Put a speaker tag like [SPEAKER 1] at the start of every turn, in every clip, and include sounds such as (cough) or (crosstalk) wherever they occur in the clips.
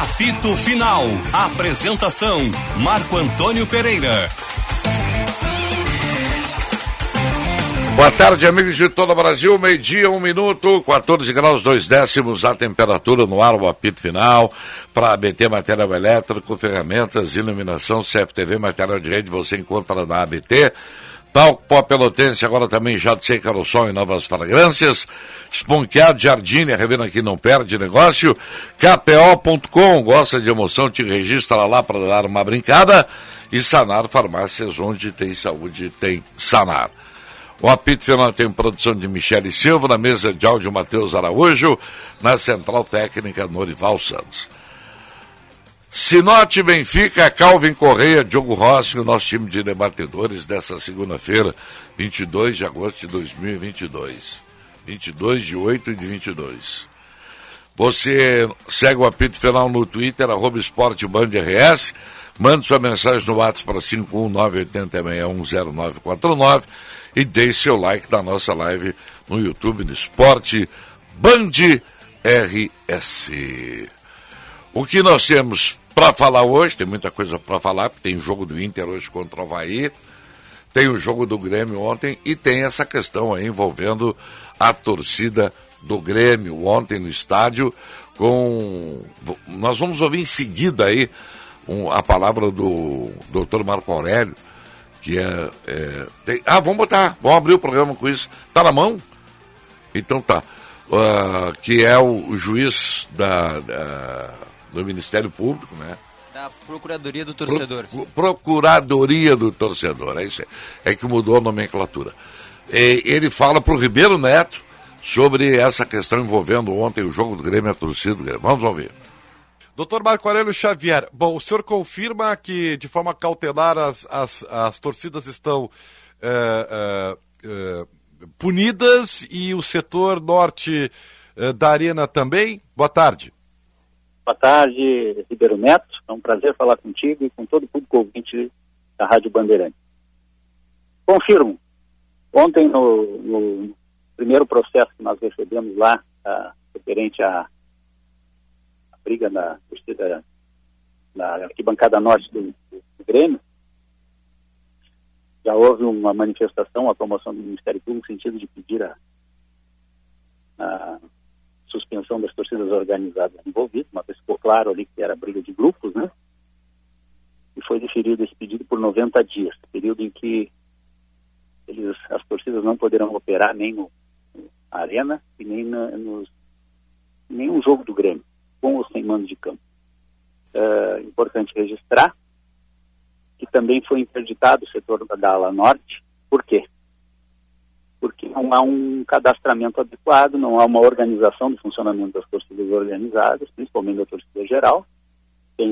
[SPEAKER 1] Apito Final. Apresentação: Marco Antônio Pereira.
[SPEAKER 2] Boa tarde, amigos de todo o Brasil. Meio-dia, um minuto, 14 graus, dois décimos a temperatura no ar, o apito final. Para ABT Material Elétrico, ferramentas, iluminação, CFTV, material de rede, você encontra na ABT. Talco Pó Pelotense, agora também já de seca no sol e novas fragrâncias. Esponqueado Jardine, a revenda que não perde negócio. KPO.com, gosta de emoção, te registra lá para dar uma brincada. E Sanar Farmácias, onde tem saúde, tem Sanar. O apito final tem produção de Michele Silva, na mesa de áudio Matheus Araújo, na central técnica Norival Santos. Sinote Benfica, Calvin Correia, Diogo Rossi, o nosso time de debatedores dessa segunda-feira, 22 de agosto de 2022. 22 de 8 de 22. Você segue o apito final no Twitter, arroba Esporte Band RS, mande sua mensagem no WhatsApp para 51980610949 e deixe seu like na nossa live no YouTube, no Esporte Band RS. O que nós temos para falar hoje, tem muita coisa para falar, porque tem jogo do Inter hoje contra o Havaí, tem o jogo do Grêmio ontem e tem essa questão aí envolvendo a torcida do Grêmio ontem no estádio com nós vamos ouvir em seguida aí um, a palavra do doutor Marco Aurélio que é, é tem, ah vamos botar vamos abrir o programa com isso tá na mão? Então tá uh, que é o, o juiz da, da do Ministério Público, né?
[SPEAKER 3] Da Procuradoria do Torcedor.
[SPEAKER 2] Pro, Procuradoria do Torcedor, é isso aí. É que mudou a nomenclatura. E, ele fala para o Ribeiro Neto sobre essa questão envolvendo ontem o jogo do Grêmio e a torcida do Grêmio. Vamos ouvir.
[SPEAKER 4] Doutor Marco Aurélio Xavier, bom, o senhor confirma que de forma cautelar as, as, as torcidas estão é, é, é, punidas e o setor norte da arena também? Boa tarde.
[SPEAKER 5] Boa tarde, Ribeiro Neto. É um prazer falar contigo e com todo o público ouvinte da Rádio Bandeirante. Confirmo. Ontem, no, no primeiro processo que nós recebemos lá, uh, referente à, briga na arquibancada norte do, do Grêmio, já houve uma manifestação, a promoção do Ministério Público, no sentido de pedir a, a suspensão das torcidas organizadas envolvidas, uma vez ficou claro ali que era briga de grupos, né? E foi deferido esse pedido por 90 dias, período em que eles, as torcidas não poderão operar nem no, na arena e nem na, nos, nenhum jogo do Grêmio, com ou sem mando de campo. É importante registrar que também foi interditado o setor da ala norte, por quê? Porque não há um cadastramento adequado, não há uma organização do funcionamento das torcidas organizadas, principalmente da torcida geral. Tem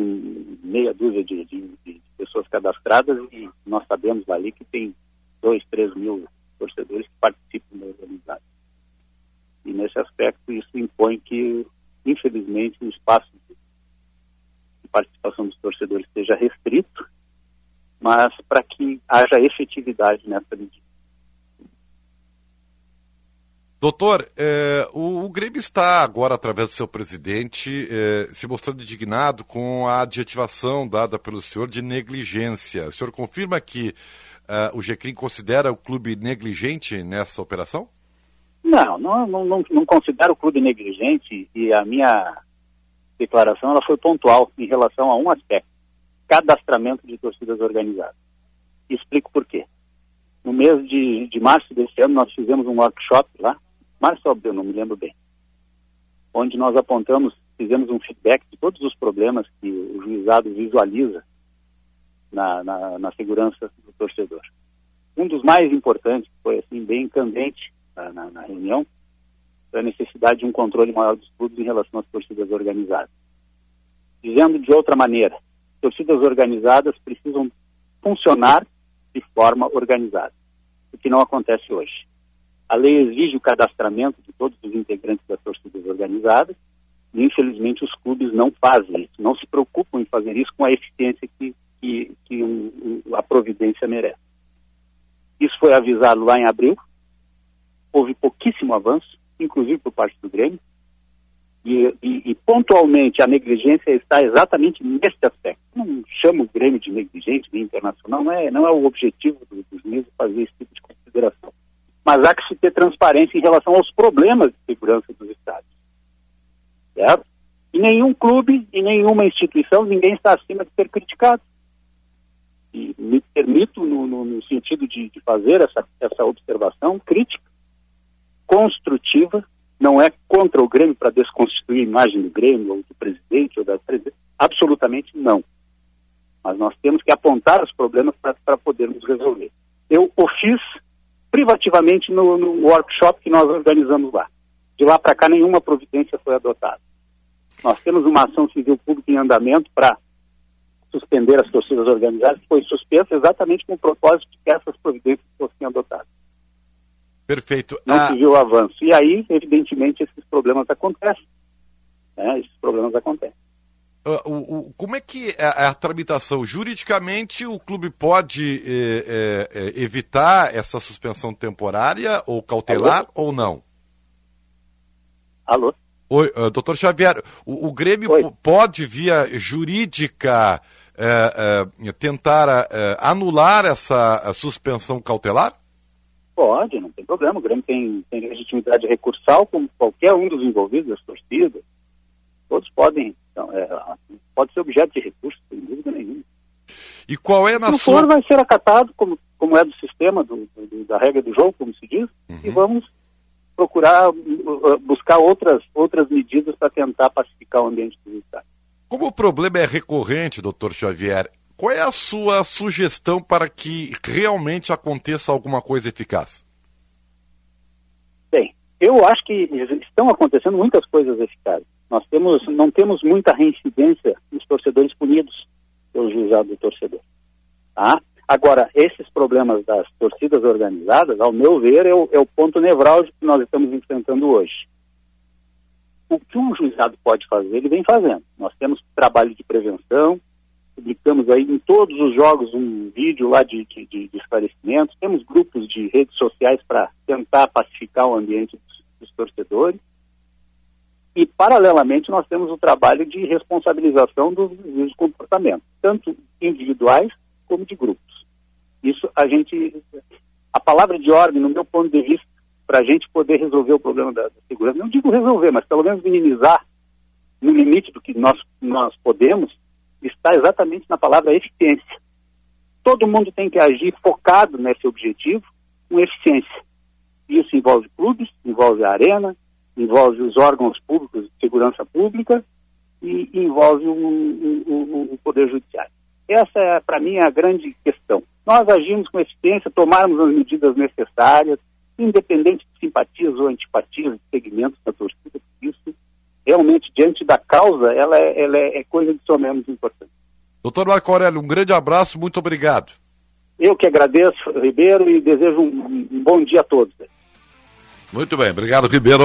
[SPEAKER 5] meia dúzia de, de, de pessoas cadastradas e nós sabemos ali que tem dois, três mil torcedores que participam da organizada. E nesse aspecto isso impõe que, infelizmente, o espaço de participação dos torcedores seja restrito, mas para que haja efetividade nessa medida.
[SPEAKER 4] Doutor, é, o, o, Grêmio está agora, através do seu presidente, é, se mostrando indignado com a adjetivação dada pelo senhor de negligência. O senhor confirma que é, o GCRIM considera o clube negligente nessa operação?
[SPEAKER 5] Não, não, não, não, não considero o clube negligente e a minha declaração ela foi pontual em relação a um aspecto, cadastramento de torcidas organizadas. Explico por quê. No mês de, de março desse ano, nós fizemos um workshop lá, ou abril, não me lembro bem, onde nós apontamos, fizemos um feedback de todos os problemas que o juizado visualiza na, na, na segurança do torcedor. Um dos mais importantes, foi assim bem candente na, na, na reunião, foi a necessidade de um controle maior dos clubes em relação às torcidas organizadas. Dizendo de outra maneira, torcidas organizadas precisam funcionar de forma organizada, o que não acontece hoje. A lei exige o cadastramento de todos os integrantes das torcidas organizadas e, infelizmente, os clubes não fazem isso, não se preocupam em fazer isso com a eficiência que, que, que um, um, a providência merece. Isso foi avisado lá em abril, houve pouquíssimo avanço, inclusive por parte do Grêmio, E, e, e, pontualmente a negligência está exatamente nesse aspecto. Não chamo o Grêmio de negligente, nem internacional, não é, não é o objetivo dos, dos mesmos fazer esse tipo de consideração. Mas há que se ter transparência em relação aos problemas de segurança dos estádios. Certo? E nenhum clube e nenhuma instituição, ninguém está acima de ser criticado. E me permito, no, no, no sentido de, de fazer essa, essa observação crítica, construtiva, não é contra o Grêmio para desconstituir a imagem do Grêmio, ou do presidente, ou da presidente. Absolutamente não. Mas nós temos que apontar os problemas para podermos resolver. Eu o fiz privativamente no, no workshop que nós organizamos lá. De lá para cá, nenhuma providência foi adotada. Nós temos uma ação civil pública em andamento para suspender as torcidas organizadas, foi suspensa exatamente com o propósito de que essas providências fossem adotadas.
[SPEAKER 4] Perfeito.
[SPEAKER 5] Não ah... se viu avanço. E aí, evidentemente, esses problemas acontecem. Né? Esses problemas acontecem.
[SPEAKER 4] Uh, o, o, como é que é a, a, tramitação? Juridicamente, o clube pode é, é, evitar essa suspensão temporária ou cautelar Alô? ou não?
[SPEAKER 5] Alô?
[SPEAKER 4] Oi, uh, doutor Xavier, o, o Grêmio Oi. pode, via jurídica, tentar anular essa suspensão cautelar?
[SPEAKER 5] Pode, não tem problema. O Grêmio tem, tem legitimidade recursal, como qualquer um dos envolvidos, as torcidas. Todos podem, então, é, pode ser objeto de recurso, sem dúvida nenhuma.
[SPEAKER 4] E qual é na
[SPEAKER 5] Se
[SPEAKER 4] sua...
[SPEAKER 5] for, vai ser acatado, como, como é do sistema, do, do, da regra do jogo, como se diz, uhum. e vamos procurar uh, buscar outras, outras medidas para tentar pacificar o ambiente do Estado.
[SPEAKER 4] Como o problema é recorrente, doutor Xavier, qual é a sua sugestão para que realmente aconteça alguma coisa eficaz?
[SPEAKER 5] Bem, eu acho que estão acontecendo muitas coisas eficazes. Nós temos, não temos muita reincidência nos torcedores punidos pelo juizado do torcedor. Tá? Agora, esses problemas das torcidas organizadas, ao meu ver, é o, é o ponto nevrálgico que nós estamos enfrentando hoje. O que um juizado pode fazer, ele vem fazendo. Nós temos trabalho de prevenção, publicamos aí em todos os jogos um vídeo lá de, de, de esclarecimentos, temos grupos de redes sociais para tentar pacificar o ambiente dos, dos, torcedores. E, paralelamente, nós temos o trabalho de responsabilização dos, dos comportamentos, tanto individuais como de grupos. Isso a gente. A palavra de ordem, no meu ponto de vista, para a gente poder resolver o problema da, da segurança, não digo resolver, mas pelo menos minimizar no limite do que nós, nós podemos, está exatamente na palavra eficiência. Todo mundo tem que agir focado nesse objetivo, com eficiência. Isso envolve clubes, envolve a arena, envolve os órgãos públicos de segurança pública e envolve o, o, o Poder Judiciário. Essa é, para mim, a grande questão. Nós agimos com eficiência, tomarmos as medidas necessárias, independente de simpatias ou antipatias, de segmentos da torcida, isso realmente, diante da causa, ela é, ela é, é coisa de sua menos importante.
[SPEAKER 4] Doutor Marco Aurélio, um grande abraço, muito obrigado.
[SPEAKER 5] Eu que agradeço, Ribeiro, e desejo um, um bom dia a todos.
[SPEAKER 2] Muito bem, obrigado, Ribeiro.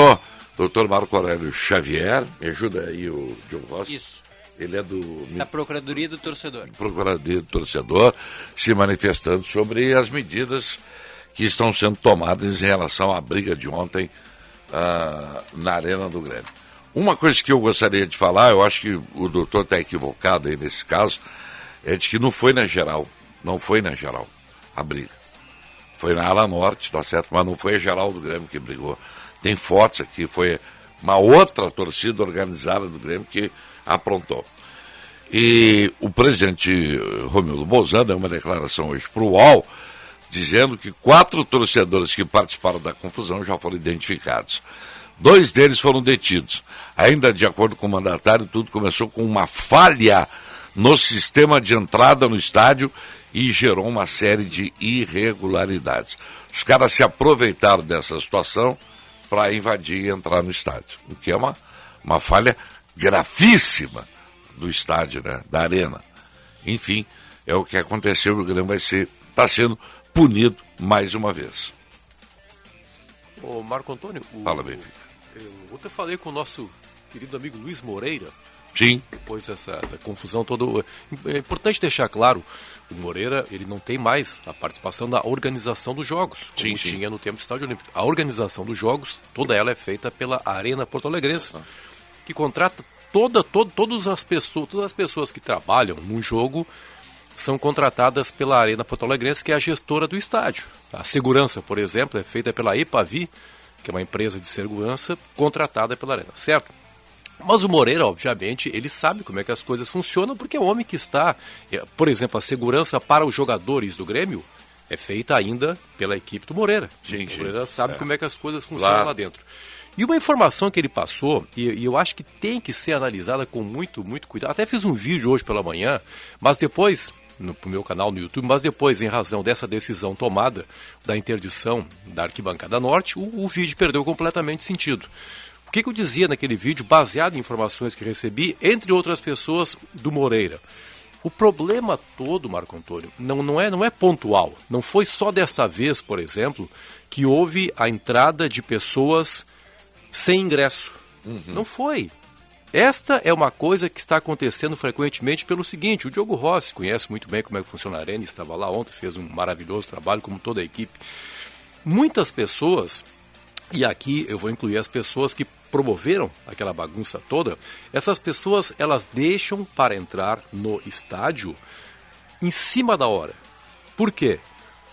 [SPEAKER 2] Doutor Marco Aurélio Xavier, me ajuda aí o Diogo Rossi.
[SPEAKER 3] Isso.
[SPEAKER 2] Ele é do.
[SPEAKER 3] Da Procuradoria do Torcedor.
[SPEAKER 2] Procuradoria do Torcedor, se manifestando sobre as medidas que estão sendo tomadas em relação à briga de ontem uh, na Arena do Grêmio. Uma coisa que eu gostaria de falar, eu acho que o doutor está equivocado aí nesse caso, é de que não foi na geral. Não foi na geral a briga. Foi na ala norte, tá certo? Mas não foi a geral do Grêmio que brigou. Tem fotos aqui, foi uma outra torcida organizada do Grêmio que aprontou. E o presidente Romildo Bolzano deu uma declaração hoje para o UOL, dizendo que quatro torcedores que participaram da confusão já foram identificados. Dois deles foram detidos. Ainda de acordo com o mandatário, tudo começou com uma falha no sistema de entrada no estádio e gerou uma série de irregularidades. Os caras se aproveitaram dessa situação para invadir e entrar no estádio, o que é uma, uma falha gravíssima do estádio, né, da arena. Enfim, é o que aconteceu, o Grêmio vai ser, está sendo punido mais uma vez.
[SPEAKER 6] Ô Marco Antônio, o,
[SPEAKER 2] Fala bem.
[SPEAKER 6] Eu ontem falei com o nosso querido amigo Luiz Moreira.
[SPEAKER 2] Sim.
[SPEAKER 6] Depois dessa confusão toda. É importante deixar claro, o Moreira ele não tem mais a participação da organização dos jogos, como sim, tinha no tempo do Estádio Olímpico. A organização dos jogos, toda ela é feita pela Arena Porto Alegrense. Ah. que contrata toda, toda, todas, as pessoas, todas as pessoas que trabalham num jogo são contratadas pela Arena Porto Alegrense, que é a gestora do estádio. A segurança, por exemplo, é feita pela EPAVI, que é uma empresa de segurança contratada pela Arena, certo? Mas o Moreira, obviamente, ele sabe como é que as coisas funcionam, porque é o homem que está. É, por exemplo, a segurança para os jogadores do Grêmio é feita ainda pela equipe do Moreira.
[SPEAKER 2] Sim,
[SPEAKER 6] o Moreira sabe
[SPEAKER 2] é.
[SPEAKER 6] como é que as coisas funcionam
[SPEAKER 2] Claro.
[SPEAKER 6] lá dentro. E uma informação que ele passou, e, e eu acho que tem que ser analisada com muito, muito cuidado. Até fiz um vídeo hoje pela manhã, mas depois, no meu canal no YouTube, mas depois, em razão dessa decisão tomada da interdição da arquibancada norte, o, o vídeo perdeu completamente sentido. O que, que eu dizia naquele vídeo, baseado em informações que recebi, entre outras pessoas, do Moreira? O problema todo, Marco Antônio, não, não, é, não é pontual. Não foi só dessa vez, por exemplo, que houve a entrada de pessoas sem ingresso. Não foi. Esta é uma coisa que está acontecendo frequentemente pelo seguinte: o Diogo Rossi conhece muito bem como é que funciona a Arena, estava lá ontem, fez um maravilhoso trabalho, como toda a equipe. Muitas pessoas, e aqui eu vou incluir as pessoas que promoveram aquela bagunça toda, essas pessoas elas deixam para entrar no estádio em cima da hora. Por quê?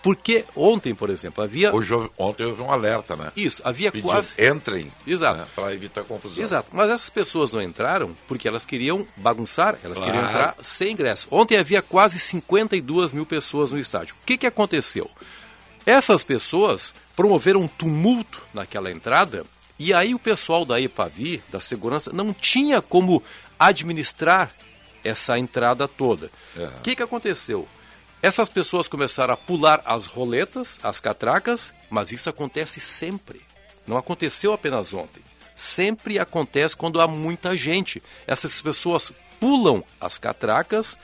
[SPEAKER 6] Porque ontem, por exemplo, havia.
[SPEAKER 2] Hoje, houve- ontem houve um alerta, né?
[SPEAKER 6] Isso, havia quase.
[SPEAKER 2] entrem.
[SPEAKER 6] Exato.
[SPEAKER 2] Para evitar confusão.
[SPEAKER 6] Exato, mas essas pessoas não entraram porque elas queriam bagunçar, elas
[SPEAKER 2] Claro.
[SPEAKER 6] queriam entrar sem ingresso. Ontem havia quase 52 mil pessoas no estádio. O que, que aconteceu? Essas pessoas promoveram um tumulto naquela entrada e aí o pessoal da EPAVI, da segurança, não tinha como administrar essa entrada toda. O
[SPEAKER 2] É.
[SPEAKER 6] que, que aconteceu? Essas pessoas começaram a pular as roletas, as catracas, mas isso acontece sempre. Não aconteceu apenas ontem. Sempre acontece quando há muita gente. Essas pessoas pulam as catracas.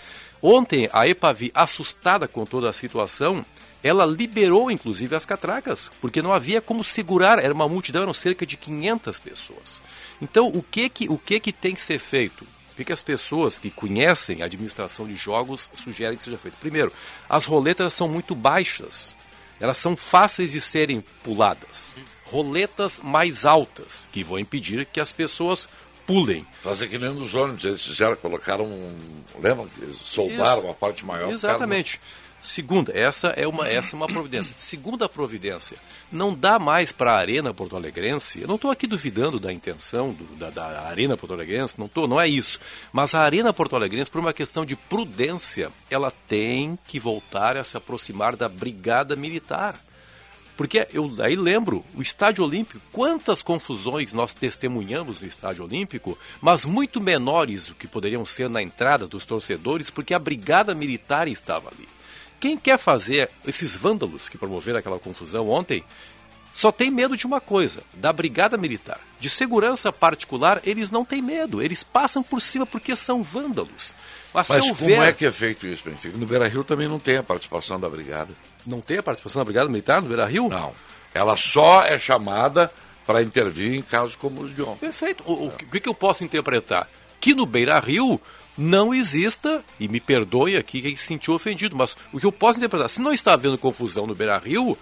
[SPEAKER 6] Ontem, a EPAVI, assustada com toda a situação, ela liberou inclusive as catracas, porque não havia como segurar, era uma multidão, eram cerca de 500 pessoas. Então, o que que, o que, que tem que ser feito? O que, as pessoas que conhecem a administração de jogos sugerem que seja feito? Primeiro, as roletas são muito baixas. Elas são fáceis de serem puladas. Roletas mais altas, que vão impedir que as pessoas pulem.
[SPEAKER 2] Fazer que nem nos ônibus, eles fizeram, colocaram um. Lembra? soldaram
[SPEAKER 6] Isso.
[SPEAKER 2] uma parte maior.
[SPEAKER 6] Exatamente. Segunda, essa é uma, essa é uma providência. Segunda providência, não dá mais para a Arena Porto Alegrense. Eu não estou aqui duvidando da intenção do- da, da Arena Porto Alegrense, não tô, não é isso. Mas a Arena Porto Alegrense, por uma questão de prudência, ela tem que voltar a se aproximar da Brigada Militar. Porque eu aí lembro, o Estádio Olímpico, quantas confusões nós testemunhamos no Estádio Olímpico, mas muito menores do que poderiam ser na entrada dos torcedores, porque a Brigada Militar estava ali. Quem quer fazer esses vândalos que promoveram aquela confusão ontem, só tem medo de uma coisa, da Brigada Militar. De segurança particular, eles não têm medo, eles passam por cima porque são vândalos. Mas,
[SPEAKER 2] Mas
[SPEAKER 6] se
[SPEAKER 2] como
[SPEAKER 6] houver...
[SPEAKER 2] é que é feito isso, Benfica? No Beira Rio também não tem a participação da brigada.
[SPEAKER 6] Não tem a participação da Brigada Militar no Beira-Rio?
[SPEAKER 2] Não. Ela só é chamada para intervir em casos como os de ontem.
[SPEAKER 6] Perfeito. O, o que, que eu posso interpretar? Que no Beira Rio não exista, e me perdoe aqui quem se sentiu ofendido, mas o que eu posso interpretar, se não está havendo confusão no Beira Rio,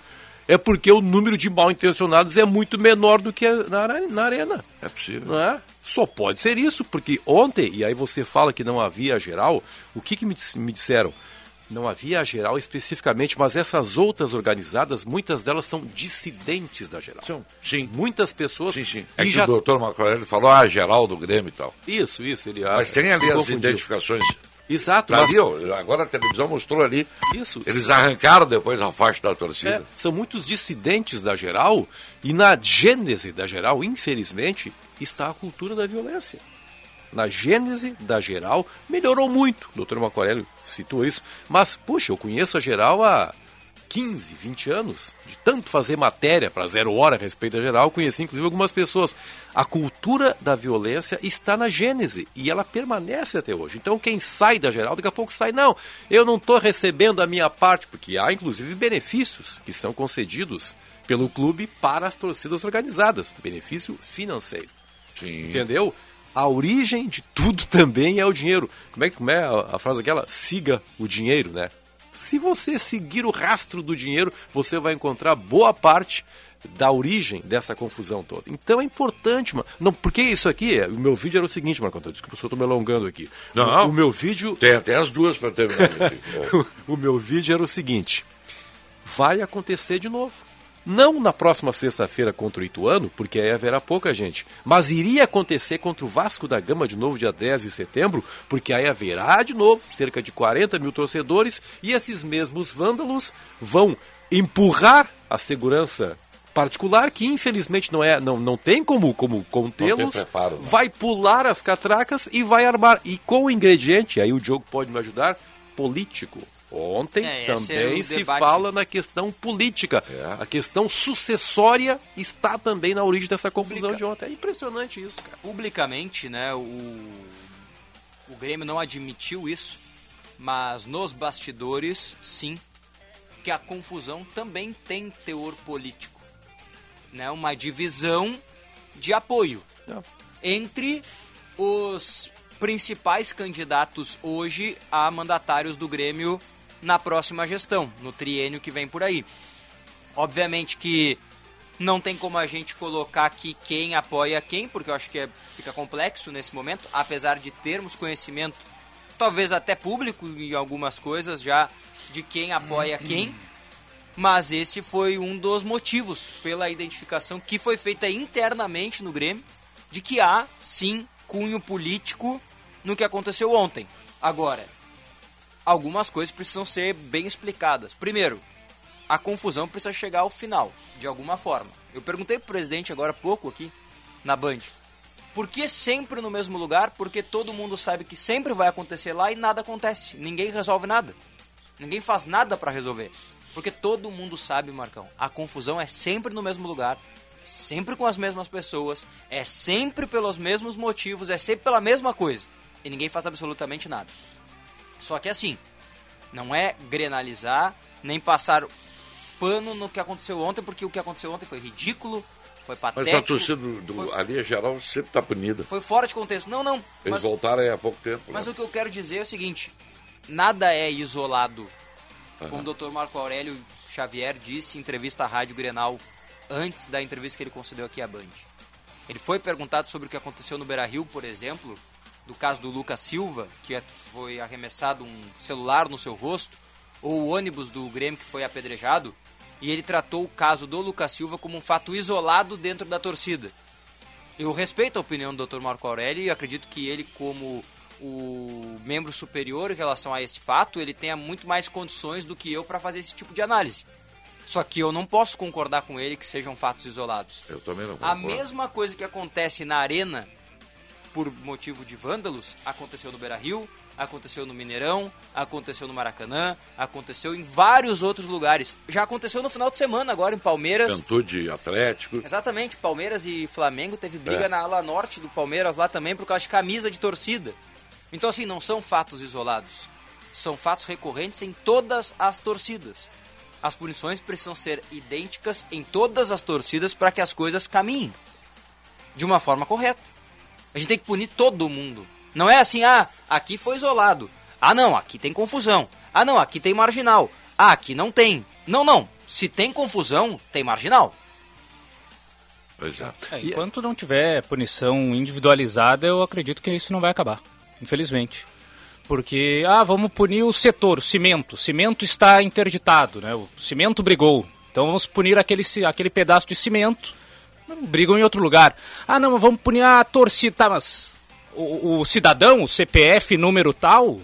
[SPEAKER 6] é porque o número de mal intencionados é muito menor do que na, na arena.
[SPEAKER 2] É possível.
[SPEAKER 6] Não é? Só pode ser isso, porque ontem, e aí você fala que não havia geral, o que, que me, me disseram? Não havia a geral especificamente, mas essas outras organizadas, muitas delas são dissidentes da geral.
[SPEAKER 2] São, sim.
[SPEAKER 6] Muitas pessoas.
[SPEAKER 2] Sim, sim. É
[SPEAKER 6] e
[SPEAKER 2] que
[SPEAKER 6] já...
[SPEAKER 2] o doutor Macorelli falou, ah, geral do Grêmio e tal.
[SPEAKER 6] Isso, isso. Ele,
[SPEAKER 2] Mas tem ali as
[SPEAKER 6] confundiu.
[SPEAKER 2] identificações.
[SPEAKER 6] Exato,
[SPEAKER 2] Tá
[SPEAKER 6] mas
[SPEAKER 2] ali, ó, agora a televisão mostrou ali.
[SPEAKER 6] Isso,
[SPEAKER 2] Eles arrancaram depois a faixa da torcida.
[SPEAKER 6] é, são muitos dissidentes da geral e na gênese da geral, infelizmente, está a cultura da violência. Na gênese da geral, melhorou muito. O doutor Macorelli citou isso. Mas, puxa, eu conheço a geral há 15, 20 anos, de tanto fazer matéria para zero hora a respeito da geral, conheci inclusive algumas pessoas. A cultura da violência está na gênese e ela permanece até hoje. Então quem sai da geral, daqui a pouco sai, não, eu não estou recebendo a minha parte, porque há inclusive benefícios que são concedidos pelo clube para as torcidas organizadas, benefício financeiro.
[SPEAKER 2] Sim.
[SPEAKER 6] Entendeu? A origem de tudo (laughs) também é o dinheiro. Como é, que- como é a, a frase aquela? Siga o dinheiro, né? Se você seguir o rastro do dinheiro, você vai encontrar boa parte da origem dessa confusão toda. Então é importante, mano. Não, porque isso aqui, o meu vídeo era o seguinte, Marco Antônio, desculpa, eu estou me alongando aqui.
[SPEAKER 2] Não.
[SPEAKER 6] O, o meu vídeo.
[SPEAKER 2] Tem até as duas para terminar. (laughs)
[SPEAKER 6] o meu vídeo era o seguinte: vai acontecer de novo. Não na próxima sexta-feira contra o Ituano, porque aí haverá pouca gente. Mas iria acontecer contra o Vasco da Gama de novo, dia 10 de setembro, porque aí haverá de novo cerca de 40 mil torcedores e esses mesmos vândalos vão empurrar a segurança particular que infelizmente não é não, não tem como como contê-los
[SPEAKER 2] né?
[SPEAKER 6] vai pular as catracas e vai armar e com o ingrediente aí o Diogo pode me ajudar político Ontem
[SPEAKER 3] É, esse
[SPEAKER 6] também
[SPEAKER 3] é
[SPEAKER 6] se
[SPEAKER 3] debate.
[SPEAKER 6] fala na questão política.
[SPEAKER 2] É.
[SPEAKER 6] A questão sucessória está também na origem dessa confusão
[SPEAKER 3] Publica-
[SPEAKER 6] de ontem. É impressionante isso, cara.
[SPEAKER 3] Publicamente, né, o, o Grêmio não admitiu isso, mas nos bastidores, sim, que a confusão também tem teor político. Né, uma divisão de apoio
[SPEAKER 6] É.
[SPEAKER 3] entre os principais candidatos hoje a mandatários do Grêmio na próxima gestão, no triênio que vem por aí. Obviamente que não tem como a gente colocar aqui quem apoia quem, porque eu acho que é- fica complexo nesse momento, apesar de termos conhecimento, talvez até público em algumas coisas já, de quem apoia quem. Mas esse foi um dos motivos pela identificação que foi feita internamente no Grêmio de que há sim cunho político no que aconteceu ontem. Agora, algumas coisas precisam ser bem explicadas. Primeiro, a confusão precisa chegar ao final, de alguma forma. Eu perguntei pro presidente agora há pouco aqui, na Band, por que sempre no mesmo lugar? Porque todo mundo sabe que sempre vai acontecer lá e nada acontece. Ninguém resolve nada. Ninguém faz nada pra resolver. Porque todo mundo sabe, Marcão, a confusão é sempre no mesmo lugar, sempre com as mesmas pessoas, é sempre pelos mesmos motivos, é sempre pela mesma coisa. E ninguém faz absolutamente nada. Só que assim, não é grenalizar, nem passar pano no que aconteceu ontem, porque o que aconteceu ontem foi ridículo, foi
[SPEAKER 2] Mas
[SPEAKER 3] patético.
[SPEAKER 2] a torcida do, do,
[SPEAKER 3] foi,
[SPEAKER 2] ali, geral, sempre está punida.
[SPEAKER 3] foi fora de contexto. Não, não.
[SPEAKER 2] Eles
[SPEAKER 3] mas-
[SPEAKER 2] voltaram aí há pouco tempo.
[SPEAKER 3] mas
[SPEAKER 2] né?
[SPEAKER 3] o que eu quero dizer é o seguinte: nada é isolado.
[SPEAKER 2] Aham.
[SPEAKER 3] Como o Dr. Marco Aurélio Xavier disse em entrevista à Rádio Grenal, antes da entrevista que ele concedeu aqui à Band. Ele foi perguntado sobre o que aconteceu no Beira Rio, por exemplo, do caso do Lucas Silva, que é- foi arremessado um celular no seu rosto, ou o ônibus do Grêmio que foi apedrejado, e ele tratou o caso do Lucas Silva como um fato isolado dentro da torcida. Eu respeito a opinião do Dr. Marco Aurélio e acredito que ele, como o membro superior em relação a esse fato, ele tenha muito mais condições do que eu para fazer esse tipo de análise. Só que eu não posso concordar com ele que sejam fatos isolados.
[SPEAKER 2] Eu também não
[SPEAKER 3] A
[SPEAKER 2] concordo.
[SPEAKER 3] mesma coisa que acontece na arena por motivo de vândalos aconteceu no Beira Rio, aconteceu no Mineirão, aconteceu no Maracanã, aconteceu em vários outros lugares. Já aconteceu no final de semana agora em Palmeiras.
[SPEAKER 2] Juventude Atlético.
[SPEAKER 3] Exatamente, Palmeiras e Flamengo teve briga
[SPEAKER 2] É.
[SPEAKER 3] na ala norte do Palmeiras lá também por causa de camisa de torcida. Então assim, não são fatos isolados. São fatos recorrentes em todas as torcidas. As punições precisam ser idênticas em todas as torcidas para que as coisas caminhem de uma forma correta. A gente tem que punir todo mundo. Não é assim, ah, aqui foi isolado. Ah, não, aqui tem confusão. Ah, não, aqui tem marginal. Ah, aqui não tem. Não, não. Se tem confusão, tem marginal.
[SPEAKER 2] Pois é.
[SPEAKER 7] É, enquanto não tiver punição individualizada, eu acredito que isso não vai acabar, infelizmente. Porque, ah, vamos punir o setor, o cimento. O cimento está interditado, né? O cimento brigou. Então vamos punir aquele, aquele pedaço de cimento. Brigam em outro lugar. Ah, não, mas vamos punir a torcida. Tá, mas o, o cidadão, o CPF número tal.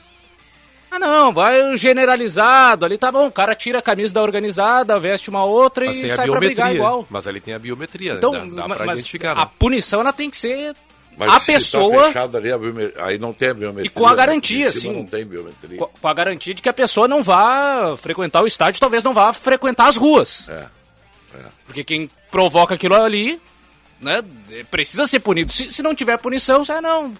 [SPEAKER 7] Ah, não, vai generalizado. Ali tá bom, o cara tira a camisa da organizada, veste uma outra
[SPEAKER 6] Mas
[SPEAKER 7] e
[SPEAKER 6] a
[SPEAKER 7] sai pra brigar
[SPEAKER 6] biometria.
[SPEAKER 7] igual.
[SPEAKER 6] Mas ali tem a biometria,
[SPEAKER 7] Então,
[SPEAKER 6] né? dá, dá pra identificar.
[SPEAKER 7] a
[SPEAKER 6] né?
[SPEAKER 7] punição ela tem que ser
[SPEAKER 2] Mas
[SPEAKER 7] a
[SPEAKER 2] tá
[SPEAKER 7] pessoa
[SPEAKER 2] fechado ali, a aí não tem a biometria.
[SPEAKER 7] E com a
[SPEAKER 2] né?
[SPEAKER 7] garantia,
[SPEAKER 2] cima
[SPEAKER 7] sim.
[SPEAKER 2] Não tem biometria.
[SPEAKER 7] com a garantia de que a pessoa não vá frequentar o estádio, talvez não vá frequentar as ruas.
[SPEAKER 2] É.
[SPEAKER 7] Porque quem provoca aquilo ali, né, precisa ser punido. Se, se não tiver punição, você ah, não.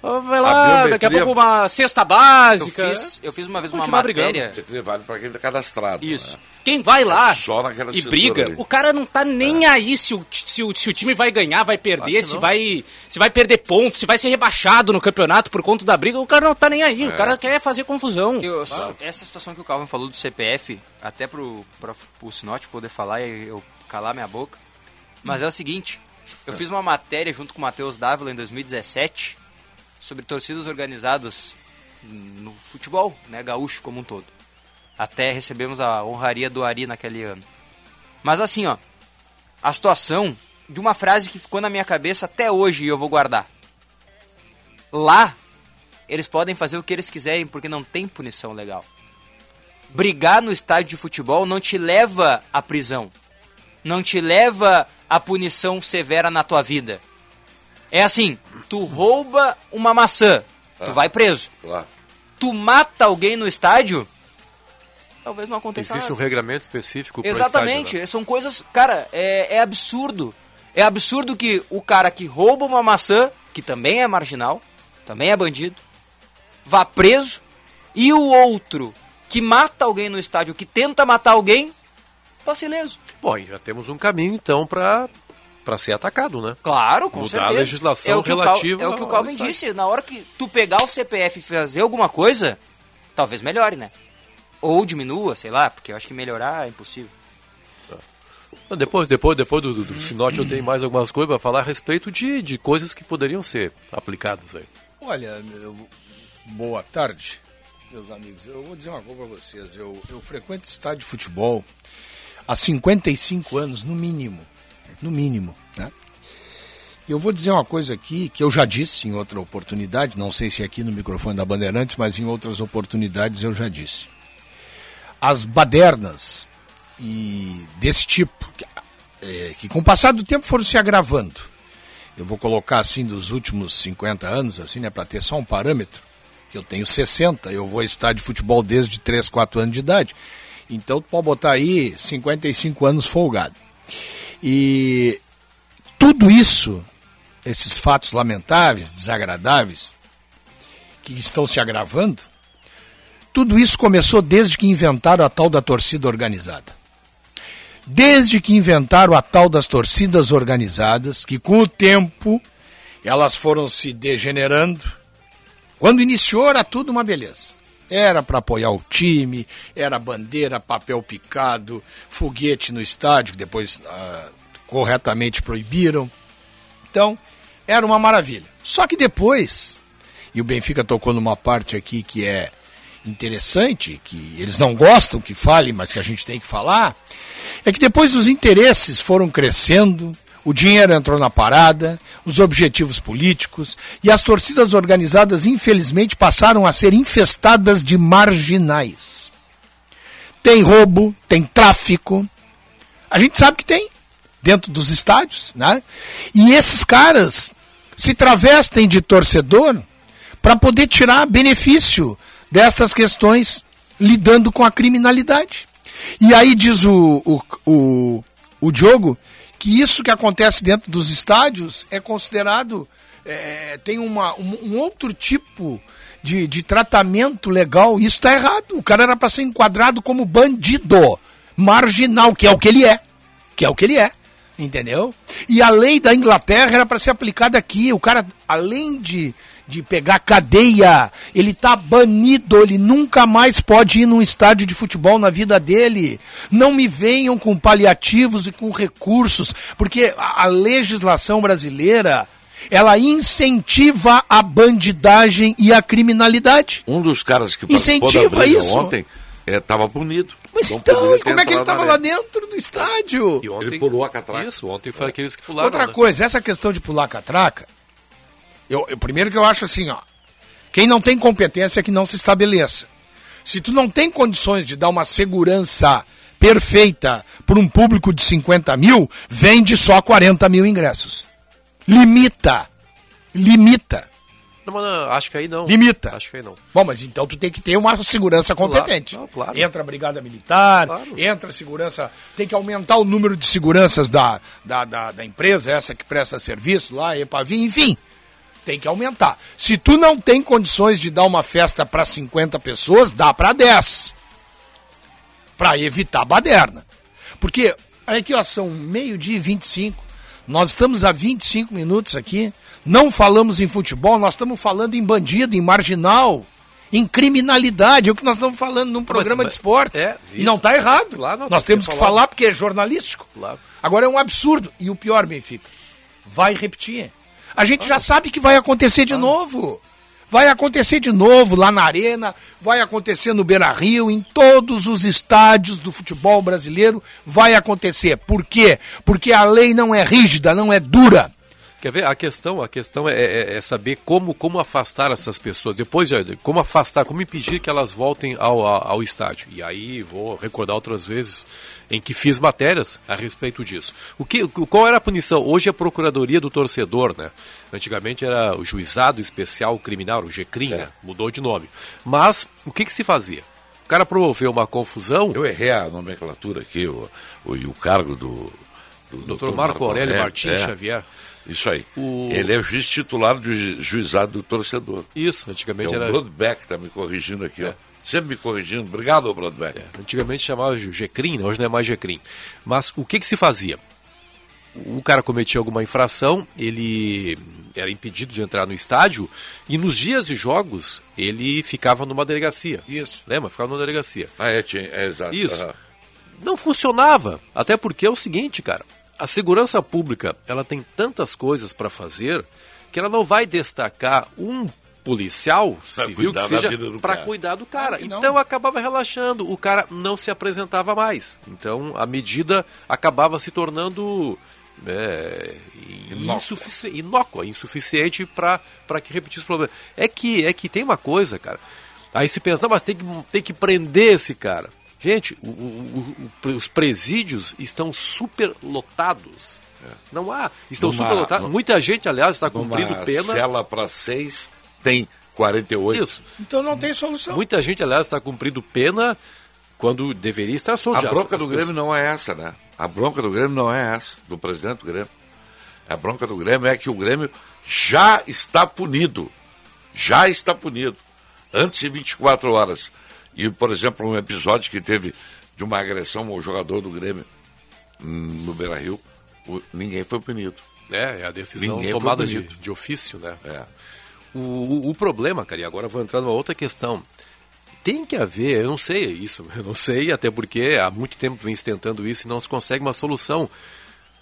[SPEAKER 7] Vai lá, daqui a pouco uma cesta
[SPEAKER 3] Eu
[SPEAKER 7] básica.
[SPEAKER 3] fiz, eu fiz uma vez uma
[SPEAKER 7] brigando.
[SPEAKER 3] matéria.
[SPEAKER 2] Biometria vale para quem está cadastrado.
[SPEAKER 3] Isso.
[SPEAKER 2] né?
[SPEAKER 7] Quem vai lá
[SPEAKER 2] Só naquela
[SPEAKER 7] e briga,
[SPEAKER 2] ali.
[SPEAKER 7] o cara não tá nem aí se o, se, o, se o time vai ganhar, vai perder,
[SPEAKER 6] Claro
[SPEAKER 7] se
[SPEAKER 6] não.
[SPEAKER 7] vai, se vai perder pontos, se vai ser rebaixado no campeonato por conta da briga. O cara não tá nem aí, o cara quer fazer confusão.
[SPEAKER 3] Eu- Essa situação que o Calvin falou do CPF, até pro, pro, pro Sinote poder falar, eu calar minha boca. Mas é o seguinte, eu fiz uma matéria junto com o Matheus Dávila em 2017 sobre torcidas organizadas no futebol, né, gaúcho como um todo. Até recebemos a honraria do Ari naquele ano. Mas assim, ó, a situação de uma frase que ficou na minha cabeça até hoje e eu vou guardar. Lá, eles podem fazer o que eles quiserem porque não tem punição legal. Brigar no estádio de futebol não te leva à prisão. Não te leva à punição severa na tua vida. É assim, tu rouba uma maçã, tu
[SPEAKER 2] Ah.
[SPEAKER 3] vai preso.
[SPEAKER 2] Claro.
[SPEAKER 3] Tu mata alguém no estádio, talvez não aconteça
[SPEAKER 6] Existe um
[SPEAKER 3] nada.
[SPEAKER 6] regramento específico para
[SPEAKER 3] Exatamente,
[SPEAKER 6] Estádio, né?
[SPEAKER 3] são coisas, cara, é, é absurdo. É absurdo que o cara que rouba uma maçã, que também é marginal, também é bandido, vá preso, e o outro que mata alguém no estádio, que tenta matar alguém, passe ileso.
[SPEAKER 6] Bom, e já temos um caminho então para para ser atacado, né?
[SPEAKER 3] Claro, com
[SPEAKER 6] Mudar a
[SPEAKER 3] certeza.
[SPEAKER 6] legislação
[SPEAKER 3] é o que o Cal-
[SPEAKER 6] relativa
[SPEAKER 3] É o que o
[SPEAKER 6] ao
[SPEAKER 3] Calvin disse, na hora que tu pegar o CPF e fazer alguma coisa, talvez melhore, né? Ou diminua, sei lá, porque eu acho que melhorar é impossível.
[SPEAKER 6] Então, Depois, depois, depois do, do, do Sinote eu tenho mais algumas coisas para falar a respeito de, de coisas que poderiam ser aplicadas aí.
[SPEAKER 8] Olha, eu- boa tarde, meus amigos. Eu vou dizer uma coisa para vocês. Eu, eu frequento estádio de futebol há 55 anos, no mínimo. No mínimo, né? Eu vou dizer uma coisa aqui que eu já disse em outra oportunidade, não sei se aqui no microfone da Bandeirantes, mas em outras oportunidades eu já disse. As badernas e desse tipo, que, eh, que com o passar do tempo foram se agravando, eu vou colocar assim dos últimos 50 anos, assim, né, para ter só um parâmetro. Eu tenho 60, eu vou estádio de futebol desde 3, 4 anos de idade. Então tu pode botar aí 55 anos folgado. E tudo isso, esses fatos lamentáveis, desagradáveis, que estão se agravando, tudo isso começou desde que inventaram a tal da torcida organizada. Desde que inventaram a tal das torcidas organizadas, que com o tempo elas foram se degenerando. Quando iniciou era tudo uma beleza. Era para apoiar o time, era bandeira, papel picado, foguete no estádio, que depois ah, corretamente proibiram. Então, era uma maravilha. Só que depois, e o Benfica tocou numa parte aqui que é interessante, que eles não gostam que fale, mas que a gente tem que falar, é que depois os interesses foram crescendo, o dinheiro entrou na parada, os objetivos políticos, e as torcidas organizadas, infelizmente, passaram a ser infestadas de marginais. Tem roubo, tem tráfico. A gente sabe que tem dentro dos estádios, né? E esses caras se travestem de torcedor para poder tirar benefício dessas questões lidando com a criminalidade. E aí diz o, o, o, o Diogo que isso que acontece dentro dos estádios é considerado, é, tem uma, um, um outro tipo de, de tratamento legal. Isso está errado. O cara era para ser enquadrado como bandido, marginal, que é o que ele é. Que é o que ele é. Entendeu? E a lei da Inglaterra era para ser aplicada aqui. O cara, além de, de pegar cadeia, ele tá banido, ele nunca mais pode ir num estádio de futebol na vida dele. Não me venham com paliativos e com recursos, porque a, a legislação brasileira ela incentiva a bandidagem e a criminalidade.
[SPEAKER 2] Um dos caras que participou
[SPEAKER 8] Incentiva isso.
[SPEAKER 2] ontem estava punido.
[SPEAKER 8] Mas
[SPEAKER 2] Não
[SPEAKER 8] então, e como é que ele estava lá dentro do estádio?
[SPEAKER 6] E ontem,
[SPEAKER 2] Ele pulou a catraca.
[SPEAKER 6] Isso, ontem foi aqueles que pularam.
[SPEAKER 8] Outra
[SPEAKER 6] né?
[SPEAKER 8] coisa, essa questão de pular catraca, eu, eu- primeiro que eu acho assim, ó, quem não tem competência é que não se estabeleça. Se tu não tem condições de dar uma segurança perfeita para um público de 50 mil, vende só 40 mil ingressos. Limita. Limita.
[SPEAKER 6] Não, mas não, acho que aí não.
[SPEAKER 8] Limita.
[SPEAKER 6] Acho que aí não.
[SPEAKER 8] Bom, mas então tu tem que ter uma segurança competente.
[SPEAKER 6] Não, claro.
[SPEAKER 8] Entra a brigada militar,
[SPEAKER 6] Claro.
[SPEAKER 8] entra a segurança. Tem que aumentar o número de seguranças da, da, da, da empresa, essa que presta serviço lá, EPAVI, enfim. Tem que aumentar. Se tu não tem condições de dar uma festa para 50 pessoas, dá para 10. Para evitar baderna. Porque, olha aqui, ó, são meio-dia e 25. Nós estamos há 25 minutos aqui. Não falamos em futebol, nós estamos falando em bandido, em marginal, em criminalidade, é o que nós estamos falando num programa
[SPEAKER 6] mas-
[SPEAKER 8] de esportes.
[SPEAKER 6] é,
[SPEAKER 8] e não está errado.
[SPEAKER 6] Claro, não,
[SPEAKER 8] nós
[SPEAKER 6] tem
[SPEAKER 8] temos
[SPEAKER 6] que falar.
[SPEAKER 8] porque é jornalístico.
[SPEAKER 6] Claro.
[SPEAKER 8] Agora é um absurdo. E o pior, Benfica, vai repetir. A gente já sabe que vai acontecer de novo. Vai acontecer de novo lá na Arena, vai acontecer no Beira Rio, em todos os estádios do futebol brasileiro vai acontecer. Por quê? Porque a lei não é rígida, não é dura.
[SPEAKER 6] Quer ver? A questão, a questão é, é- é saber como, como afastar essas pessoas. Depois, de- como afastar, como impedir que elas voltem ao, ao, estádio. E aí vou recordar outras vezes em que fiz matérias a respeito disso. O que, qual era a punição? Hoje é a Procuradoria do Torcedor, né? Antigamente era o Juizado Especial Criminal, o GCRIM, né? Mudou de nome. Mas o que, que se fazia? O cara promoveu uma confusão.
[SPEAKER 2] Eu errei a nomenclatura aqui, o, o, o cargo do. do
[SPEAKER 6] Dr. Marco Aurélio Martins
[SPEAKER 2] é.
[SPEAKER 6] Xavier.
[SPEAKER 2] Isso aí.
[SPEAKER 6] O-
[SPEAKER 2] Ele é o juiz titular do ju- juizado do torcedor.
[SPEAKER 6] Isso,
[SPEAKER 2] É
[SPEAKER 6] antigamente
[SPEAKER 2] o
[SPEAKER 6] era.
[SPEAKER 2] Broadback está me corrigindo aqui, ó. Sempre me corrigindo. Obrigado, Broadback.
[SPEAKER 6] É, antigamente chamava de GCRIM, né? hoje não é mais GCRIM. Mas o que, que se fazia? O cara cometia alguma infração, ele era impedido de entrar no estádio e nos dias de jogos ele ficava numa delegacia.
[SPEAKER 8] Isso.
[SPEAKER 6] Lembra? Ficava numa delegacia.
[SPEAKER 2] Ah, é, tinha, é exato.
[SPEAKER 6] Isso.
[SPEAKER 2] Aham.
[SPEAKER 6] Não funcionava. Até porque é o seguinte, cara. A segurança pública, ela tem tantas coisas para fazer que ela não vai destacar um policial
[SPEAKER 2] Pra
[SPEAKER 6] civil que seja para cuidar do cara. Então acabava relaxando, o cara não se apresentava mais. Então a medida acabava se tornando é, insufici- inócua, insuficiente para que repetisse o problema. É que, é que tem uma coisa, cara. Aí se pensa, não, mas tem que, tem que prender esse cara. Gente, o- o- o- os presídios estão super lotados. Não há. Estão
[SPEAKER 2] Numa-
[SPEAKER 6] super lotados.
[SPEAKER 2] num-
[SPEAKER 6] Muita gente, aliás, está
[SPEAKER 2] Numa
[SPEAKER 6] cumprindo pena.
[SPEAKER 2] cela para seis tem 48.
[SPEAKER 6] Isso.
[SPEAKER 8] Então não tem solução.
[SPEAKER 6] Muita gente, aliás, está cumprindo pena quando deveria estar solto.
[SPEAKER 2] A bronca
[SPEAKER 6] as
[SPEAKER 2] do
[SPEAKER 6] pessoas-
[SPEAKER 2] Grêmio não é essa, né? A bronca do Grêmio não é essa, do presidente do Grêmio. A bronca do Grêmio é que o Grêmio já está punido. Já está punido. Antes de 24 horas. E, por exemplo, um episódio que teve de uma agressão ao jogador do Grêmio hum, no Beira Rio, ninguém foi punido.
[SPEAKER 6] É, é a decisão
[SPEAKER 2] Ninguém
[SPEAKER 6] tomada de, de ofício, né?
[SPEAKER 2] É.
[SPEAKER 6] O, o, o problema, cara, e agora vou entrar numa outra questão. Tem que haver, eu não sei isso, (laughs) eu não sei, até porque há muito tempo vem se tentando isso e não se consegue uma solução.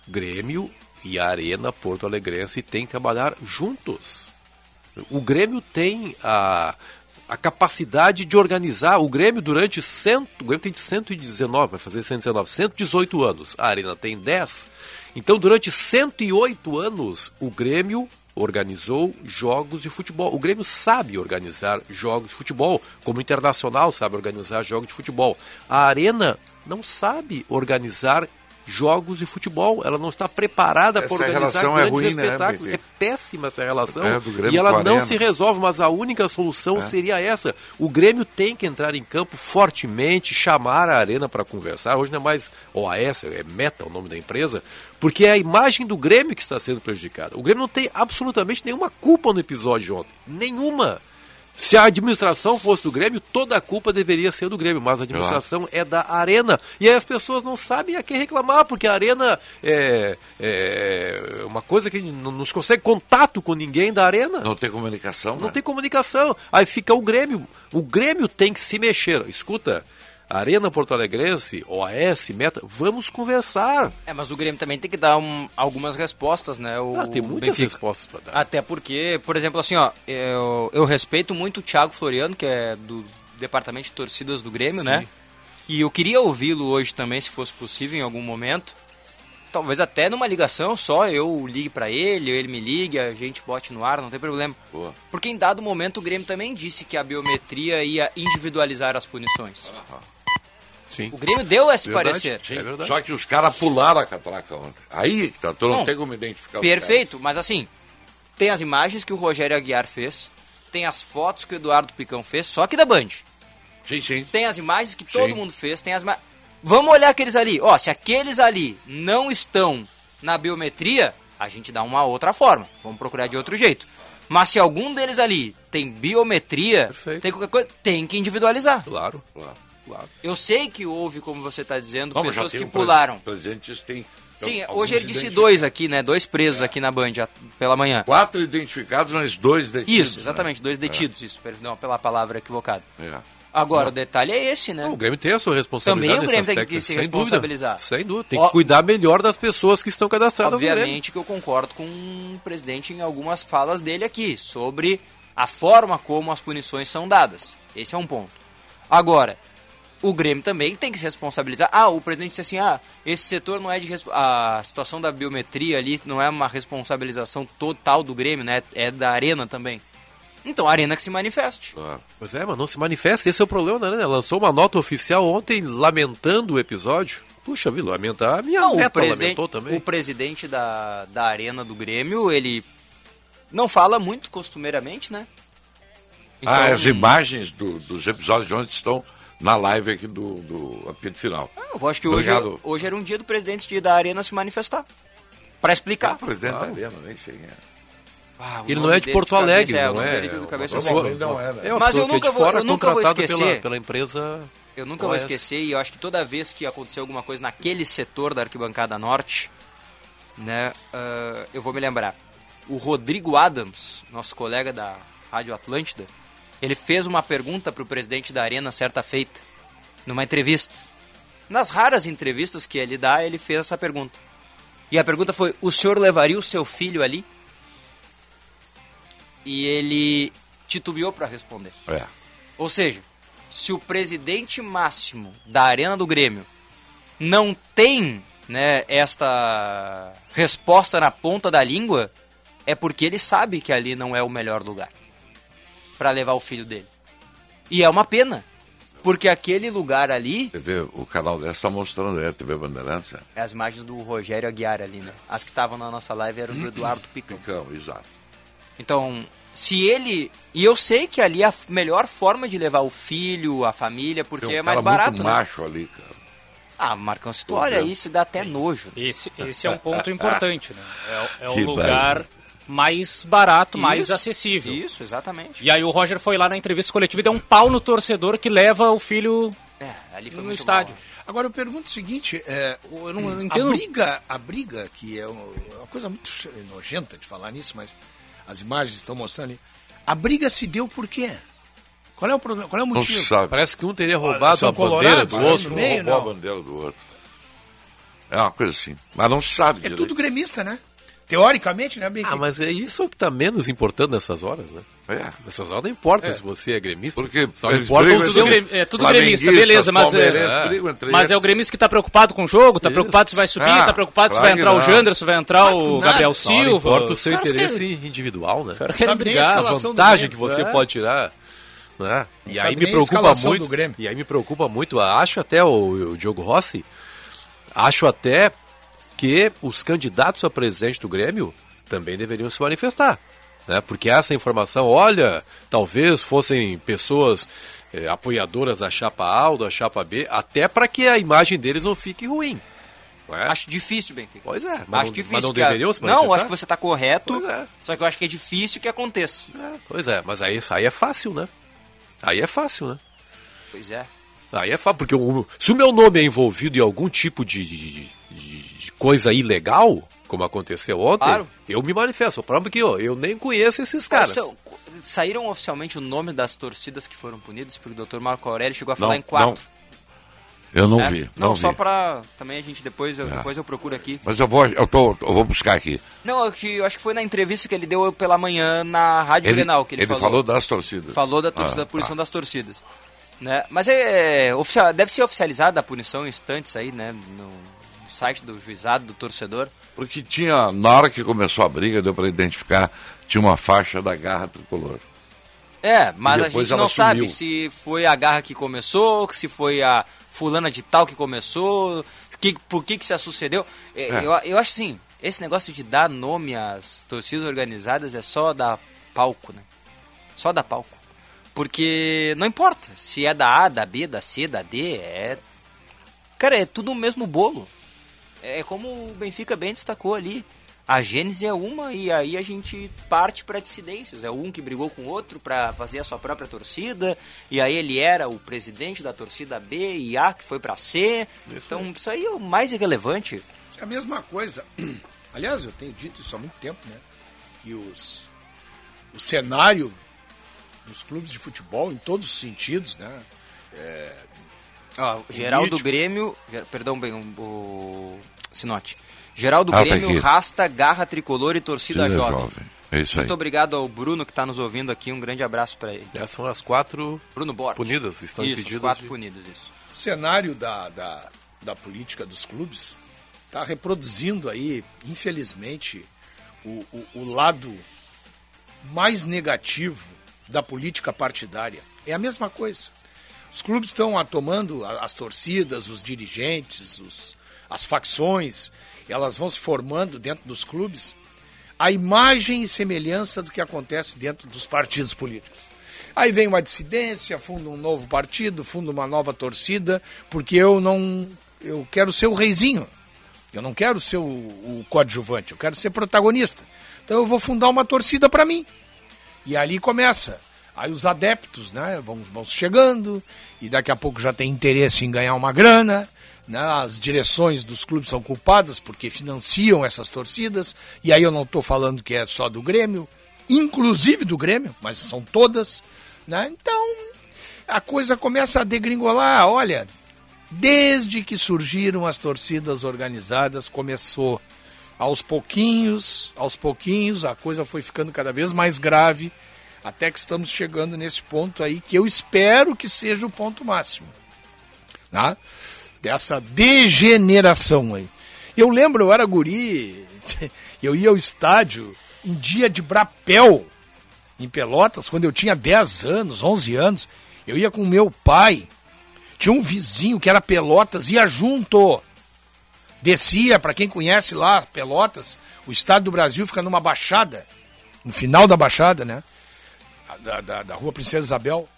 [SPEAKER 6] Grêmio e a Arena Porto Alegrense têm que trabalhar juntos. O Grêmio tem a, a capacidade de organizar. O Grêmio durante cento, o Grêmio tem 119, vai fazer 119, 118 anos. A Arena tem 10. Então, durante 108 anos, o Grêmio organizou jogos de futebol. O Grêmio sabe organizar jogos de futebol, como o Internacional sabe organizar jogos de futebol. A Arena não sabe organizar jogos de futebol. Ela não está preparada para organizar
[SPEAKER 2] é
[SPEAKER 6] grandes
[SPEAKER 2] ruim, né,
[SPEAKER 6] espetáculos.
[SPEAKER 2] Benfica?
[SPEAKER 6] é péssima essa relação.
[SPEAKER 2] É,
[SPEAKER 6] e ela não
[SPEAKER 2] Arena.
[SPEAKER 6] se resolve, mas a única solução seria essa. O Grêmio tem que entrar em campo fortemente, chamar a Arena para conversar. Hoje não é mais OAS, é Meta o nome da empresa, porque é a imagem do Grêmio que está sendo prejudicada. O Grêmio não tem absolutamente nenhuma culpa no episódio de ontem. Nenhuma. Se a administração fosse do Grêmio, toda a culpa deveria ser do Grêmio, mas a administração é da Arena. E aí as pessoas não sabem a quem reclamar, porque a Arena é, é uma coisa que não, não se consegue contato com ninguém da Arena.
[SPEAKER 2] Não tem comunicação,
[SPEAKER 6] Não
[SPEAKER 2] né?
[SPEAKER 6] tem comunicação. Aí fica o Grêmio. O Grêmio tem que se mexer. Escuta, Arena Porto Alegrense, OAS, Meta, vamos conversar.
[SPEAKER 3] É, mas o Grêmio também tem que dar um- algumas respostas, né? O
[SPEAKER 6] Ah, tem muitas
[SPEAKER 3] Benfica.
[SPEAKER 6] respostas para dar.
[SPEAKER 3] Até porque, por exemplo, assim, ó, eu, eu respeito muito o Thiago Floriano, que é do departamento de torcidas do Grêmio, né? E eu queria ouvi-lo hoje também, se fosse possível, em algum momento. Talvez até numa ligação só, eu ligue pra ele, ele me ligue, a gente bote no ar, não tem problema.
[SPEAKER 2] Boa.
[SPEAKER 3] Porque em dado momento o Grêmio também disse que a biometria ia individualizar as punições.
[SPEAKER 6] Sim.
[SPEAKER 3] O Grêmio deu esse
[SPEAKER 6] Verdade.
[SPEAKER 3] parecer.
[SPEAKER 2] Sim,
[SPEAKER 6] É verdade.
[SPEAKER 2] Só que os caras pularam a catraca ontem. Aí que tá, tu não,
[SPEAKER 3] Não.
[SPEAKER 2] tem como identificar
[SPEAKER 3] Perfeito, mas assim, tem as imagens que o Rogério Aguiar fez, tem as fotos que o Eduardo Picão fez, só que da Band.
[SPEAKER 2] Sim, sim.
[SPEAKER 3] Tem as imagens que todo
[SPEAKER 2] Sim.
[SPEAKER 3] mundo fez, tem as ima- Vamos olhar aqueles ali. Ó, se aqueles ali não estão na biometria, a gente dá uma outra forma. Vamos procurar de outro jeito. Mas se algum deles ali tem biometria,
[SPEAKER 6] Perfeito.
[SPEAKER 3] tem qualquer coisa, tem que individualizar.
[SPEAKER 6] Claro, claro.
[SPEAKER 3] Eu sei que houve, como você está dizendo, pessoas
[SPEAKER 2] tem
[SPEAKER 3] que pularam.
[SPEAKER 2] presidente isso tem
[SPEAKER 3] Sim,
[SPEAKER 2] Alguns
[SPEAKER 3] hoje ele disse dois aqui, né? Dois presos aqui na Band pela manhã.
[SPEAKER 2] Quatro identificados, mas dois detidos.
[SPEAKER 3] Isso, exatamente, dois detidos, isso, perdão pela palavra equivocada.
[SPEAKER 2] Né? É.
[SPEAKER 3] Agora, o detalhe é esse, né?
[SPEAKER 6] Não, o Grêmio tem a sua responsabilidade
[SPEAKER 3] Também o Grêmio tem
[SPEAKER 6] aspecto,
[SPEAKER 3] que se
[SPEAKER 6] sem
[SPEAKER 3] responsabilizar.
[SPEAKER 6] Dúvida, sem dúvida. Tem
[SPEAKER 3] Ó-
[SPEAKER 6] que cuidar melhor das pessoas que estão cadastradas.
[SPEAKER 3] Obviamente que eu concordo com o presidente em algumas falas dele aqui, sobre a forma como as punições são dadas. Esse é um ponto. Agora, o Grêmio também tem que se responsabilizar. Ah, o presidente disse assim, ah, esse setor não é de... A situação da biometria ali não é uma responsabilização total do Grêmio, né? É da Arena também. Então, a Arena que se manifeste.
[SPEAKER 2] Claro.
[SPEAKER 6] Pois é, mas não se manifesta, esse é o problema, né? Lançou uma nota oficial ontem lamentando o episódio. Puxa vida, lamentar. A minha
[SPEAKER 3] Não, o
[SPEAKER 6] neta
[SPEAKER 3] presidente,
[SPEAKER 6] lamentou também.
[SPEAKER 3] o presidente da, da Arena do Grêmio, ele não fala muito costumeiramente, né? Então,
[SPEAKER 2] ah, as imagens do- dos episódios de ontem estão na live aqui do, do apito final.
[SPEAKER 3] Eu acho que hoje,
[SPEAKER 2] Obrigado.
[SPEAKER 3] hoje era um dia do presidente de- da Arena se manifestar. Pra explicar.
[SPEAKER 2] Ah, presidente da Arena, nem sei quem é.
[SPEAKER 3] Ah,
[SPEAKER 6] Ele não é de
[SPEAKER 3] dele
[SPEAKER 6] Porto
[SPEAKER 3] cabeça,
[SPEAKER 6] Alegre,
[SPEAKER 3] é, o
[SPEAKER 6] não é?
[SPEAKER 3] de cabeça eu
[SPEAKER 6] pessoa-
[SPEAKER 8] Ele não é, né?
[SPEAKER 6] É
[SPEAKER 3] Mas eu
[SPEAKER 6] é
[SPEAKER 3] nunca
[SPEAKER 6] de
[SPEAKER 3] vou- eu nunca vou esquecer.
[SPEAKER 6] Pela, pela empresa.
[SPEAKER 3] Eu nunca vou esquecer e eu acho que toda vez que acontecer alguma coisa naquele setor da arquibancada norte, né, ah, eu vou me lembrar. O Rodrigo Adams, nosso colega da Rádio Atlântida, ele fez uma pergunta para o presidente da Arena certa feita, numa entrevista. Nas raras entrevistas que ele dá, ele fez essa pergunta. E a pergunta foi: o senhor levaria o seu filho ali? E ele titubeou para responder.
[SPEAKER 2] É.
[SPEAKER 3] Ou seja, se o presidente máximo da Arena do Grêmio não tem né, esta resposta na ponta da língua, é porque ele sabe que ali não é o melhor lugar para levar o filho dele. E é uma pena, porque aquele lugar ali,
[SPEAKER 2] TV, o canal dessa está mostrando, é a TV Bandeirantes. é.
[SPEAKER 3] é as imagens do Rogério Aguiar ali, né? As que estavam na nossa live eram do Eduardo Picão.
[SPEAKER 2] Picão, exato.
[SPEAKER 3] Então, se ele. E eu sei que ali é a melhor forma de levar o filho, a família, porque
[SPEAKER 2] um
[SPEAKER 3] é mais
[SPEAKER 2] cara
[SPEAKER 3] barato,
[SPEAKER 2] muito
[SPEAKER 3] né?
[SPEAKER 2] macho ali, cara.
[SPEAKER 3] Ah, Marcão, se tu olha
[SPEAKER 2] vendo.
[SPEAKER 3] isso, dá até nojo.
[SPEAKER 7] Esse, esse é um ponto (laughs) importante, né? É, é o
[SPEAKER 2] Que
[SPEAKER 7] lugar
[SPEAKER 2] barulho.
[SPEAKER 7] Mais barato, mais
[SPEAKER 3] Isso,
[SPEAKER 7] acessível.
[SPEAKER 3] Isso, exatamente.
[SPEAKER 7] E aí o Roger foi lá na entrevista coletiva e deu um pau no torcedor que leva o filho
[SPEAKER 3] É, ali foi
[SPEAKER 7] no estádio.
[SPEAKER 3] mal.
[SPEAKER 8] Agora eu pergunto o seguinte, é,
[SPEAKER 7] Eu não
[SPEAKER 8] a
[SPEAKER 7] entendo.
[SPEAKER 8] briga, a briga que é uma uma coisa muito nojenta de falar nisso, mas as imagens estão mostrando ali. A briga se deu por quê? Qual é o problema? Qual é o
[SPEAKER 2] Não
[SPEAKER 8] motivo?
[SPEAKER 2] se sabe.
[SPEAKER 6] Parece que um teria roubado a bandeira do
[SPEAKER 8] né?
[SPEAKER 6] outro.
[SPEAKER 8] no meio,
[SPEAKER 2] roubou
[SPEAKER 8] não.
[SPEAKER 2] a bandeira do outro. É uma coisa assim. Mas não se sabe
[SPEAKER 8] É
[SPEAKER 2] direito.
[SPEAKER 8] tudo gremista, né? Teoricamente, né, Benfica?
[SPEAKER 6] Ah, mas é isso que tá menos importando nessas horas, né?
[SPEAKER 2] É.
[SPEAKER 6] Nessas horas não importa se você é gremista.
[SPEAKER 2] Porque
[SPEAKER 6] só
[SPEAKER 2] eles
[SPEAKER 6] importa o seu...
[SPEAKER 7] grem- é tudo gremista, beleza, mas é-
[SPEAKER 6] é.
[SPEAKER 7] Mas é o gremista que tá preocupado com o jogo, tá
[SPEAKER 6] Isso.
[SPEAKER 7] preocupado se vai subir,
[SPEAKER 2] Ah,
[SPEAKER 7] tá preocupado se
[SPEAKER 2] claro
[SPEAKER 7] vai
[SPEAKER 2] que
[SPEAKER 7] entrar o
[SPEAKER 2] não.
[SPEAKER 7] Jander, se vai entrar
[SPEAKER 8] Claro que
[SPEAKER 7] o
[SPEAKER 8] nada.
[SPEAKER 7] Gabriel
[SPEAKER 6] Só não
[SPEAKER 7] Silva.
[SPEAKER 6] importa o seu interesse
[SPEAKER 8] querem-
[SPEAKER 6] individual, né?
[SPEAKER 8] Quer
[SPEAKER 6] Quer
[SPEAKER 8] brigar,
[SPEAKER 6] a vantagem que você
[SPEAKER 8] é.
[SPEAKER 6] pode tirar. Né? E aí me preocupa muito. E aí me preocupa muito. Acho até o, o Diogo Rossi. Acho até que os candidatos a presidente do Grêmio também deveriam se manifestar. Né? Porque essa informação, olha, talvez fossem pessoas eh, apoiadoras da chapa A ou da chapa B, até para que a imagem deles não fique ruim. não é?
[SPEAKER 3] Acho difícil, Benfica.
[SPEAKER 6] Pois é, mas
[SPEAKER 3] Acho
[SPEAKER 6] não,
[SPEAKER 3] difícil.
[SPEAKER 6] mas não deveriam se
[SPEAKER 3] Não,
[SPEAKER 6] manifestar?
[SPEAKER 3] acho que você tá correto.
[SPEAKER 6] É.
[SPEAKER 3] Só que eu acho que é difícil que aconteça.
[SPEAKER 6] É, pois é, mas aí, aí é fácil, né? Aí é fácil, né?
[SPEAKER 3] Pois é.
[SPEAKER 6] Aí é fácil, porque se o meu nome é envolvido em algum tipo de, de- de- de coisa ilegal, como aconteceu ontem,
[SPEAKER 3] Claro.
[SPEAKER 6] eu me manifesto. O problema é que ó, eu nem conheço esses caras.
[SPEAKER 3] são- saíram oficialmente o nome das torcidas que foram punidas, porque o Dr. Marco Aurélio chegou a
[SPEAKER 2] Não,
[SPEAKER 3] falar em quatro.
[SPEAKER 2] Eu não
[SPEAKER 3] né?
[SPEAKER 2] vi.
[SPEAKER 3] Não,
[SPEAKER 2] Não,
[SPEAKER 3] só pra. Também a gente depois, eu,
[SPEAKER 2] É.
[SPEAKER 3] depois eu procuro aqui.
[SPEAKER 2] Mas eu vou, eu, tô, eu vou buscar aqui.
[SPEAKER 3] Não, eu, que- eu acho que foi na entrevista que ele deu pela manhã na Rádio
[SPEAKER 2] Ele,
[SPEAKER 3] Grenal que ele,
[SPEAKER 2] ele falou das torcidas.
[SPEAKER 3] Falou da, torcida,
[SPEAKER 2] Ah,
[SPEAKER 3] da punição
[SPEAKER 2] tá.
[SPEAKER 3] das torcidas. Né? Mas é, oficial, deve ser oficializada a punição em instantes aí, né? No site do juizado, do torcedor.
[SPEAKER 2] Porque tinha, na hora que começou a briga, deu para identificar, tinha uma faixa da garra tricolor.
[SPEAKER 3] É, mas a gente não sabe se foi a garra que começou, se foi a fulana de tal que começou, que, por que que se sucedeu. É,
[SPEAKER 2] É.
[SPEAKER 3] Eu, eu acho assim, esse negócio de dar nome às torcidas organizadas é só dar palco, né? Só dar palco. Porque não importa se é da A, da B, da C, da D, é... Cara, é tudo o mesmo bolo. É como o Benfica bem destacou ali. A gênese é uma e aí a gente parte para dissidências. É um que brigou com o outro para fazer a sua própria torcida, e aí ele era o presidente da torcida B e A que foi para C. então isso aí é o mais irrelevante.
[SPEAKER 8] É a mesma coisa. (clears throat) Aliás, eu tenho dito isso há muito tempo, né? Que os, o cenário dos clubes de futebol, em todos os sentidos, né? É,
[SPEAKER 3] Ó, geral do Grêmio. ger- Perdão, bem, o. o Sinote. Geral do
[SPEAKER 2] Ah, tá
[SPEAKER 3] Grêmio,
[SPEAKER 2] aqui.
[SPEAKER 3] rasta, garra tricolor e torcida jovem.
[SPEAKER 2] jovem. É isso aí.
[SPEAKER 3] Muito obrigado ao Bruno que está nos ouvindo aqui. Um grande abraço para ele.
[SPEAKER 6] Essas são as quatro
[SPEAKER 3] Bruno Borges.
[SPEAKER 6] punidas, estão
[SPEAKER 3] isso,
[SPEAKER 6] impedidas.
[SPEAKER 3] quatro
[SPEAKER 6] de-
[SPEAKER 3] punidos, isso.
[SPEAKER 8] o cenário da, da, da política dos clubes está reproduzindo aí, infelizmente, o, o, o lado mais negativo da política partidária. É a mesma coisa. Os clubes estão tomando as torcidas, os dirigentes, os, as facções, elas vão se formando dentro dos clubes a imagem e semelhança do que acontece dentro dos partidos políticos. Aí vem uma dissidência, funda um novo partido, funda uma nova torcida, porque eu não. Eu quero ser o reizinho. Eu não quero ser o, o coadjuvante, eu quero ser protagonista. Então eu vou fundar uma torcida para mim. E ali começa. Aí os adeptos né, vão, vão chegando, e daqui a pouco já tem interesse em ganhar uma grana. Né, as direções dos clubes são culpadas porque financiam essas torcidas. E aí eu não estou falando que é só do Grêmio, inclusive do Grêmio, mas são todas. Né? Então a coisa começa a degringolar. Olha, desde que surgiram as torcidas organizadas, começou aos pouquinhos, aos pouquinhos, a coisa foi ficando cada vez mais grave, até que estamos chegando nesse ponto aí, que eu espero que seja o ponto máximo. Né? Dessa degeneração aí. Eu lembro, eu era guri, (laughs) eu ia ao estádio em dia de brapel, em Pelotas, quando eu tinha 10 anos, 11 anos, eu ia com meu pai, tinha um vizinho que era Pelotas, ia junto. Descia, para quem conhece lá, Pelotas, o estado do Brasil fica numa baixada, no final da baixada, né? Da, da, da rua Princesa Isabel.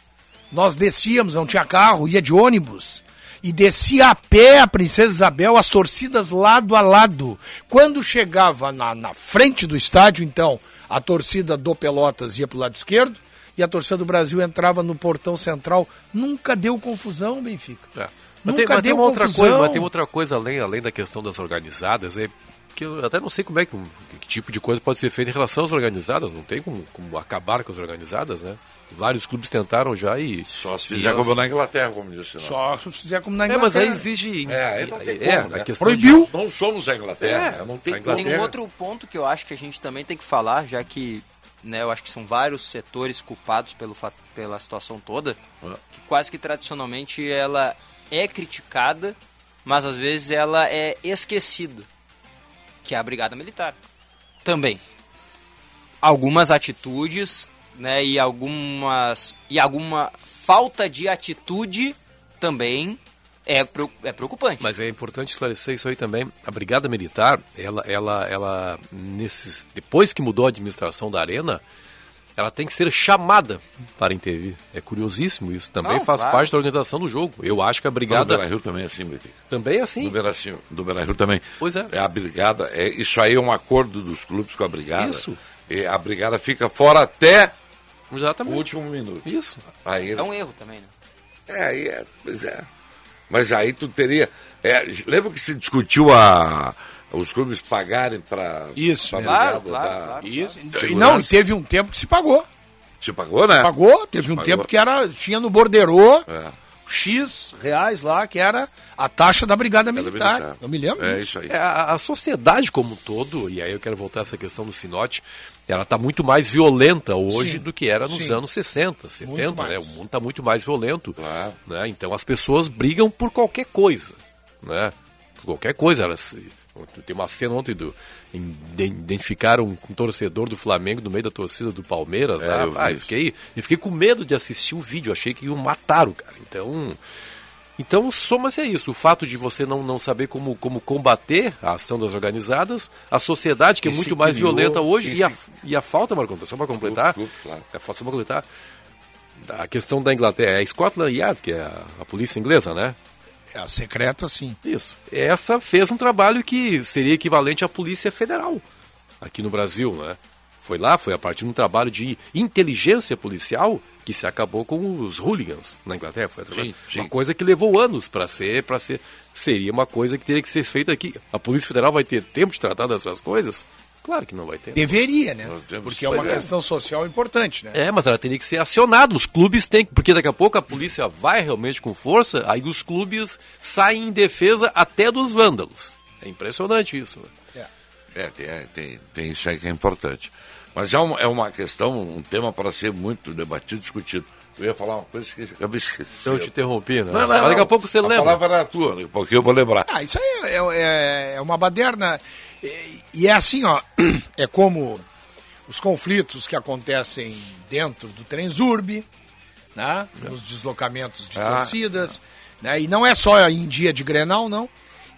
[SPEAKER 8] Nós descíamos, não tinha carro, ia de ônibus. E descia a pé a Princesa Isabel, as torcidas lado a lado. Quando chegava na, na frente do estádio, então, a torcida do Pelotas ia para o lado esquerdo e a torcida do Brasil entrava no portão central. Nunca deu confusão, Benfica.
[SPEAKER 6] É. Mas
[SPEAKER 8] Nunca
[SPEAKER 6] tem, mas tem
[SPEAKER 8] deu
[SPEAKER 6] uma outra coisa, mas tem outra coisa além, além da questão das organizadas, é que eu até não sei como é que, que tipo de coisa pode ser feita em relação às organizadas, não tem como, como acabar com as organizadas, né? Vários clubes tentaram já e
[SPEAKER 2] Só se fizer
[SPEAKER 6] elas-
[SPEAKER 2] como na Inglaterra, como disse. Não.
[SPEAKER 8] Só se fizer como na
[SPEAKER 6] É,
[SPEAKER 8] Inglaterra.
[SPEAKER 6] mas aí exige
[SPEAKER 2] É, aí não tem
[SPEAKER 6] é,
[SPEAKER 2] como,
[SPEAKER 6] a
[SPEAKER 2] né?
[SPEAKER 6] questão
[SPEAKER 8] Proibiu.
[SPEAKER 2] Não somos a Inglaterra.
[SPEAKER 6] É,
[SPEAKER 2] não tem
[SPEAKER 6] a
[SPEAKER 2] como.
[SPEAKER 3] Tem um outro ponto que eu acho que a gente também tem que falar, já que né, eu acho que são vários setores culpados pelo, fa- pela situação toda,
[SPEAKER 2] Ah.
[SPEAKER 3] que quase que tradicionalmente ela é criticada, mas às vezes ela é esquecida, que é a Brigada Militar. Também. Algumas atitudes, né, e algumas e alguma falta de atitude também é, é preocupante.
[SPEAKER 6] Mas é importante esclarecer isso aí também. A Brigada Militar, ela, ela, ela, nesses, depois que mudou a administração da Arena, ela tem que ser chamada para intervir. É curiosíssimo isso. Também
[SPEAKER 3] Não,
[SPEAKER 6] faz
[SPEAKER 3] claro.
[SPEAKER 6] parte da organização do jogo. Eu acho que a
[SPEAKER 2] Do
[SPEAKER 6] Brigada
[SPEAKER 2] Beira-Rio também é assim, Benfica.
[SPEAKER 6] também é assim.
[SPEAKER 2] Do Beira-Rio do também.
[SPEAKER 6] Pois é.
[SPEAKER 2] A brigada, é, isso aí é um acordo dos clubes com a brigada.
[SPEAKER 6] Isso.
[SPEAKER 2] E a brigada fica fora até o
[SPEAKER 6] Exatamente.
[SPEAKER 2] último minuto.
[SPEAKER 6] Isso.
[SPEAKER 2] Aí,
[SPEAKER 3] É um erro também, né?
[SPEAKER 2] é, aí é, pois é. Mas aí tu teria. é, lembra que se discutiu a, os clubes pagarem para.
[SPEAKER 8] Isso,
[SPEAKER 2] pra
[SPEAKER 8] é.
[SPEAKER 2] brigada
[SPEAKER 3] Claro, claro,
[SPEAKER 2] da-
[SPEAKER 3] claro.
[SPEAKER 8] Isso.
[SPEAKER 2] Segurança.
[SPEAKER 8] E não, e teve um tempo que se pagou.
[SPEAKER 2] Se pagou, né?
[SPEAKER 8] Pagou, teve um
[SPEAKER 2] Pagou.
[SPEAKER 8] tempo que era, tinha no borderô
[SPEAKER 2] É.
[SPEAKER 8] X reais lá, que era a taxa da Brigada Militar.
[SPEAKER 2] militar.
[SPEAKER 8] Eu me lembro
[SPEAKER 2] É
[SPEAKER 8] disso.
[SPEAKER 2] isso aí.
[SPEAKER 6] É, a, a sociedade como um todo, e aí eu quero voltar a essa questão do Sinote, ela está muito mais violenta hoje
[SPEAKER 8] Sim.
[SPEAKER 6] do que era nos
[SPEAKER 8] Sim.
[SPEAKER 6] anos 60, 70, né? O mundo está muito mais violento.
[SPEAKER 2] Claro.
[SPEAKER 6] Né? Então as pessoas brigam por qualquer coisa. Né? Por qualquer coisa. Elas, tem uma cena ontem do. Identificaram um torcedor do Flamengo no meio da torcida do Palmeiras.
[SPEAKER 2] É,
[SPEAKER 6] lá.
[SPEAKER 2] eu
[SPEAKER 6] Ah, eu fiquei, eu fiquei com medo de assistir o vídeo, achei que iam matar o cara. Então. Então, soma-se a isso. O fato de você não, não saber como, como combater a ação das organizadas, a sociedade, que é muito mais
[SPEAKER 2] criou-
[SPEAKER 6] violenta hoje,
[SPEAKER 2] e
[SPEAKER 6] e, a,
[SPEAKER 2] se-
[SPEAKER 6] e a falta, Marco só para completar,
[SPEAKER 2] claro.
[SPEAKER 6] é, só para completar, a questão da Inglaterra, é a Scotland Yard, que é a, a polícia inglesa, né?
[SPEAKER 8] É a secreta, sim.
[SPEAKER 6] Isso. Essa fez um trabalho que seria equivalente à Polícia Federal aqui no Brasil, né? Foi lá, foi a partir de um trabalho de inteligência policial que se acabou com os hooligans na Inglaterra. Foi
[SPEAKER 2] Sim, sim.
[SPEAKER 6] uma coisa que levou anos para ser, para ser. Seria uma coisa que teria que ser feita aqui. A Polícia Federal vai ter tempo de tratar dessas coisas? Claro que não vai ter.
[SPEAKER 8] Deveria, né? Porque é uma
[SPEAKER 2] é.
[SPEAKER 8] questão social importante, né?
[SPEAKER 6] É, mas ela teria que ser acionada. Os clubes têm, porque daqui a pouco a polícia vai realmente com força, aí os clubes saem em defesa até dos vândalos. É impressionante isso. né?
[SPEAKER 2] É, tem, é, tem, tem isso aí que é importante. Mas é uma, é uma questão, um tema para ser muito debatido, discutido. Eu ia falar uma coisa que acabei esquecendo.
[SPEAKER 6] Eu te interrompi, né?
[SPEAKER 2] Não, não,
[SPEAKER 6] mas daqui
[SPEAKER 2] não.
[SPEAKER 6] a pouco você
[SPEAKER 2] a
[SPEAKER 6] lembra.
[SPEAKER 2] palavra era tua, a pouco eu vou lembrar.
[SPEAKER 8] Ah, isso aí é, é- é uma baderna. E, e é assim, ó. (clears throat) É como os conflitos que acontecem dentro do Transurb, né? Nos deslocamentos de
[SPEAKER 2] Ah.
[SPEAKER 8] torcidas. Né? E não é só em dia de Grenal, não.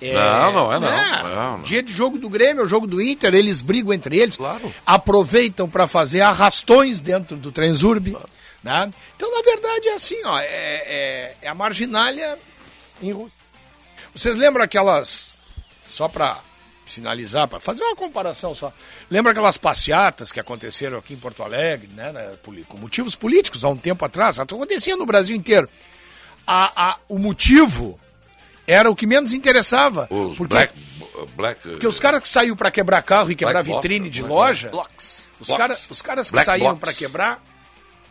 [SPEAKER 8] É,
[SPEAKER 2] Não, não é não.
[SPEAKER 8] né?
[SPEAKER 2] Não, não.
[SPEAKER 8] Dia de jogo do Grêmio, é jogo do Inter, eles brigam entre eles.
[SPEAKER 6] Claro.
[SPEAKER 8] Aproveitam para fazer arrastões dentro do Transurb. Né? Então, na verdade, é assim, ó. É, é- é a marginalha em Rússia. Vocês lembram aquelas. Só para finalizar, para fazer uma comparação só. Lembra aquelas passeatas que aconteceram aqui em Porto Alegre, né, né, com motivos políticos há um tempo atrás? Acontecia no Brasil inteiro. A, a- o motivo era o que menos interessava.
[SPEAKER 2] Os
[SPEAKER 8] porque,
[SPEAKER 2] Black. Black
[SPEAKER 8] porque os caras que saíram para quebrar carro e quebrar
[SPEAKER 2] Box,
[SPEAKER 8] vitrine de
[SPEAKER 2] Black
[SPEAKER 8] loja,
[SPEAKER 3] Blocks.
[SPEAKER 8] os, cara, os caras que
[SPEAKER 2] Black
[SPEAKER 8] saíram para quebrar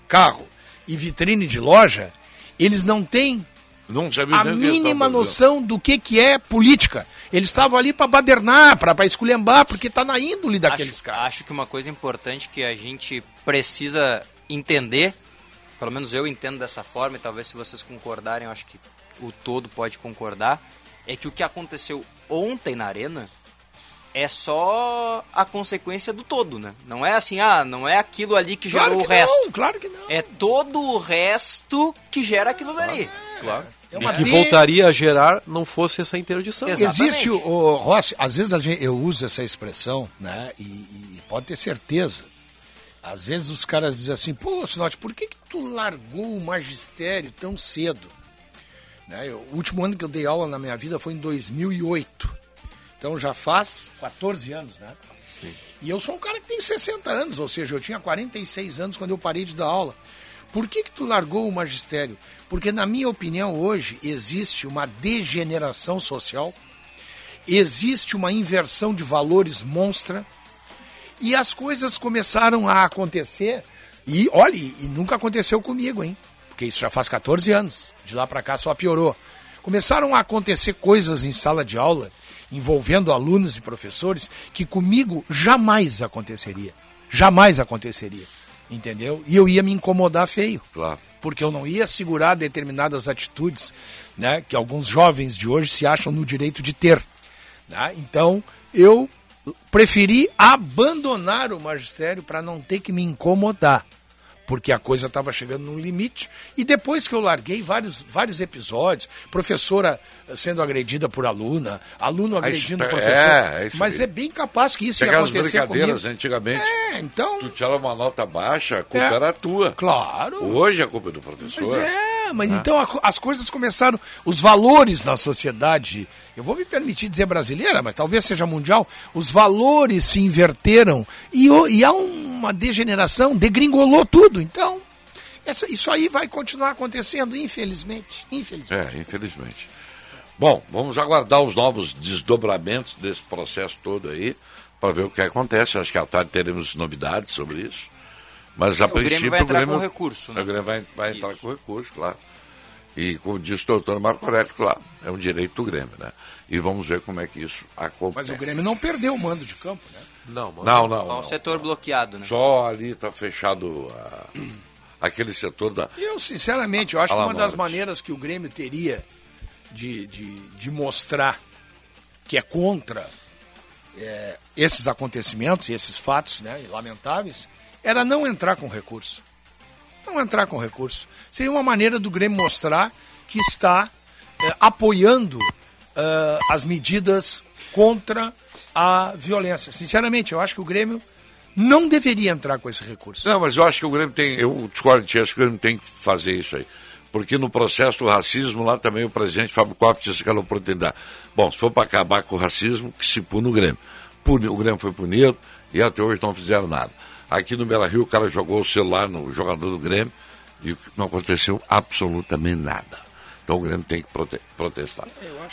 [SPEAKER 8] carro e vitrine de loja, eles não têm
[SPEAKER 2] Não
[SPEAKER 8] a mínima noção do que, que é política. Eles estavam ali para badernar, para esculhambar, porque tá na índole daqueles
[SPEAKER 3] acho,
[SPEAKER 8] caras.
[SPEAKER 3] acho que uma coisa importante que a gente precisa entender, pelo menos eu entendo dessa forma, e talvez se vocês concordarem, eu acho que o todo pode concordar, é que o que aconteceu ontem na arena é só a consequência do todo, né? Não é assim, ah, não é aquilo ali que gerou
[SPEAKER 8] Claro
[SPEAKER 3] o
[SPEAKER 8] que
[SPEAKER 3] resto.
[SPEAKER 8] não, claro que não.
[SPEAKER 3] É todo o resto que gera aquilo dali.
[SPEAKER 6] Claro.
[SPEAKER 8] É
[SPEAKER 6] E que
[SPEAKER 8] de-
[SPEAKER 6] voltaria a gerar não fosse essa interdição.
[SPEAKER 3] Exato.
[SPEAKER 8] Existe o, o Rossi, às vezes a gente- eu uso essa expressão, né? E, e pode ter certeza. Às vezes os caras dizem assim, pô, Sinote, por que, que tu largou o magistério tão cedo? Né, eu- o último ano que eu dei aula na minha vida foi em 2008. Então já faz 14 anos, né? E eu sou um cara que tem 60 anos, ou seja, eu tinha 46 anos quando eu parei de dar aula. Por que que tu largou o magistério? Porque na minha opinião hoje existe uma degeneração social, existe uma inversão de valores monstra e as coisas começaram a acontecer e olhe, e nunca aconteceu comigo, hein? Porque isso já faz 14 anos. De lá para cá só piorou. Começaram a acontecer coisas em sala de aula envolvendo alunos e professores que comigo jamais aconteceria. Jamais aconteceria. Entendeu? E eu ia me incomodar feio.
[SPEAKER 2] Claro.
[SPEAKER 8] Porque eu não ia segurar determinadas atitudes né, que alguns jovens de hoje se acham no direito de ter. né? Então, eu preferi abandonar o magistério para não ter que me incomodar. Porque a coisa estava chegando num limite. E depois que eu larguei vários, vários episódios, professora eh, sendo agredida por aluna, aluno agredindo
[SPEAKER 2] é,
[SPEAKER 8] professor.
[SPEAKER 2] é isso
[SPEAKER 8] Mas
[SPEAKER 2] aí.
[SPEAKER 8] é bem capaz que isso
[SPEAKER 2] Tem
[SPEAKER 8] ia acontecer
[SPEAKER 2] brincadeiras
[SPEAKER 8] comigo.
[SPEAKER 2] antigamente.
[SPEAKER 8] É, então.
[SPEAKER 2] Tu tirava uma nota baixa, a culpa
[SPEAKER 8] É.
[SPEAKER 2] era tua.
[SPEAKER 8] Claro.
[SPEAKER 2] Hoje a culpa é do professor.
[SPEAKER 8] Pois é, mas então a as coisas começaram, os valores na sociedade, eu vou me permitir dizer brasileira, mas talvez seja mundial, os valores se inverteram e, e há uma degeneração, degringolou tudo. Então, essa- isso aí vai continuar acontecendo, infelizmente. Infelizmente.
[SPEAKER 2] É, infelizmente. Bom, vamos aguardar os novos desdobramentos desse processo todo aí, para ver o que acontece. Acho que à tarde teremos novidades sobre isso. Mas a
[SPEAKER 3] o Grêmio
[SPEAKER 2] princípio
[SPEAKER 3] vai entrar
[SPEAKER 2] o Grêmio,
[SPEAKER 3] com recurso, né?
[SPEAKER 2] O Grêmio vai, vai entrar com recurso, claro. E como disse o doutor Marco Aurélio, claro, é um direito do Grêmio, né? E vamos ver como é que isso acontece.
[SPEAKER 8] Mas o Grêmio não perdeu o mando de campo, né?
[SPEAKER 6] Não, mas
[SPEAKER 2] Não, não.
[SPEAKER 3] Só
[SPEAKER 2] não.
[SPEAKER 3] o setor bloqueado, né?
[SPEAKER 2] Só ali está fechado ah, aquele setor da.
[SPEAKER 8] Eu, sinceramente, eu acho que uma das maneiras que o Grêmio teria de, de, de mostrar que é contra é, esses acontecimentos e esses fatos né, lamentáveis era não entrar com recurso. Não entrar com recurso. Seria uma maneira do Grêmio mostrar que está é, apoiando ah, as medidas contra a violência. Sinceramente, eu acho que o Grêmio não deveria entrar com esse recurso.
[SPEAKER 2] Não, mas eu acho que o Grêmio tem. Eu discordo de acho que o Grêmio tem que fazer isso aí. Porque no processo do racismo, lá também o presidente Fábio Koff disse aquela oportunidade. Bom, se for para acabar com o racismo, que se pune o Grêmio. O Grêmio foi punido e até hoje não fizeram nada. Aqui no Bela Rio, o cara jogou o celular no jogador do Grêmio e não aconteceu absolutamente nada. Então o Grêmio tem que prote protestar.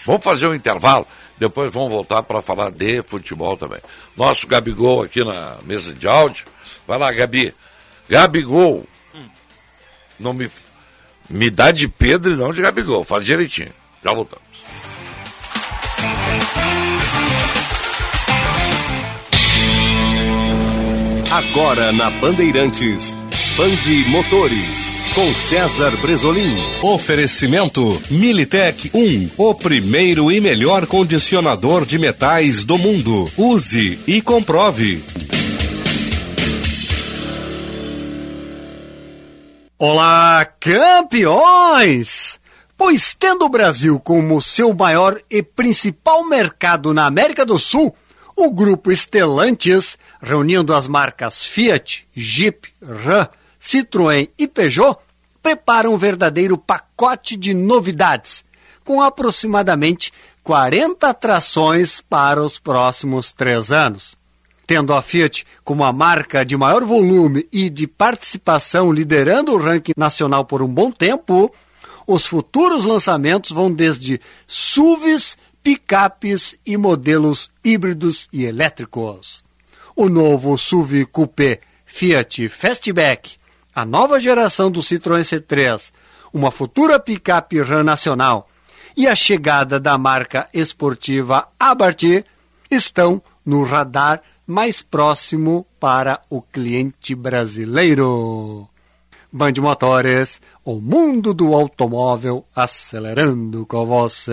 [SPEAKER 2] Vamos fazer um intervalo, depois vamos voltar para falar de futebol também. Nosso Gabigol aqui na mesa de áudio. Vai lá, Gabi. Gabigol. Hum. Não me, me dá de Pedro e não de Gabigol. Faz direitinho. Já voltamos.
[SPEAKER 1] Agora na Bandeirantes, Bande Motores com César Bresolim. Oferecimento Militech 1, o primeiro e melhor condicionador de metais do mundo. Use e comprove.
[SPEAKER 9] Olá, campeões! Pois tendo o Brasil como seu maior e principal mercado na América do Sul, o grupo Stellantis, reunindo as marcas Fiat, Jeep, Ram, Citroën e Peugeot, prepara um verdadeiro pacote de novidades, com aproximadamente 40 atrações para os próximos três anos. Tendo a Fiat como a marca de maior volume e de participação liderando o ranking nacional por um bom tempo, os futuros lançamentos vão desde SUVs, picapes e modelos híbridos e elétricos. O novo SUV Coupé Fiat Fastback a nova geração do Citroën C3, uma futura picape RAM nacional e a chegada da marca esportiva Abarth estão no radar mais próximo para o cliente brasileiro. Band Motores, o mundo do automóvel acelerando com você.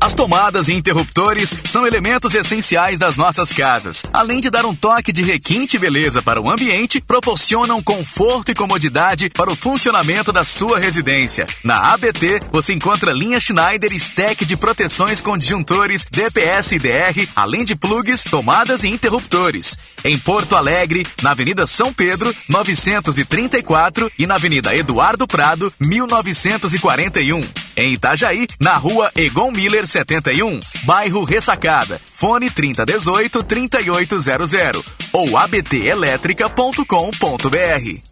[SPEAKER 10] As tomadas e interruptores são elementos essenciais das nossas casas. Além de dar um toque de requinte e beleza para o ambiente, proporcionam conforto e comodidade para o funcionamento da sua residência. Na ABT, você encontra linha Schneider stack de proteções com disjuntores DPS e DR, além de plugs, tomadas e interruptores. Em Porto Alegre, na Avenida São Pedro, 934 e na Avenida Eduardo Prado, 1941. Em Itajaí, na Rua Egon Miller 71, bairro Ressacada. Fone 3018 3800 ou abtelétrica.com.br.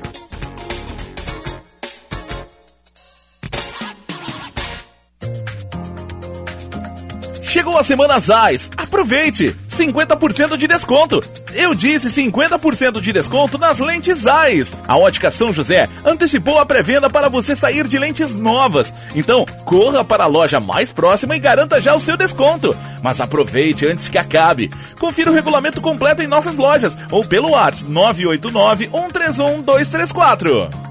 [SPEAKER 11] Chegou a semana Zais. Aproveite! 50% de desconto. Eu disse 50% de desconto nas lentes Zais. A Ótica São José antecipou a pré-venda para você sair de lentes novas. Então, corra para a loja mais próxima e garanta já o seu desconto. Mas aproveite antes que acabe. Confira o regulamento completo em nossas lojas ou pelo WhatsApp 989 131 234.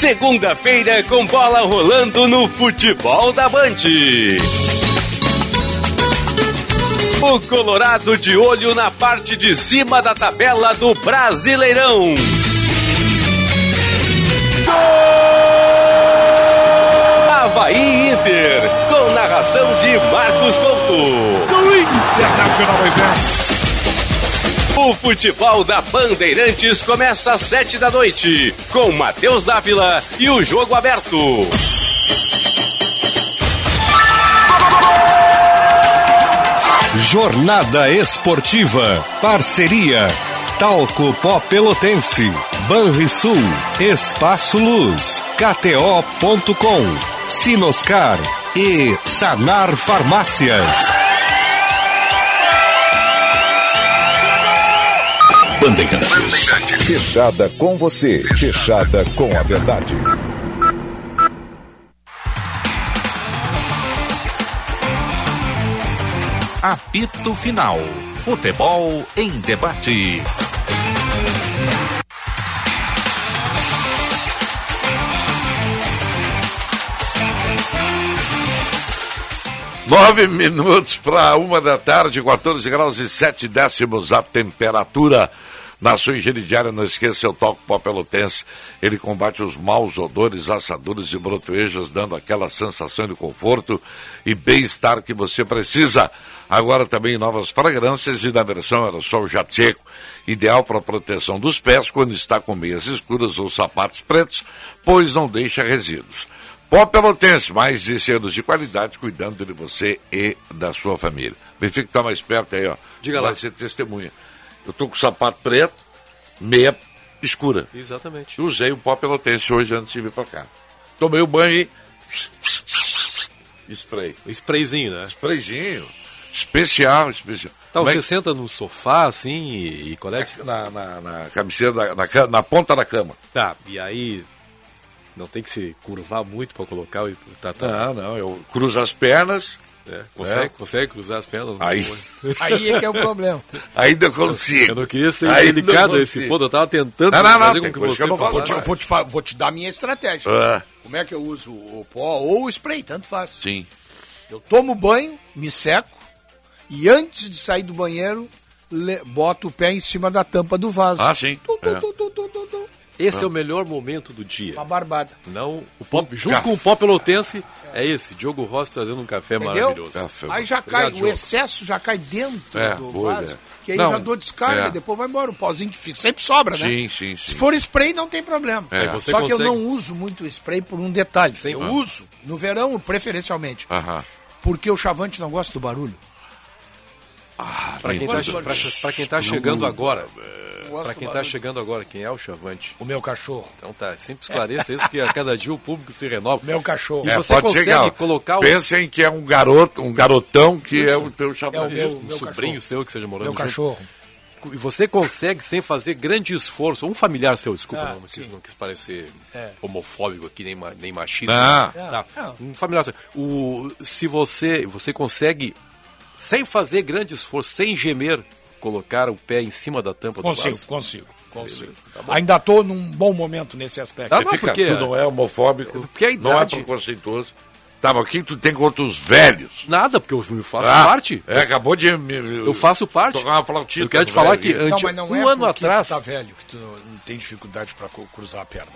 [SPEAKER 1] Segunda-feira com bola rolando no futebol da Band. O Colorado de olho na parte de cima da tabela do Brasileirão. Gol! Havaí Inter, com narração de Marcos Do Internacional O futebol da Bandeirantes começa às sete da noite, com Matheus Dávila e o jogo aberto. Jornada Esportiva. Parceria. Talco Pó Pelotense. Banrisul. Espaço Luz. KTO.com. Sinoscar. E Sanar Farmácias.
[SPEAKER 12] Bandeirantes. Fechada com você. Fechada com a verdade.
[SPEAKER 1] Apito Final. Futebol em debate.
[SPEAKER 2] Nove minutos para uma da tarde, 14 graus e sete décimos a temperatura. Na sua higiene diária, não esqueça o toque pó pelotense. Ele combate os maus odores, assaduras e brotoejas, dando aquela sensação de conforto e bem-estar que você precisa. Agora também novas fragrâncias e na versão aerossol jato seco, ideal para proteção dos pés quando está com meias escuras ou sapatos pretos, pois não deixa resíduos. Pó Pelotense, mais de selos de qualidade, cuidando de você e da sua família. Benfica está mais perto aí, ó.
[SPEAKER 6] Diga
[SPEAKER 2] Vai
[SPEAKER 6] lá.
[SPEAKER 2] ser testemunha. Eu tô com sapato preto, meia escura.
[SPEAKER 6] Exatamente.
[SPEAKER 2] Usei o pó pelotense hoje antes de vir para cá. Tomei o banho e. Spray.
[SPEAKER 6] Sprayzinho, né?
[SPEAKER 2] Sprayzinho. Especial, especial.
[SPEAKER 6] Tá,
[SPEAKER 2] é
[SPEAKER 6] você
[SPEAKER 2] que-
[SPEAKER 6] senta no sofá assim e, e conecta.
[SPEAKER 2] Na, na, na cabeceira, da- na, na ponta da cama.
[SPEAKER 6] Tá, e aí não tem que se curvar muito pra colocar o. Tá, tá.
[SPEAKER 2] Não, não, eu cruzo as pernas.
[SPEAKER 6] É, consegue,
[SPEAKER 2] É.
[SPEAKER 6] consegue cruzar as pernas?
[SPEAKER 2] Aí. (laughs)
[SPEAKER 8] Aí é que é o problema.
[SPEAKER 2] Ainda consigo.
[SPEAKER 6] Eu não queria ser
[SPEAKER 2] Ainda
[SPEAKER 6] delicado esse ponto, eu tava tentando
[SPEAKER 2] Não, não, não,
[SPEAKER 6] fazer com que você
[SPEAKER 8] Vou te, eu vou te, vou te dar a minha estratégia.
[SPEAKER 2] Ah.
[SPEAKER 8] Como é que eu uso o pó ou o spray, tanto faz.
[SPEAKER 2] Sim.
[SPEAKER 8] Eu tomo banho, me seco e antes de sair do banheiro, le- boto o pé em cima da tampa do vaso.
[SPEAKER 2] Ah, sim.
[SPEAKER 8] Tu, tu,
[SPEAKER 2] É.
[SPEAKER 8] tu, tu, tu, tu, tu.
[SPEAKER 6] Esse é o melhor momento do dia.
[SPEAKER 8] Uma barbada.
[SPEAKER 6] Não, o pop, junto
[SPEAKER 2] café.
[SPEAKER 6] com o pó pelotense, é esse. Diogo Rossi trazendo um café
[SPEAKER 8] Entendeu?
[SPEAKER 6] maravilhoso.
[SPEAKER 2] Café.
[SPEAKER 8] Aí já cai,
[SPEAKER 6] Obrigado,
[SPEAKER 8] o
[SPEAKER 6] Diogo.
[SPEAKER 8] excesso já cai dentro
[SPEAKER 2] É,
[SPEAKER 8] do
[SPEAKER 2] boa
[SPEAKER 8] vaso.
[SPEAKER 2] ideia.
[SPEAKER 8] Que aí
[SPEAKER 2] Não,
[SPEAKER 8] já dou descarga,
[SPEAKER 2] é.
[SPEAKER 8] depois vai embora. O pauzinho que fica, sempre sobra, né?
[SPEAKER 2] Sim, sim, sim.
[SPEAKER 8] Se for spray, não tem problema.
[SPEAKER 2] É.
[SPEAKER 8] Só que eu
[SPEAKER 6] consegue-
[SPEAKER 8] não uso muito spray por um detalhe.
[SPEAKER 6] Sem-
[SPEAKER 8] eu
[SPEAKER 6] Ah.
[SPEAKER 8] uso no verão, preferencialmente.
[SPEAKER 2] Aham.
[SPEAKER 8] Porque o chavante não gosta do barulho.
[SPEAKER 6] Quem, tá,
[SPEAKER 8] do
[SPEAKER 6] pra, pra quem tá
[SPEAKER 2] Não
[SPEAKER 6] chegando agora, Pra
[SPEAKER 8] do
[SPEAKER 6] quem tá
[SPEAKER 8] barulho.
[SPEAKER 6] chegando agora, quem é o Chavante?
[SPEAKER 8] O meu cachorro.
[SPEAKER 6] Então tá, sempre esclareça isso, porque a cada dia o público se renova.
[SPEAKER 8] Meu cachorro.
[SPEAKER 6] E
[SPEAKER 2] É,
[SPEAKER 6] você
[SPEAKER 2] pode
[SPEAKER 6] consegue
[SPEAKER 2] chegar.
[SPEAKER 6] colocar o
[SPEAKER 2] Pensem que é um garoto, um garotão que é
[SPEAKER 6] Isso.
[SPEAKER 2] o teu
[SPEAKER 8] É
[SPEAKER 2] chapéu.
[SPEAKER 8] o meu-
[SPEAKER 6] um
[SPEAKER 8] meu
[SPEAKER 6] sobrinho
[SPEAKER 8] cachorro.
[SPEAKER 6] seu que seja morando
[SPEAKER 8] Meu
[SPEAKER 6] junto.
[SPEAKER 8] cachorro.
[SPEAKER 6] E você consegue, sem fazer grande esforço, um familiar seu, desculpa,
[SPEAKER 8] Ah,
[SPEAKER 6] não, quis, não quis parecer
[SPEAKER 8] É.
[SPEAKER 6] homofóbico aqui, nem, nem machista.
[SPEAKER 2] Não.
[SPEAKER 6] Tá.
[SPEAKER 8] Não.
[SPEAKER 6] Um familiar seu. O, se você, você consegue, sem fazer grande esforço, sem gemer, colocar o pé em cima da tampa do
[SPEAKER 8] Consigo,
[SPEAKER 6] vaso.
[SPEAKER 8] consigo. consigo.
[SPEAKER 6] Beleza, tá bom.
[SPEAKER 8] Ainda tô num bom momento nesse aspecto.
[SPEAKER 6] Tá, não,
[SPEAKER 2] Fica,
[SPEAKER 6] porque-
[SPEAKER 2] tu não é homofóbico,
[SPEAKER 6] Porque a
[SPEAKER 2] não é
[SPEAKER 6] idade-
[SPEAKER 2] preconceituoso. Tá, mas o que tu tem contra os velhos?
[SPEAKER 6] Nada, porque eu faço
[SPEAKER 2] Ah,
[SPEAKER 6] parte.
[SPEAKER 2] É, acabou de... me-
[SPEAKER 6] Eu faço parte.
[SPEAKER 2] Tocar uma flautita
[SPEAKER 6] Eu quero te falar
[SPEAKER 2] velho
[SPEAKER 6] que antes,
[SPEAKER 8] Não, não
[SPEAKER 6] um
[SPEAKER 8] é
[SPEAKER 6] ano
[SPEAKER 8] porque
[SPEAKER 6] atrás.
[SPEAKER 8] tu tá velho que tu não tem dificuldade pra cu- cruzar a perna.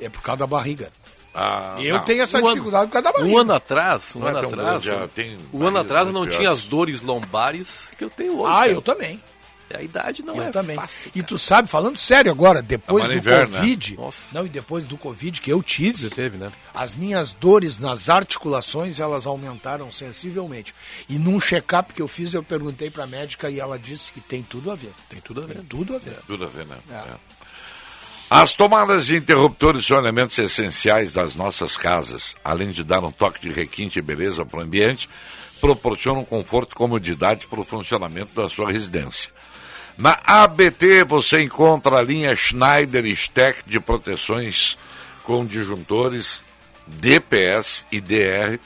[SPEAKER 8] É por causa da barriga.
[SPEAKER 2] Ah,
[SPEAKER 8] eu
[SPEAKER 2] não.
[SPEAKER 8] tenho essa
[SPEAKER 6] Um ano-
[SPEAKER 8] dificuldade por causa da barriga.
[SPEAKER 6] Um ano atrás, um
[SPEAKER 2] Não é
[SPEAKER 6] ano
[SPEAKER 2] tão
[SPEAKER 6] atrás,
[SPEAKER 2] já tem
[SPEAKER 6] um ano atrás eu não tinha as dores lombares que eu tenho hoje.
[SPEAKER 8] Ah,
[SPEAKER 6] cara.
[SPEAKER 8] eu também.
[SPEAKER 6] A idade não
[SPEAKER 8] eu
[SPEAKER 6] é
[SPEAKER 8] também.
[SPEAKER 6] fácil.
[SPEAKER 8] e tu sabe, falando sério agora, depois
[SPEAKER 2] Tá,
[SPEAKER 8] do
[SPEAKER 2] no inverno, né?
[SPEAKER 8] Covid,
[SPEAKER 6] Nossa.
[SPEAKER 8] não, e depois do Covid que eu tive,
[SPEAKER 6] Você teve, né?
[SPEAKER 8] as minhas dores nas articulações, elas aumentaram sensivelmente. E num check-up que eu fiz, eu perguntei pra médica e ela disse que tem tudo a ver.
[SPEAKER 6] Tem tudo a ver.
[SPEAKER 8] Tem tudo a ver.
[SPEAKER 2] Tudo a ver, né?
[SPEAKER 8] É.
[SPEAKER 2] É. As tomadas de interruptores são elementos essenciais das nossas casas. Além de dar um toque de requinte e beleza para o ambiente, proporcionam conforto e comodidade para o funcionamento da sua residência. Na ABT você encontra a linha Schneider Stack de proteções com disjuntores DPS e DR,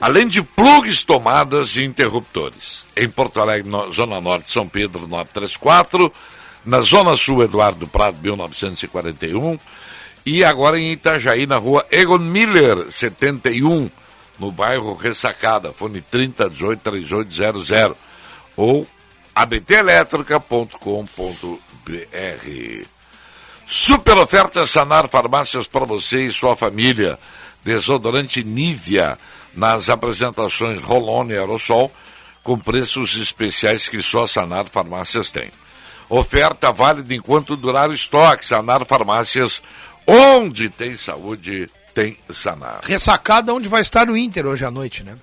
[SPEAKER 2] além de plugs, tomadas e interruptores. Em Porto Alegre, Zona Norte, São Pedro 934, na Zona Sul, Eduardo Prado, 1941, e agora em Itajaí, na rua Egon Miller, 71, no bairro Ressacada, fone 3018 3800, ou abtelétrica.com.br. Super oferta Sanar Farmácias para você e sua família. Desodorante Nivea nas apresentações Rolone Aerosol com preços especiais que só Sanar Farmácias tem. Oferta válida enquanto durar o estoque. Sanar Farmácias, onde tem saúde, tem Sanar.
[SPEAKER 8] Ressacada onde vai estar o Inter hoje à noite, né?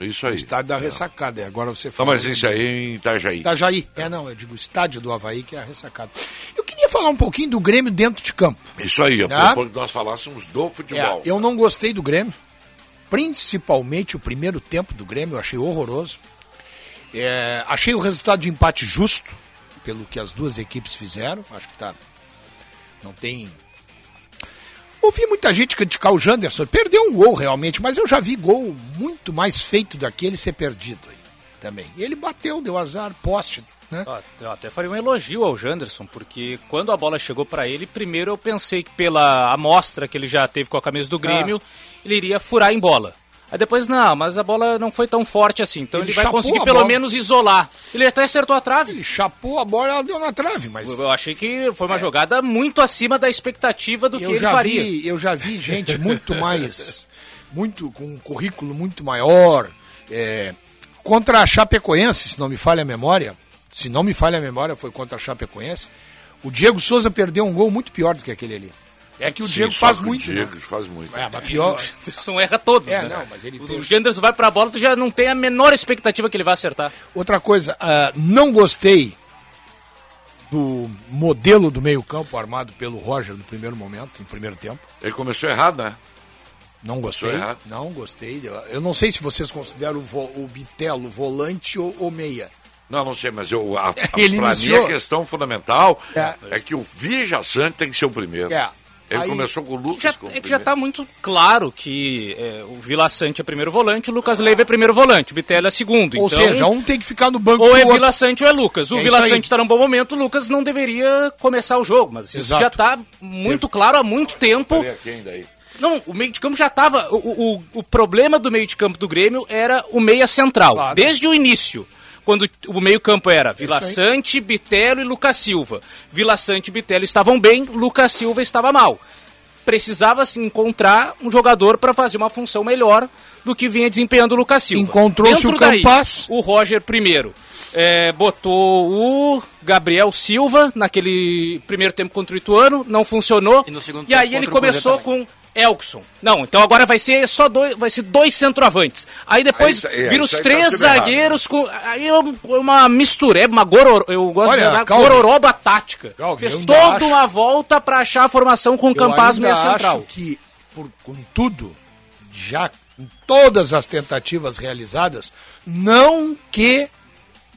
[SPEAKER 2] Isso aí.
[SPEAKER 8] O estádio da ressacada. E agora você
[SPEAKER 2] Não,
[SPEAKER 8] fala.
[SPEAKER 2] mas isso aí é em Itajaí.
[SPEAKER 8] Itajaí. É, não, eu digo estádio do Havaí, que é a ressacada. Eu queria falar um pouquinho do Grêmio dentro de campo.
[SPEAKER 2] Isso aí, depois que nós falássemos do futebol.
[SPEAKER 8] É, eu não gostei do Grêmio. Principalmente o primeiro tempo do Grêmio, eu achei horroroso. É, achei o resultado de empate justo, pelo que as duas equipes fizeram. Acho que tá. Não tem. Ouvi muita gente criticar o Janderson. Perdeu um gol realmente, mas eu já vi gol muito mais feito daquele ser perdido aí, também. Ele bateu, deu azar, poste. Né?
[SPEAKER 7] Eu até faria um elogio ao Janderson, porque quando a bola chegou para ele, primeiro eu pensei que pela amostra que ele já teve com a camisa do Grêmio, ele iria furar em bola. Aí depois, não, mas a bola não foi tão forte assim, então ele,
[SPEAKER 8] Ele
[SPEAKER 7] vai conseguir pelo menos isolar. Ele até acertou a trave.
[SPEAKER 8] Ele chapou a bola e ela deu na trave, mas.
[SPEAKER 7] Eu achei que foi uma jogada muito acima da expectativa do que
[SPEAKER 8] eu
[SPEAKER 7] ele
[SPEAKER 8] já
[SPEAKER 7] faria.
[SPEAKER 8] vi, eu já vi gente muito mais, muito com um currículo muito maior é, contra a Chapecoense, se não me falha a memória. Se não me falha a memória, foi contra a Chapecoense. O Diego Souza perdeu um gol muito pior do que aquele ali. É que o
[SPEAKER 2] Sim,
[SPEAKER 8] Diego
[SPEAKER 2] só
[SPEAKER 8] faz
[SPEAKER 2] que
[SPEAKER 8] muito.
[SPEAKER 2] O Diego
[SPEAKER 8] né?
[SPEAKER 2] faz muito.
[SPEAKER 8] É, mas pior. (laughs)
[SPEAKER 7] O Janderson erra todos,
[SPEAKER 8] É,
[SPEAKER 7] né?
[SPEAKER 8] não, mas ele
[SPEAKER 7] O
[SPEAKER 8] teve-
[SPEAKER 7] Janderson vai pra bola, tu já não tem a menor expectativa que ele vai acertar.
[SPEAKER 8] Outra coisa, ah, não gostei do modelo do meio-campo armado pelo Roger no primeiro momento, no primeiro tempo.
[SPEAKER 2] Ele começou errado, né?
[SPEAKER 8] Não gostei. Não gostei. Eu- não sei se vocês consideram o, vo- o Bitelo volante ou, ou meia.
[SPEAKER 2] Não, não sei, mas eu, a, (laughs) a,
[SPEAKER 8] Ele
[SPEAKER 2] pra
[SPEAKER 8] iniciou.
[SPEAKER 2] mim a questão fundamental
[SPEAKER 8] É.
[SPEAKER 2] é, que o Vija Sante tem que ser o primeiro.
[SPEAKER 8] É.
[SPEAKER 2] Ele
[SPEAKER 8] Aí-
[SPEAKER 2] começou com o Lucas
[SPEAKER 7] Já, é que já
[SPEAKER 2] primeiro.
[SPEAKER 7] tá muito claro que é, o Vila Sante é primeiro volante, o Lucas Leiva é primeiro volante, o Bitello é segundo.
[SPEAKER 8] Ou
[SPEAKER 7] então,
[SPEAKER 8] seja, um tem que ficar no banco
[SPEAKER 7] ou
[SPEAKER 8] do
[SPEAKER 7] é. Vila Sante ou é Lucas. O
[SPEAKER 8] É
[SPEAKER 7] Vila
[SPEAKER 8] isso.
[SPEAKER 7] Sante tá num bom momento, o Lucas não deveria começar o jogo, mas isso
[SPEAKER 8] Exato.
[SPEAKER 7] já tá muito claro há muito tempo.
[SPEAKER 2] Peraí, quem daí?
[SPEAKER 7] Não, o meio de campo já tava. O, o, o problema do meio de campo do Grêmio era o meia central.
[SPEAKER 8] Claro.
[SPEAKER 7] Desde o início. Quando o meio campo era Vila. Sante, Bitelo e Lucas Silva. Vila Sante e Bitelo estavam bem, Lucas Silva estava mal. Precisava se encontrar um jogador para fazer uma função melhor do que vinha desempenhando o Lucas Silva.
[SPEAKER 8] Encontrou-se o
[SPEAKER 7] daí,
[SPEAKER 8] Campas.
[SPEAKER 7] O Roger primeiro é, botou o Gabriel Silva naquele primeiro tempo contra o Ituano, não funcionou.
[SPEAKER 3] E no segundo
[SPEAKER 7] E aí ele começou com Elkson. Não, então agora vai ser só dois, vai ser dois centroavantes. Aí depois
[SPEAKER 2] Aí isso- é,
[SPEAKER 7] vira os
[SPEAKER 2] aí tá
[SPEAKER 7] três
[SPEAKER 2] errado.
[SPEAKER 7] zagueiros com aí é um- uma mistureba, uma gororo, eu gosto
[SPEAKER 8] Olha,
[SPEAKER 7] de
[SPEAKER 8] Calvin.
[SPEAKER 7] gororoba tática.
[SPEAKER 8] Calvin,
[SPEAKER 7] Fez toda
[SPEAKER 8] acho-
[SPEAKER 7] uma volta pra achar a formação com o Campaz meia central.
[SPEAKER 8] acho que, por, com tudo, já com todas as tentativas realizadas, não que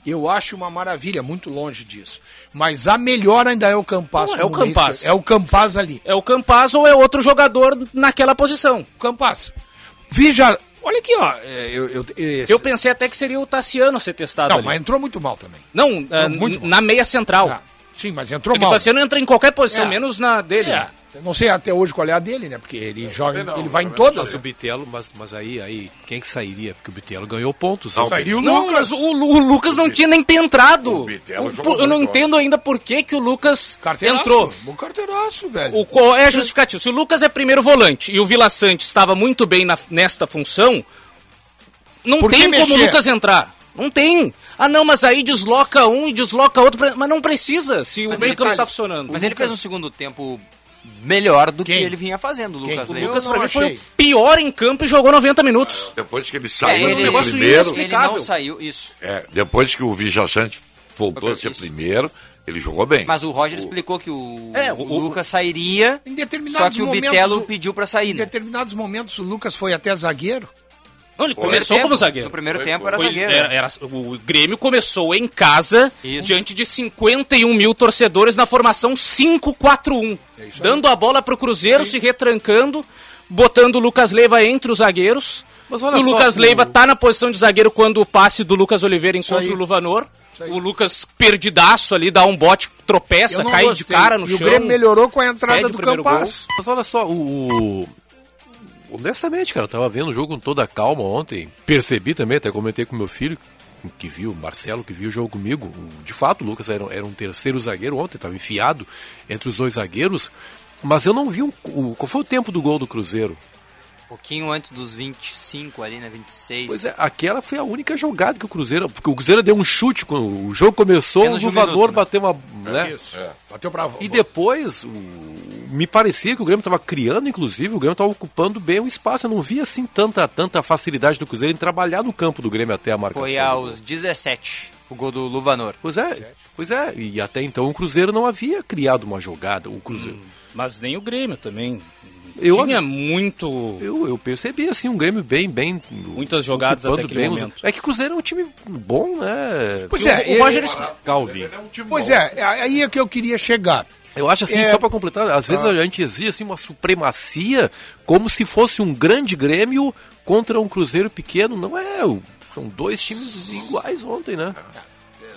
[SPEAKER 8] eu acho uma maravilha, muito longe disso. Mas a melhor ainda é o Campas.
[SPEAKER 7] Não, é o
[SPEAKER 8] isca. É o Campas ali.
[SPEAKER 7] É o Campaz ou é outro jogador naquela posição?
[SPEAKER 8] Campas. Vija, olha aqui, ó. é, Eu, eu, esse-
[SPEAKER 7] Eu pensei até que seria o Tassiano ser testado
[SPEAKER 8] Não,
[SPEAKER 7] ali.
[SPEAKER 8] mas entrou muito mal também.
[SPEAKER 7] Não, ah,
[SPEAKER 8] muito
[SPEAKER 7] n- na meia central.
[SPEAKER 8] Ah, sim, mas entrou
[SPEAKER 7] Porque o
[SPEAKER 8] mal.
[SPEAKER 7] Tassiano entra em qualquer posição,
[SPEAKER 8] É.
[SPEAKER 7] menos na dele.
[SPEAKER 8] É, eu não sei até hoje qual é a dele, né? Porque ele joga,
[SPEAKER 2] não,
[SPEAKER 8] ele vai em todas.
[SPEAKER 6] Mas o Bitelo, mas, mas aí, aí, quem que sairia? Porque o Bitelo ganhou pontos.
[SPEAKER 2] Não,
[SPEAKER 6] né?
[SPEAKER 8] Sairia o
[SPEAKER 7] Não,
[SPEAKER 8] Lucas.
[SPEAKER 7] mas o, o Lucas não tinha nem ter entrado.
[SPEAKER 2] O Bitelo
[SPEAKER 7] O-
[SPEAKER 2] jogou
[SPEAKER 7] eu não entendo ainda por que, que o Lucas
[SPEAKER 8] Carteiraço.
[SPEAKER 7] entrou.
[SPEAKER 8] Bom carteiraço, velho.
[SPEAKER 7] O qual é justificativo? Se o Lucas é primeiro volante e o Vila Sante estava muito bem na- nesta função, não
[SPEAKER 8] Por
[SPEAKER 7] tem como o? Lucas entrar. Não tem. Ah, não, mas aí desloca um e desloca outro. pra- Mas não precisa, se
[SPEAKER 3] Mas
[SPEAKER 7] o meio
[SPEAKER 3] ele
[SPEAKER 7] campo
[SPEAKER 3] faz-
[SPEAKER 7] está funcionando.
[SPEAKER 3] Mas ele fez um segundo tempo melhor do
[SPEAKER 8] Quem?
[SPEAKER 3] que ele vinha fazendo, o
[SPEAKER 8] Quem?
[SPEAKER 3] Lucas
[SPEAKER 8] O
[SPEAKER 7] O
[SPEAKER 3] Leiva.
[SPEAKER 7] Lucas, pra mim, foi o pior em campo e jogou 90 minutos.
[SPEAKER 2] Depois que ele
[SPEAKER 3] É,
[SPEAKER 2] saiu
[SPEAKER 3] ele,
[SPEAKER 2] do
[SPEAKER 7] negócio
[SPEAKER 2] primeiro,
[SPEAKER 3] ele não saiu, isso.
[SPEAKER 2] é, depois que o Vija Sante voltou a ser
[SPEAKER 3] Isso.
[SPEAKER 2] primeiro, ele jogou bem.
[SPEAKER 3] Mas o Roger explicou que o,
[SPEAKER 7] É,
[SPEAKER 3] o
[SPEAKER 7] o-
[SPEAKER 3] Lucas sairia,
[SPEAKER 8] Em determinados
[SPEAKER 3] só que o
[SPEAKER 8] momentos,
[SPEAKER 3] Bitelo
[SPEAKER 8] o-
[SPEAKER 3] pediu pra sair,
[SPEAKER 8] Em
[SPEAKER 3] né?
[SPEAKER 8] determinados momentos o Lucas foi até zagueiro.
[SPEAKER 7] Não, ele começou
[SPEAKER 3] primeiro
[SPEAKER 7] como
[SPEAKER 3] tempo,
[SPEAKER 7] zagueiro.
[SPEAKER 3] No primeiro
[SPEAKER 2] Foi,
[SPEAKER 3] tempo
[SPEAKER 2] foi.
[SPEAKER 3] era
[SPEAKER 7] Foi-
[SPEAKER 3] zagueiro.
[SPEAKER 7] era- era- o Grêmio começou em casa,
[SPEAKER 3] Isso.
[SPEAKER 7] diante de 51 mil torcedores na formação 5-4-1. dando a bola pro Cruzeiro, se retrancando, botando o Lucas Leiva entre os zagueiros.
[SPEAKER 6] Mas olha
[SPEAKER 7] E o
[SPEAKER 6] só,
[SPEAKER 7] Lucas
[SPEAKER 6] o-
[SPEAKER 7] Leiva tá na posição de zagueiro quando o passe do Lucas Oliveira encontra
[SPEAKER 8] aí.
[SPEAKER 7] o Luvanor. O Lucas perdidaço ali, dá um bote, tropeça, cai
[SPEAKER 8] gostei.
[SPEAKER 7] de cara no
[SPEAKER 8] e
[SPEAKER 7] chão.
[SPEAKER 8] o Grêmio melhorou com a entrada
[SPEAKER 7] o
[SPEAKER 8] do Campas.
[SPEAKER 6] Mas olha só, o. Honestamente, cara, eu tava vendo o jogo com toda calma ontem. Percebi também, até comentei com meu filho. que viu, Marcelo que viu o jogo comigo, de fato o Lucas era, era um terceiro zagueiro ontem, estava enfiado entre os dois zagueiros, mas eu não vi um, o, qual foi o tempo do gol do Cruzeiro?
[SPEAKER 3] Um pouquinho antes dos 25 ali, né? 26.
[SPEAKER 6] Pois é, aquela foi a única jogada que o Cruzeiro, porque o Cruzeiro deu um chute quando o jogo começou,
[SPEAKER 3] Menos
[SPEAKER 6] o
[SPEAKER 3] um minuto, né?
[SPEAKER 6] bateu uma, né?
[SPEAKER 8] Isso. Bateu pra...
[SPEAKER 6] E depois, o- me parecia que o Grêmio estava criando, inclusive, o Grêmio estava ocupando bem o espaço. Eu não vi assim tanta, tanta facilidade do Cruzeiro em trabalhar no campo do Grêmio até a marcação.
[SPEAKER 3] Foi aos 17, o gol do Luvanor.
[SPEAKER 6] Pois é, pois é. E até então o Cruzeiro não havia criado uma jogada. O Cruzeiro.
[SPEAKER 7] Mas nem o Grêmio também.
[SPEAKER 6] Eu-
[SPEAKER 7] Tinha muito.
[SPEAKER 6] Eu, eu percebi assim um Grêmio bem, bem.
[SPEAKER 7] Muitas jogadas até aquele
[SPEAKER 6] bem os-
[SPEAKER 7] momento.
[SPEAKER 6] É que o Cruzeiro é um time bom, né?
[SPEAKER 8] Pois é,
[SPEAKER 6] o, o Roger Calvin.
[SPEAKER 8] Pois é, aí é que eu queria chegar.
[SPEAKER 6] Eu acho assim,
[SPEAKER 8] É-
[SPEAKER 6] só para completar, às vezes
[SPEAKER 8] Ah.
[SPEAKER 6] a gente exige assim, uma supremacia como se fosse um grande Grêmio contra um Cruzeiro pequeno. Não é, são dois times iguais ontem, né?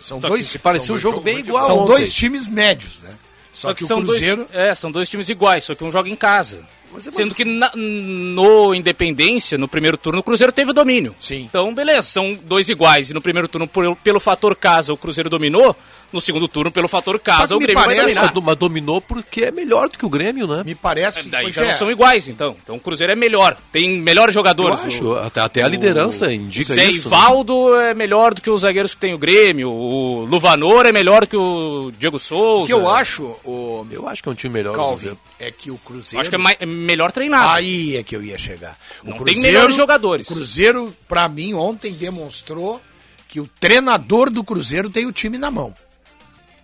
[SPEAKER 8] São
[SPEAKER 7] Só
[SPEAKER 8] dois.
[SPEAKER 7] que
[SPEAKER 6] parecia
[SPEAKER 8] são
[SPEAKER 6] um jogo bem
[SPEAKER 8] muito-
[SPEAKER 6] igual
[SPEAKER 8] São
[SPEAKER 6] ontem.
[SPEAKER 8] dois times médios, né? Só, que, o
[SPEAKER 7] são
[SPEAKER 8] Cruzeiro.
[SPEAKER 7] dois, é, são dois times iguais, só que um joga em casa.
[SPEAKER 6] É
[SPEAKER 7] Sendo que na- no Independência, no primeiro turno, o Cruzeiro teve o domínio.
[SPEAKER 8] Sim.
[SPEAKER 7] Então, beleza, são dois iguais. E no primeiro turno, por- pelo fator casa, o Cruzeiro dominou. No segundo turno, pelo fator casa, o
[SPEAKER 8] me
[SPEAKER 7] Grêmio vai
[SPEAKER 8] parece-
[SPEAKER 7] dominar.
[SPEAKER 6] Mas, dominou porque é melhor do que o Grêmio, né?
[SPEAKER 8] Me parece.
[SPEAKER 7] Daí
[SPEAKER 8] pois
[SPEAKER 7] já
[SPEAKER 8] é.
[SPEAKER 7] não são iguais, então. Então o Cruzeiro é melhor. Tem melhores
[SPEAKER 6] Eu
[SPEAKER 7] jogadores.
[SPEAKER 6] acho,
[SPEAKER 7] O-
[SPEAKER 6] até, até a liderança indica
[SPEAKER 7] Zé
[SPEAKER 6] isso. né?
[SPEAKER 7] Ivaldo é melhor do que os zagueiros que tem o Grêmio. O Luvanor é melhor que o Diego
[SPEAKER 8] O
[SPEAKER 7] Souza.
[SPEAKER 8] que eu acho, o
[SPEAKER 6] Eu acho que é um time melhor.
[SPEAKER 8] Calvin, é que o
[SPEAKER 7] Eu
[SPEAKER 8] Cruzeiro.
[SPEAKER 7] acho que é, mai- é melhor treinado.
[SPEAKER 8] Aí é que eu ia chegar. O
[SPEAKER 7] Não tem melhores jogadores.
[SPEAKER 8] O Cruzeiro, pra mim, ontem demonstrou que o treinador do Cruzeiro tem o time na mão.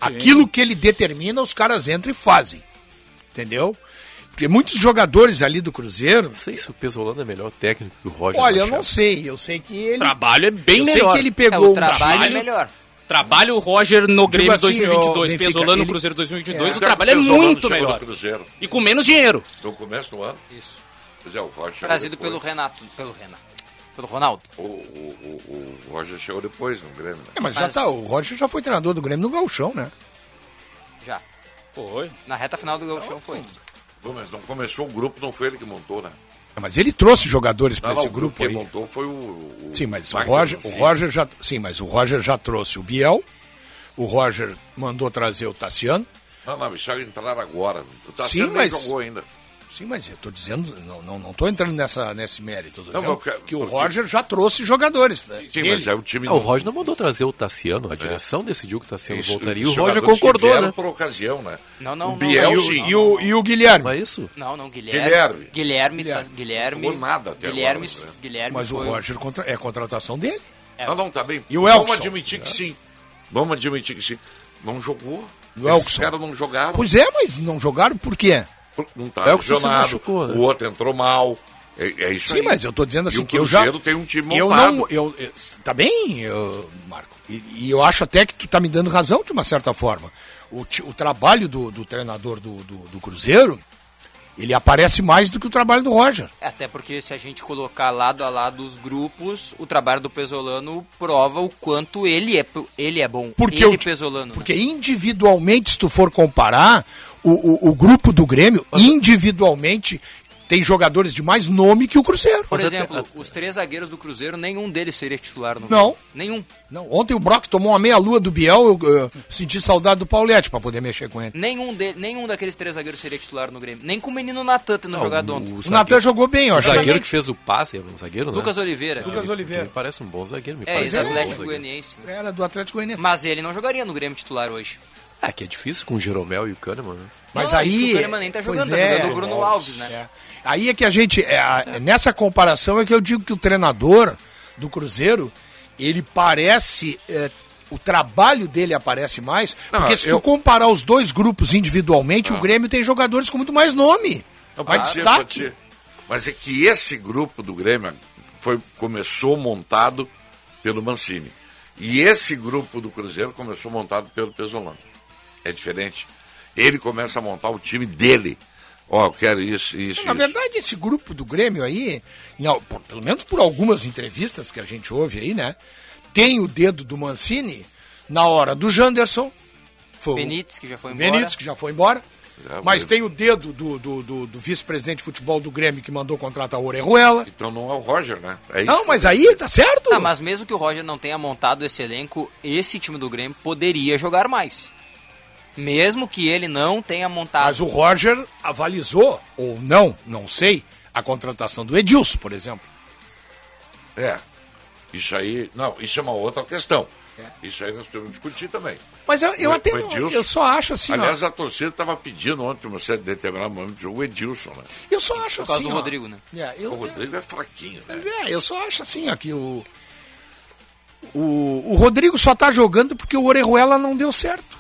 [SPEAKER 8] Aquilo que ele determina, os caras entram e fazem. Entendeu? Porque muitos jogadores ali do Cruzeiro.
[SPEAKER 6] Não sei se o Pesolano é melhor técnico que o Roger
[SPEAKER 8] Olha, eu
[SPEAKER 6] Machado.
[SPEAKER 8] não sei. Eu sei que ele.
[SPEAKER 7] O trabalho é bem
[SPEAKER 8] eu
[SPEAKER 7] melhor.
[SPEAKER 8] sei que ele
[SPEAKER 3] É,
[SPEAKER 8] pegou
[SPEAKER 3] o
[SPEAKER 8] um
[SPEAKER 3] trabalho é
[SPEAKER 8] trabalho.
[SPEAKER 3] melhor.
[SPEAKER 7] Trabalho o Roger no Grêmio
[SPEAKER 8] assim,
[SPEAKER 7] 2022,
[SPEAKER 8] ó, Benfica,
[SPEAKER 7] Pesolano no
[SPEAKER 8] ele-
[SPEAKER 7] Cruzeiro 2022,
[SPEAKER 8] É.
[SPEAKER 7] o trabalho é muito melhor.
[SPEAKER 2] no Cruzeiro.
[SPEAKER 7] E com menos dinheiro.
[SPEAKER 2] No começo do ano.
[SPEAKER 3] Isso.
[SPEAKER 2] Pois é, o Roger chegou
[SPEAKER 3] Trazido pelo Renato. Pelo Renato. Pelo Ronaldo.
[SPEAKER 2] O, o, o, o Roger chegou depois no Grêmio, né?
[SPEAKER 8] É, mas, já
[SPEAKER 3] Mas-
[SPEAKER 8] tá. O Roger já foi treinador do Grêmio no Gauchão, né?
[SPEAKER 3] Já.
[SPEAKER 7] Foi.
[SPEAKER 3] Na reta final do Gauchão foi.
[SPEAKER 2] Pô, Mas não começou o grupo, não foi ele que montou, né?
[SPEAKER 8] Mas ele trouxe jogadores para esse
[SPEAKER 2] o grupo
[SPEAKER 8] grupo
[SPEAKER 2] que
[SPEAKER 8] aí.
[SPEAKER 2] montou foi o. o
[SPEAKER 8] Sim, mas o Roger, o
[SPEAKER 2] Mancini.
[SPEAKER 8] Roger já, sim, mas o Roger já trouxe o Biel. O Roger mandou trazer o Tassiano.
[SPEAKER 2] Não, não, deixaram entrar agora. O
[SPEAKER 8] Sim,
[SPEAKER 2] Tassiano nem
[SPEAKER 8] mas-
[SPEAKER 2] jogou ainda.
[SPEAKER 8] Sim, mas eu tô dizendo, não, não, não tô entrando nessa, nesse mérito. Tô
[SPEAKER 2] Não,
[SPEAKER 8] dizendo
[SPEAKER 2] mas
[SPEAKER 8] que o
[SPEAKER 2] porque-
[SPEAKER 8] Roger já trouxe jogadores. Né,
[SPEAKER 2] Sim, mas é o time.
[SPEAKER 6] Ah, o Roger não mandou trazer o Tassiano, a direção decidiu que o Tassiano
[SPEAKER 2] Isso,
[SPEAKER 6] voltaria.
[SPEAKER 2] os
[SPEAKER 6] O Roger concordou, né?
[SPEAKER 2] por ocasião, né?
[SPEAKER 3] Não, não,
[SPEAKER 2] o
[SPEAKER 3] não,
[SPEAKER 2] Biel,
[SPEAKER 8] e, o,
[SPEAKER 2] sim.
[SPEAKER 8] e, o, e o Guilherme.
[SPEAKER 6] Não é isso?
[SPEAKER 3] Não, não, Guilherme.
[SPEAKER 2] Guilherme.
[SPEAKER 3] Guilherme. tá- Guilherme.
[SPEAKER 2] Jogou nada até
[SPEAKER 3] Guilherme,
[SPEAKER 2] agora, né?
[SPEAKER 3] Guilherme
[SPEAKER 8] Mas o
[SPEAKER 3] foi-
[SPEAKER 8] Roger contra- é contratação dele.
[SPEAKER 3] É.
[SPEAKER 2] Não, não, tá bem.
[SPEAKER 8] E o
[SPEAKER 2] Vamos
[SPEAKER 8] Elkson?
[SPEAKER 2] admitir que sim. Vamos admitir que sim. Não jogou.
[SPEAKER 8] O Elkson.
[SPEAKER 2] caras não jogaram.
[SPEAKER 8] Pois é, mas não jogaram por quê?
[SPEAKER 2] Não tá
[SPEAKER 6] se
[SPEAKER 2] lesionado.
[SPEAKER 6] machucou, né?
[SPEAKER 2] O outro entrou mal. É, é isso
[SPEAKER 8] Sim,
[SPEAKER 2] aí.
[SPEAKER 8] mas eu tô dizendo
[SPEAKER 2] E
[SPEAKER 8] assim
[SPEAKER 2] o
[SPEAKER 8] que eu já.
[SPEAKER 2] Cruzeiro tem um time
[SPEAKER 8] eu
[SPEAKER 2] montado.
[SPEAKER 8] não. Eu, eu- tá bem, eu- Marco. E, e eu acho até que tu tá me dando razão de uma certa forma. O, o trabalho do, do treinador do, do, do Cruzeiro, ele aparece mais do que o trabalho do Roger.
[SPEAKER 3] É, Até porque se a gente colocar lado a lado os grupos, o trabalho do Pesolano prova o quanto ele é, ele é bom.
[SPEAKER 8] Porque
[SPEAKER 3] ele
[SPEAKER 8] o-
[SPEAKER 3] Pesolano. né?
[SPEAKER 8] Porque individualmente, se tu for comparar, o, o, o grupo do Grêmio, individualmente, tem jogadores de mais nome que o Cruzeiro.
[SPEAKER 3] Por exemplo, os três zagueiros do Cruzeiro, nenhum deles seria titular no
[SPEAKER 8] Não.
[SPEAKER 3] Grêmio. Nenhum.
[SPEAKER 8] Não, ontem o Brock tomou uma meia-lua do Biel, eu eh, senti saudade do Paulete para poder mexer com ele.
[SPEAKER 3] Nenhum, de, nenhum daqueles três zagueiros seria titular no Grêmio. Nem com o menino Natan tendo
[SPEAKER 6] Não,
[SPEAKER 3] jogado
[SPEAKER 6] o-
[SPEAKER 3] ontem.
[SPEAKER 6] o
[SPEAKER 8] O Natan jogou bem, eu
[SPEAKER 6] O
[SPEAKER 8] acho.
[SPEAKER 6] zagueiro que fez o passe, era um zagueiro, né?
[SPEAKER 3] Lucas Oliveira.
[SPEAKER 8] Lucas Oliveira.
[SPEAKER 6] me parece um bom zagueiro. Me
[SPEAKER 3] É,
[SPEAKER 6] parece um bom
[SPEAKER 3] ex-Atlético
[SPEAKER 6] zagueiro.
[SPEAKER 3] Goianiense. né?
[SPEAKER 8] Era do Atlético Goianiense.
[SPEAKER 3] Mas ele não jogaria no Grêmio titular hoje.
[SPEAKER 6] É, que é difícil com o Jeromel e o Kahneman, né?
[SPEAKER 8] Mas
[SPEAKER 3] Não,
[SPEAKER 8] aí.
[SPEAKER 3] o Kahneman nem tá
[SPEAKER 8] pois
[SPEAKER 3] jogando, tá
[SPEAKER 8] é,
[SPEAKER 3] jogando o Bruno Alves, né?
[SPEAKER 8] é. Aí é que a gente. é, nessa comparação é que eu digo que o treinador do Cruzeiro, ele parece. é, o trabalho dele aparece mais.
[SPEAKER 2] Não,
[SPEAKER 8] porque se
[SPEAKER 2] eu-
[SPEAKER 8] tu comparar os dois grupos individualmente, o Grêmio tem jogadores com muito mais nome.
[SPEAKER 2] Não,
[SPEAKER 8] mais destaque.
[SPEAKER 2] Mas é que esse grupo do Grêmio foi, começou montado pelo Mancini. E esse grupo do Cruzeiro começou montado pelo Pesolano. É diferente. Ele começa a montar o time dele. Ó, eu quero isso, isso,
[SPEAKER 8] Na
[SPEAKER 2] isso.
[SPEAKER 8] verdade, esse grupo do Grêmio aí, em pelo menos por algumas entrevistas que a gente ouve aí, né? Tem o dedo do Mancini na hora do Janderson. Foi
[SPEAKER 3] Benítez, que já foi embora.
[SPEAKER 8] Benítez, que já foi embora.
[SPEAKER 2] É,
[SPEAKER 8] Mas tem o dedo do, do, do- do vice-presidente de futebol do Grêmio que mandou contratar o Orejuela.
[SPEAKER 2] Então não é o Roger, né? É
[SPEAKER 8] Não, mas aí tá certo.
[SPEAKER 3] Ah, mas mesmo que o Roger não tenha montado esse elenco, esse time do Grêmio poderia jogar mais. Mesmo que ele não tenha montado.
[SPEAKER 8] Mas o Roger avalizou, ou não, não sei, a contratação do Edilson, por exemplo.
[SPEAKER 2] É. Isso aí. Não, isso é uma outra questão. Isso aí nós temos que discutir também.
[SPEAKER 8] Mas eu, eu
[SPEAKER 2] O-
[SPEAKER 8] até
[SPEAKER 2] o
[SPEAKER 8] não,
[SPEAKER 2] Edilson-
[SPEAKER 8] eu só acho assim,
[SPEAKER 2] Aliás,
[SPEAKER 8] ó,
[SPEAKER 2] a torcida estava pedindo ontem, certo determinado momento do jogo, o Edilson, né?
[SPEAKER 8] eu só acho assim,
[SPEAKER 3] do
[SPEAKER 8] ó,
[SPEAKER 3] Rodrigo, né?
[SPEAKER 8] é, eu,
[SPEAKER 2] o Rodrigo é fraquinho, né?
[SPEAKER 8] É, eu só acho assim, ó, que o, o, o Rodrigo só tá jogando porque o Orejuela não deu certo.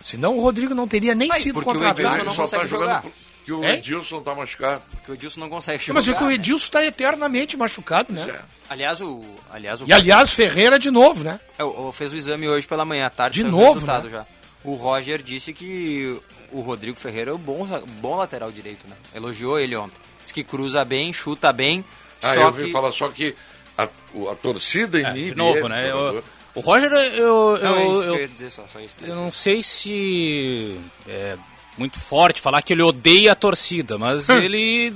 [SPEAKER 8] Senão o Rodrigo não teria nem
[SPEAKER 3] Aí,
[SPEAKER 8] sido
[SPEAKER 3] porque o
[SPEAKER 8] contratado.
[SPEAKER 3] Edilson não
[SPEAKER 2] só
[SPEAKER 3] consegue
[SPEAKER 2] tá jogando
[SPEAKER 3] jogar.
[SPEAKER 2] porque o
[SPEAKER 8] É?
[SPEAKER 2] Edilson tá machucado.
[SPEAKER 3] Porque o Edilson não consegue jogar.
[SPEAKER 8] Mas é que o
[SPEAKER 3] né?
[SPEAKER 8] Edilson está eternamente machucado, né?
[SPEAKER 3] Aliás, o. Aliás, o
[SPEAKER 8] E aliás, Ferreira de novo, né?
[SPEAKER 3] É, o- o- fez o exame hoje pela manhã, à tarde
[SPEAKER 8] De
[SPEAKER 3] o
[SPEAKER 8] novo,
[SPEAKER 3] resultado
[SPEAKER 8] né?
[SPEAKER 3] já. O Roger disse que o Rodrigo Ferreira é um bom, bom lateral direito, né? Elogiou ele ontem. Diz que cruza bem, chuta bem.
[SPEAKER 2] Ah,
[SPEAKER 3] só
[SPEAKER 2] eu ouvi
[SPEAKER 3] que...
[SPEAKER 2] falar só que a, o- a torcida inibe
[SPEAKER 7] É, de novo,
[SPEAKER 2] ele,
[SPEAKER 7] né? Eu- o Roger, eu,
[SPEAKER 3] Não, é
[SPEAKER 7] eu,
[SPEAKER 3] isso que
[SPEAKER 7] eu,
[SPEAKER 3] eu ia dizer só, isso.
[SPEAKER 7] eu não sei se é muito forte falar que ele odeia a torcida, mas ele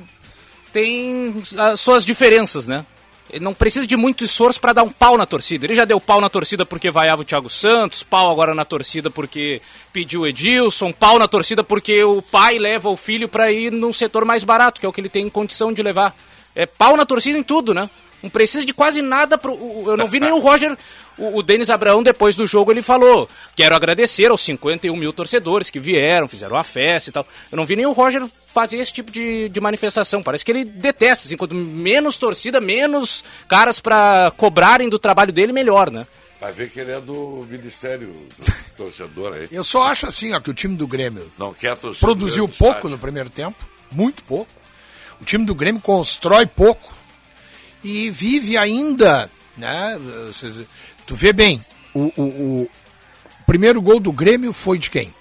[SPEAKER 7] tem as suas diferenças, né? Ele não precisa de muito esforço para dar um pau na torcida. Ele já deu pau na torcida porque vaiava o Thiago Santos, pau agora na torcida porque pediu o Edilson, pau na torcida porque o pai leva o filho para ir num setor mais barato, que é o que ele tem condição de levar. É pau na torcida em tudo, né? Não precisa de quase nada. Pro, eu não vi nem o Roger, o, o Denis Abraão, depois do jogo, ele falou: Quero agradecer aos 51 mil torcedores que vieram, fizeram a festa e tal. Eu não vi nem o Roger fazer esse tipo de, de manifestação. Parece que ele detesta. Assim, quanto menos torcida, menos caras pra cobrarem do trabalho dele, melhor, né?
[SPEAKER 2] Vai ver que ele é do Ministério do (laughs) Torcedor aí.
[SPEAKER 8] Eu só acho assim, ó, que o time do Grêmio
[SPEAKER 2] Não quer
[SPEAKER 8] produziu pouco
[SPEAKER 2] estádio.
[SPEAKER 8] no primeiro tempo, muito pouco. O time do Grêmio constrói pouco e vive ainda, né? Tu vê bem, o, o- o primeiro gol do Grêmio foi de quem?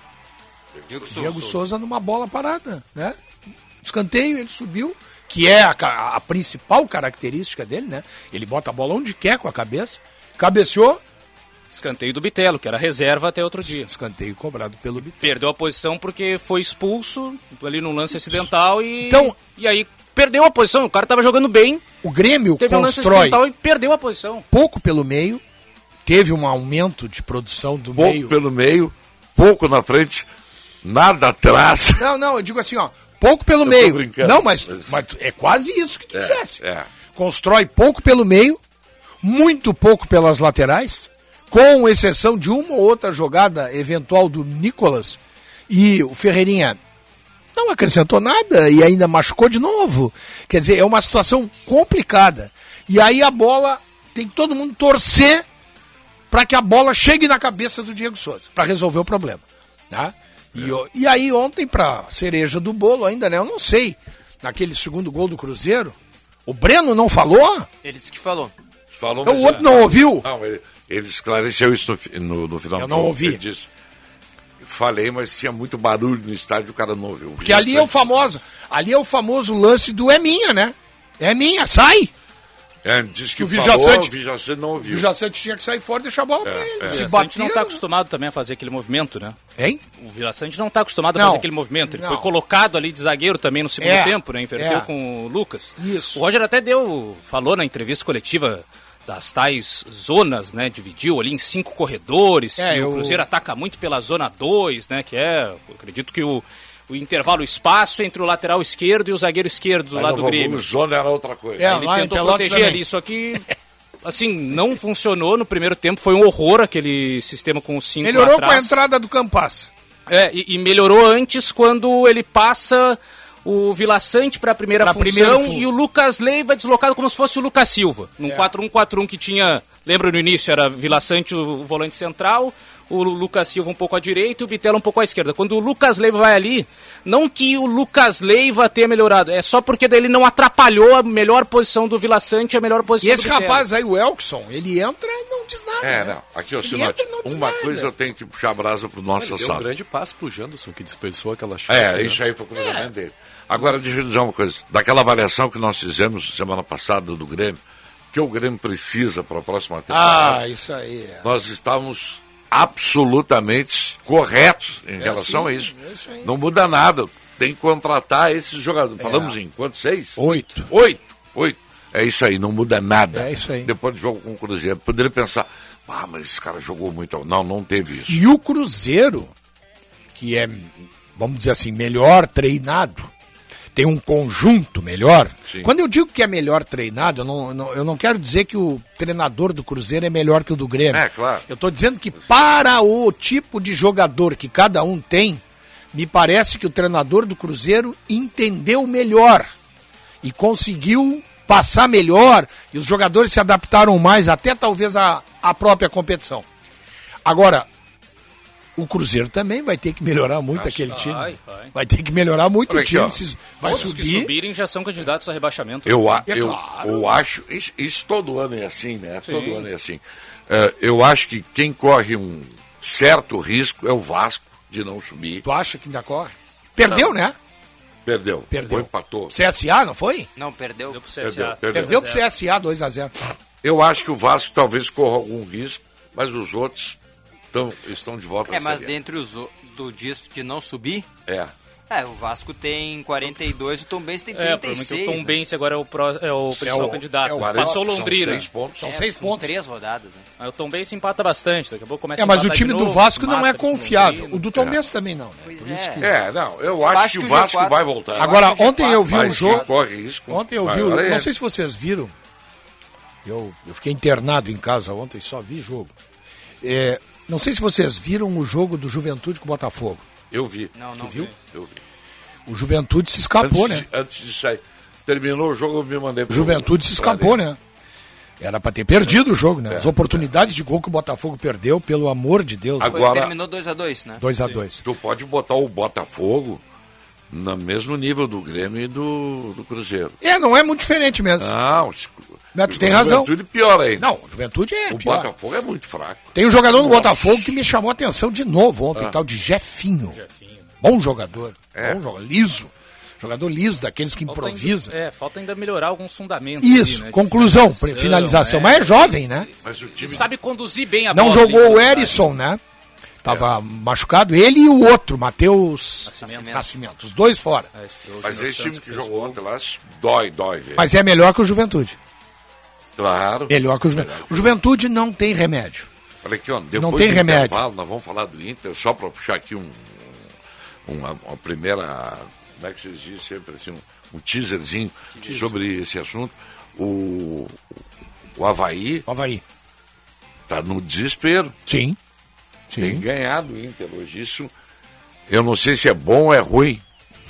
[SPEAKER 3] Diego
[SPEAKER 8] Diego Souza numa bola parada, né? Escanteio, ele subiu, que é a, a principal característica dele, né? Ele bota a bola onde quer com a cabeça, cabeceou,
[SPEAKER 7] Escanteio do Bitelo, que era reserva até outro dia.
[SPEAKER 8] escanteio cobrado pelo Bitelo.
[SPEAKER 7] Perdeu a posição porque foi expulso ali num lance acidental e.
[SPEAKER 8] Então-
[SPEAKER 7] E aí perdeu a posição. O cara tava jogando bem,
[SPEAKER 8] O Grêmio
[SPEAKER 7] teve um lance
[SPEAKER 8] constrói
[SPEAKER 7] e perdeu a posição.
[SPEAKER 8] pouco pelo meio, teve um aumento de produção do
[SPEAKER 2] Pouco
[SPEAKER 8] meio.
[SPEAKER 2] pelo meio, pouco na frente, nada atrás. (laughs)
[SPEAKER 8] Não, não, eu digo assim, ó, pouco pelo
[SPEAKER 2] Eu
[SPEAKER 8] meio. Não, mas,
[SPEAKER 2] mas-
[SPEAKER 8] mas é quase isso que tu
[SPEAKER 2] É,
[SPEAKER 8] dissesse.
[SPEAKER 2] é.
[SPEAKER 8] Constrói pouco pelo meio, muito pouco pelas laterais, com exceção de uma ou outra jogada eventual do Nicolas e o Ferreirinha não acrescentou nada e ainda machucou de novo. Quer dizer, é uma situação complicada. E aí a bola tem que todo mundo torcer para que a bola chegue na cabeça do Diego Souza, para resolver o problema. Tá? E, o- e aí ontem, para cereja do bolo ainda, né? Eu não sei, naquele segundo gol do Cruzeiro, o Breno não falou?
[SPEAKER 3] Ele disse que falou.
[SPEAKER 2] Falou,
[SPEAKER 8] Então
[SPEAKER 2] mas
[SPEAKER 8] o outro
[SPEAKER 2] é-
[SPEAKER 8] não ouviu?
[SPEAKER 2] Não, ele, ele esclareceu isso no, no, no final
[SPEAKER 8] Eu
[SPEAKER 2] do
[SPEAKER 8] não ouvi.
[SPEAKER 2] Ele disse, falei, mas tinha muito barulho no estádio, o cara não ouviu.
[SPEAKER 8] Porque ali é o famoso, ali é o famoso lance do é minha, né? É minha, sai!
[SPEAKER 2] É, disse que
[SPEAKER 8] O Vijaçante-
[SPEAKER 2] o Vijaçante não
[SPEAKER 8] O
[SPEAKER 2] ouviu.
[SPEAKER 8] Jacete tinha que sair fora e deixar a bola pra
[SPEAKER 2] É,
[SPEAKER 8] ele.
[SPEAKER 2] é.
[SPEAKER 8] Se
[SPEAKER 7] O Sante não
[SPEAKER 8] bater,
[SPEAKER 7] tá acostumado também a fazer aquele movimento, né?
[SPEAKER 8] Hein?
[SPEAKER 7] O Vila Sante não tá acostumado a
[SPEAKER 8] Não.
[SPEAKER 7] fazer aquele movimento. Ele
[SPEAKER 8] Não.
[SPEAKER 7] foi colocado ali de zagueiro também no segundo
[SPEAKER 8] É.
[SPEAKER 7] tempo, né? Inverteu
[SPEAKER 8] É.
[SPEAKER 7] com o Lucas.
[SPEAKER 8] Isso.
[SPEAKER 7] O Roger até deu, falou na entrevista coletiva das tais zonas, né? Dividiu ali em cinco corredores,
[SPEAKER 8] É,
[SPEAKER 7] que
[SPEAKER 8] eu-
[SPEAKER 7] o Cruzeiro ataca muito pela zona 2, né? Que é, eu acredito que o, o intervalo, o espaço entre o lateral esquerdo e o zagueiro esquerdo do
[SPEAKER 2] Aí
[SPEAKER 7] lado
[SPEAKER 2] no
[SPEAKER 7] do Grêmio.
[SPEAKER 2] Vamos Zona era outra coisa.
[SPEAKER 8] É,
[SPEAKER 7] Ele
[SPEAKER 8] lá
[SPEAKER 7] tentou proteger
[SPEAKER 8] também.
[SPEAKER 7] ali, só que assim, não funcionou no primeiro tempo, foi um horror aquele sistema com os cinco lá
[SPEAKER 8] Melhorou com a entrada do Campas.
[SPEAKER 7] É, e, e melhorou antes quando ele passa o Vila Sante para a primeira
[SPEAKER 8] Pra
[SPEAKER 7] função
[SPEAKER 8] primeiro fu-
[SPEAKER 7] e o Lucas Leiva deslocado como se fosse o Lucas Silva. Num
[SPEAKER 8] É.
[SPEAKER 7] 4-1-4-1 que tinha, lembra no início, era Vila Sante o volante central, o Lucas Silva um pouco à direita e o Bitelo um pouco à esquerda. Quando o Lucas Leiva vai ali, não que o Lucas Leiva tenha melhorado, é só porque ele não atrapalhou a melhor posição do Vila Sante e a melhor posição
[SPEAKER 8] E esse
[SPEAKER 7] do Bitelo.
[SPEAKER 8] rapaz aí, o Elkson, ele entra diz nada.
[SPEAKER 2] É,
[SPEAKER 8] né?
[SPEAKER 2] não. Aqui, ó, Sinote,
[SPEAKER 8] entra não diz
[SPEAKER 2] uma
[SPEAKER 8] nada.
[SPEAKER 2] coisa eu tenho que puxar a brasa pro nosso
[SPEAKER 6] Ele deu um grande passo pro Janderson, que desperdiçou aquela chance.
[SPEAKER 2] É,
[SPEAKER 6] né?
[SPEAKER 2] isso aí foi o cruzamento dele. Agora, deixa eu dizer uma coisa. Daquela avaliação que nós fizemos semana passada do Grêmio, que o Grêmio precisa para a próxima temporada,
[SPEAKER 8] Ah, isso aí. é.
[SPEAKER 2] nós estávamos absolutamente corretos em
[SPEAKER 8] É
[SPEAKER 2] relação
[SPEAKER 8] assim,
[SPEAKER 2] a isso.
[SPEAKER 8] é isso.
[SPEAKER 2] Não muda nada. Tem que contratar esses jogadores.
[SPEAKER 8] É.
[SPEAKER 2] Falamos em quantos? Seis?
[SPEAKER 8] Oito.
[SPEAKER 2] Oito. Oito. É isso aí, não muda nada.
[SPEAKER 8] É isso aí.
[SPEAKER 2] Depois do jogo com o Cruzeiro. Poderia pensar, ah, mas esse cara jogou muito. Não, não teve isso.
[SPEAKER 8] E o Cruzeiro, que é, vamos dizer assim, melhor treinado, tem um conjunto melhor.
[SPEAKER 2] Sim.
[SPEAKER 8] Quando eu digo que é melhor treinado, eu não, não- eu não quero dizer que o treinador do Cruzeiro é melhor que o do Grêmio.
[SPEAKER 2] É, claro.
[SPEAKER 8] Eu estou dizendo que para o tipo de jogador que cada um tem, me parece que o treinador do Cruzeiro entendeu melhor e conseguiu passar melhor e os jogadores se adaptaram mais, até talvez a, a própria competição. Agora, o Cruzeiro também vai ter que melhorar muito aquele time.
[SPEAKER 7] Vai, vai.
[SPEAKER 8] ter que melhorar muito
[SPEAKER 2] Olha
[SPEAKER 8] o time. se vai
[SPEAKER 7] Todos que
[SPEAKER 8] subir.
[SPEAKER 7] subirem já são candidatos a rebaixamento.
[SPEAKER 2] Eu, a-
[SPEAKER 8] É
[SPEAKER 2] eu,
[SPEAKER 8] claro.
[SPEAKER 2] eu acho, isso, isso todo ano é assim, né?
[SPEAKER 7] Sim.
[SPEAKER 2] Todo ano é assim. É, eu acho que quem corre um certo risco é o Vasco de não subir.
[SPEAKER 8] Tu acha que ainda corre? Perdeu,
[SPEAKER 2] Não.
[SPEAKER 8] né?
[SPEAKER 2] Perdeu.
[SPEAKER 8] Perdeu.
[SPEAKER 2] Ou empatou.
[SPEAKER 8] CSA, não foi?
[SPEAKER 3] Não, perdeu.
[SPEAKER 7] Deu pro
[SPEAKER 2] Perdeu,
[SPEAKER 7] CSA.
[SPEAKER 2] perdeu.
[SPEAKER 8] Perdeu pro CSA 2x0.
[SPEAKER 2] Eu acho que o Vasco talvez corra algum risco, mas os outros tão, estão de volta
[SPEAKER 3] É, mas dentre os do dias de não subir,
[SPEAKER 2] É.
[SPEAKER 3] é, o Vasco tem 42, o Tom Benz tem
[SPEAKER 7] É, provavelmente
[SPEAKER 3] 36.
[SPEAKER 7] o Tom
[SPEAKER 3] né?
[SPEAKER 7] Bense agora é o, pró- é o principal
[SPEAKER 8] o-
[SPEAKER 7] candidato.
[SPEAKER 8] é o
[SPEAKER 7] Passou
[SPEAKER 2] São
[SPEAKER 7] Londrina.
[SPEAKER 2] seis pontos.
[SPEAKER 8] São
[SPEAKER 3] É,
[SPEAKER 8] seis
[SPEAKER 3] são
[SPEAKER 8] pontos.
[SPEAKER 3] três rodadas, né?
[SPEAKER 7] Aí o Tom Bense empata bastante. Daqui a pouco começa
[SPEAKER 8] É,
[SPEAKER 7] a
[SPEAKER 8] mas o time
[SPEAKER 7] de
[SPEAKER 8] do
[SPEAKER 7] novo,
[SPEAKER 8] Vasco não é confiável. O do Tom Benz também não. Né?
[SPEAKER 3] Pois
[SPEAKER 8] Por isso
[SPEAKER 3] é.
[SPEAKER 8] que-
[SPEAKER 2] É, não, eu acho,
[SPEAKER 3] acho
[SPEAKER 2] que o Vasco
[SPEAKER 3] G4
[SPEAKER 2] vai voltar.
[SPEAKER 8] Agora, ontem eu vi um jogo.
[SPEAKER 2] corre risco.
[SPEAKER 8] Ontem eu vi, o-
[SPEAKER 2] é
[SPEAKER 8] não sei se vocês viram. Eu, eu fiquei internado em casa ontem, só vi jogo. É, não sei se vocês viram o jogo do Juventude com o Botafogo.
[SPEAKER 2] Eu vi.
[SPEAKER 3] Não, não
[SPEAKER 8] viu?
[SPEAKER 3] vi.
[SPEAKER 2] Eu vi.
[SPEAKER 8] O Juventude se escapou,
[SPEAKER 2] antes,
[SPEAKER 8] né?
[SPEAKER 2] de, antes de sair. Terminou o jogo, eu me mandei
[SPEAKER 8] O
[SPEAKER 2] pro-
[SPEAKER 8] Juventude se escapou, né? Era pra ter perdido o jogo, né?
[SPEAKER 2] É,
[SPEAKER 8] As oportunidades de gol que o Botafogo perdeu, pelo amor de Deus.
[SPEAKER 2] Agora-
[SPEAKER 3] Terminou 2x2, né?
[SPEAKER 8] 2 a 2
[SPEAKER 2] Tu pode botar o Botafogo no mesmo nível do Grêmio e do, do Cruzeiro.
[SPEAKER 8] É, não é muito diferente mesmo.
[SPEAKER 2] Não,
[SPEAKER 8] Mas tu tem razão.
[SPEAKER 2] Juventude pior ainda.
[SPEAKER 8] Não, o Juventude é
[SPEAKER 2] o
[SPEAKER 8] pior.
[SPEAKER 2] Botafogo é muito fraco.
[SPEAKER 8] Tem um jogador no
[SPEAKER 2] Nossa.
[SPEAKER 8] Botafogo que me chamou a atenção de novo ontem,
[SPEAKER 2] Ah.
[SPEAKER 8] tal de Jefinho. Bom jogador.
[SPEAKER 2] É.
[SPEAKER 8] Bom jogador. Liso. Jogador liso, daqueles que
[SPEAKER 7] Falta
[SPEAKER 8] improvisa.
[SPEAKER 7] Ainda, é, falta ainda melhorar alguns fundamentos.
[SPEAKER 8] Isso,
[SPEAKER 7] ali, né,
[SPEAKER 8] conclusão,
[SPEAKER 7] finalização,
[SPEAKER 8] finalização.
[SPEAKER 7] é.
[SPEAKER 8] Mas é jovem, né?
[SPEAKER 2] Mas o time.
[SPEAKER 7] Sabe conduzir bem a
[SPEAKER 8] Não
[SPEAKER 7] bola.
[SPEAKER 8] jogou
[SPEAKER 7] ali,
[SPEAKER 8] o. Erisson, né? Tava machucado. Ele e o outro, Matheus
[SPEAKER 3] Nascimento.
[SPEAKER 8] Nascimento. Os dois fora.
[SPEAKER 7] É,
[SPEAKER 2] Mas
[SPEAKER 7] Júnior
[SPEAKER 2] esse time que jogou ontem lá, dói, dói, velho.
[SPEAKER 8] Mas é melhor que o Juventude.
[SPEAKER 2] Claro.
[SPEAKER 8] Melhor que o Juventude. O Juventude não tem remédio.
[SPEAKER 2] Olha aqui, ó, depois
[SPEAKER 8] Não tem
[SPEAKER 2] do
[SPEAKER 8] remédio.
[SPEAKER 2] intervalo, nós vamos falar do Inter, só para puxar aqui um, um- uma, uma primeira, como é que vocês dizem sempre assim, um, um teaserzinho sobre esse assunto. O, o Havaí
[SPEAKER 8] O Havaí.
[SPEAKER 2] tá no desespero.
[SPEAKER 8] Sim.
[SPEAKER 2] Tem
[SPEAKER 8] Sim.
[SPEAKER 2] ganhado o Inter hoje. Isso, eu não sei se é bom ou é ruim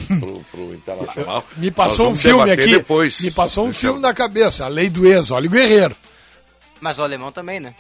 [SPEAKER 2] pro, pro Internacional. (laughs)
[SPEAKER 8] Me passou um filme aqui.
[SPEAKER 2] Depois,
[SPEAKER 8] me passou um
[SPEAKER 2] Nesse-
[SPEAKER 8] filme na cabeça. A Lei do Ex, olha o Guerreiro.
[SPEAKER 3] Mas o alemão também, né?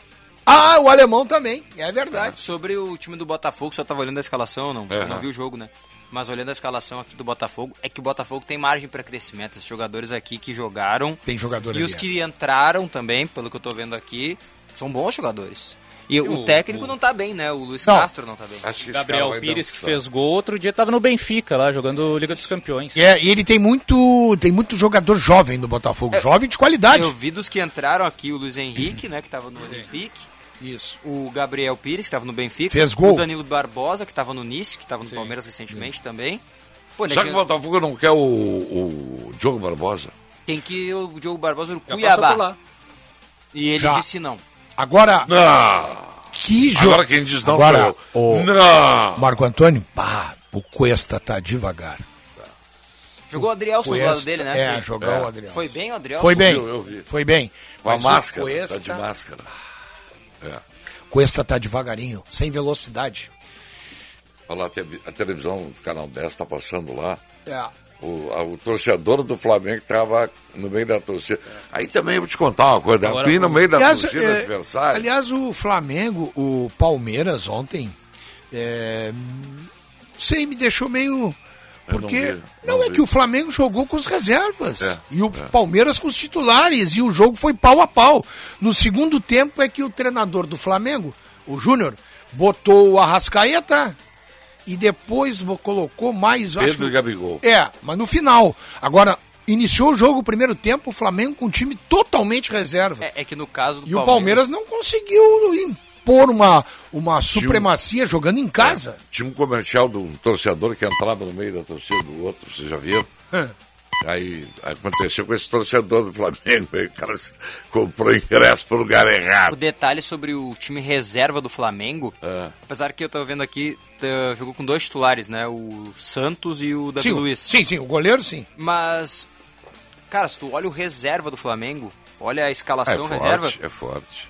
[SPEAKER 8] Ah, o alemão também. É verdade.
[SPEAKER 3] Sobre o time do Botafogo, só tava olhando a escalação, não,
[SPEAKER 2] É.
[SPEAKER 3] não vi o jogo, né? Mas olhando a escalação aqui do Botafogo, é que o Botafogo tem margem para crescimento. Esses jogadores aqui que jogaram
[SPEAKER 8] Tem jogador
[SPEAKER 3] e
[SPEAKER 8] ali,
[SPEAKER 3] os
[SPEAKER 8] é.
[SPEAKER 3] que entraram também, pelo que eu tô vendo aqui, são bons jogadores. E o,
[SPEAKER 7] o-
[SPEAKER 3] técnico
[SPEAKER 7] o-
[SPEAKER 3] não tá bem, né? O Luiz
[SPEAKER 8] Não.
[SPEAKER 3] Castro não tá bem.
[SPEAKER 2] Acho que
[SPEAKER 7] Gabriel Pires, que fez gol, outro dia tava no Benfica lá, jogando Liga dos Campeões.
[SPEAKER 8] É, e ele tem muito, tem muito jogador jovem no Botafogo. Jovem de qualidade.
[SPEAKER 3] Eu vi dos que entraram aqui, o Luiz Henrique, né, que tava no Olympique,
[SPEAKER 8] Isso.
[SPEAKER 3] o Gabriel Pires, que tava no Benfica,
[SPEAKER 8] Fez gol.
[SPEAKER 3] o Danilo Barbosa, que tava no Nice, que tava no Palmeiras recentemente também. Pô, né,
[SPEAKER 2] que o Botafogo não quer o, o Diogo Barbosa?
[SPEAKER 3] Tem que o Diogo Barbosa no
[SPEAKER 7] Já passou
[SPEAKER 3] Cuiabá.
[SPEAKER 7] por lá.
[SPEAKER 3] E ele
[SPEAKER 8] Já.
[SPEAKER 3] disse não.
[SPEAKER 8] Agora,
[SPEAKER 2] Não!
[SPEAKER 8] que jogo.
[SPEAKER 2] Agora quem diz não
[SPEAKER 8] Agora,
[SPEAKER 2] sou eu.
[SPEAKER 8] o
[SPEAKER 2] Não!
[SPEAKER 8] Marco Antônio, pá, o Cuesta tá devagar.
[SPEAKER 3] Jogou o Adrielson do lado
[SPEAKER 8] Cuesta,
[SPEAKER 3] dele, né?
[SPEAKER 8] É, jogou
[SPEAKER 2] É.
[SPEAKER 8] o Adriano.
[SPEAKER 3] Foi bem o Adrielson?
[SPEAKER 8] Foi bem,
[SPEAKER 2] Eu eu vi.
[SPEAKER 8] foi bem.
[SPEAKER 2] Com a
[SPEAKER 8] o
[SPEAKER 2] máscara,
[SPEAKER 8] Cuesta,
[SPEAKER 2] tá de máscara.
[SPEAKER 8] Cuesta tá devagarinho, sem velocidade.
[SPEAKER 2] Olha lá, a te- a televisão do Canal 10 tá passando lá.
[SPEAKER 8] É.
[SPEAKER 2] O, a- o torcedor do Flamengo estava no meio da torcida. Aí também eu vou te contar uma coisa.
[SPEAKER 7] Agora,
[SPEAKER 2] Aqui no meio da
[SPEAKER 8] Aliás,
[SPEAKER 2] torcida
[SPEAKER 8] é,
[SPEAKER 2] adversária.
[SPEAKER 8] aliás, o Flamengo, o Palmeiras ontem, é, não sei, me deixou meio.
[SPEAKER 2] Não
[SPEAKER 8] Porque
[SPEAKER 2] vi,
[SPEAKER 8] não,
[SPEAKER 2] não
[SPEAKER 8] é
[SPEAKER 2] vi.
[SPEAKER 8] que o Flamengo jogou com as reservas
[SPEAKER 2] É,
[SPEAKER 8] e o
[SPEAKER 2] é.
[SPEAKER 8] Palmeiras com os titulares e o jogo foi pau a pau. No segundo tempo é que o treinador do Flamengo, o Júnior, botou o Arrascaeta e depois colocou mais. acho
[SPEAKER 2] Pedro
[SPEAKER 8] que-
[SPEAKER 2] e Gabigol.
[SPEAKER 8] é, mas no final. Agora, iniciou o jogo, o primeiro tempo, o Flamengo com um time totalmente reserva.
[SPEAKER 3] É, é que no caso do
[SPEAKER 8] E o Palmeiras não conseguiu im- impor uma, uma supremacia jogando em casa.
[SPEAKER 2] Tinha um comercial de um torcedor que entrava no meio da torcida do outro, você já viu? Aí aconteceu com esse torcedor do Flamengo, aí o cara comprou ingresso pro lugar
[SPEAKER 3] O
[SPEAKER 2] errado.
[SPEAKER 3] detalhe sobre o time reserva do Flamengo,
[SPEAKER 2] É.
[SPEAKER 3] apesar que eu tô vendo aqui, tá- jogou com dois titulares, né? O Santos e o Davi
[SPEAKER 8] Sim, o-
[SPEAKER 3] Luiz.
[SPEAKER 8] sim, sim, o goleiro sim.
[SPEAKER 3] Mas, cara, se tu olha o reserva do Flamengo, olha a escalação
[SPEAKER 2] é forte,
[SPEAKER 3] reserva,
[SPEAKER 2] é forte.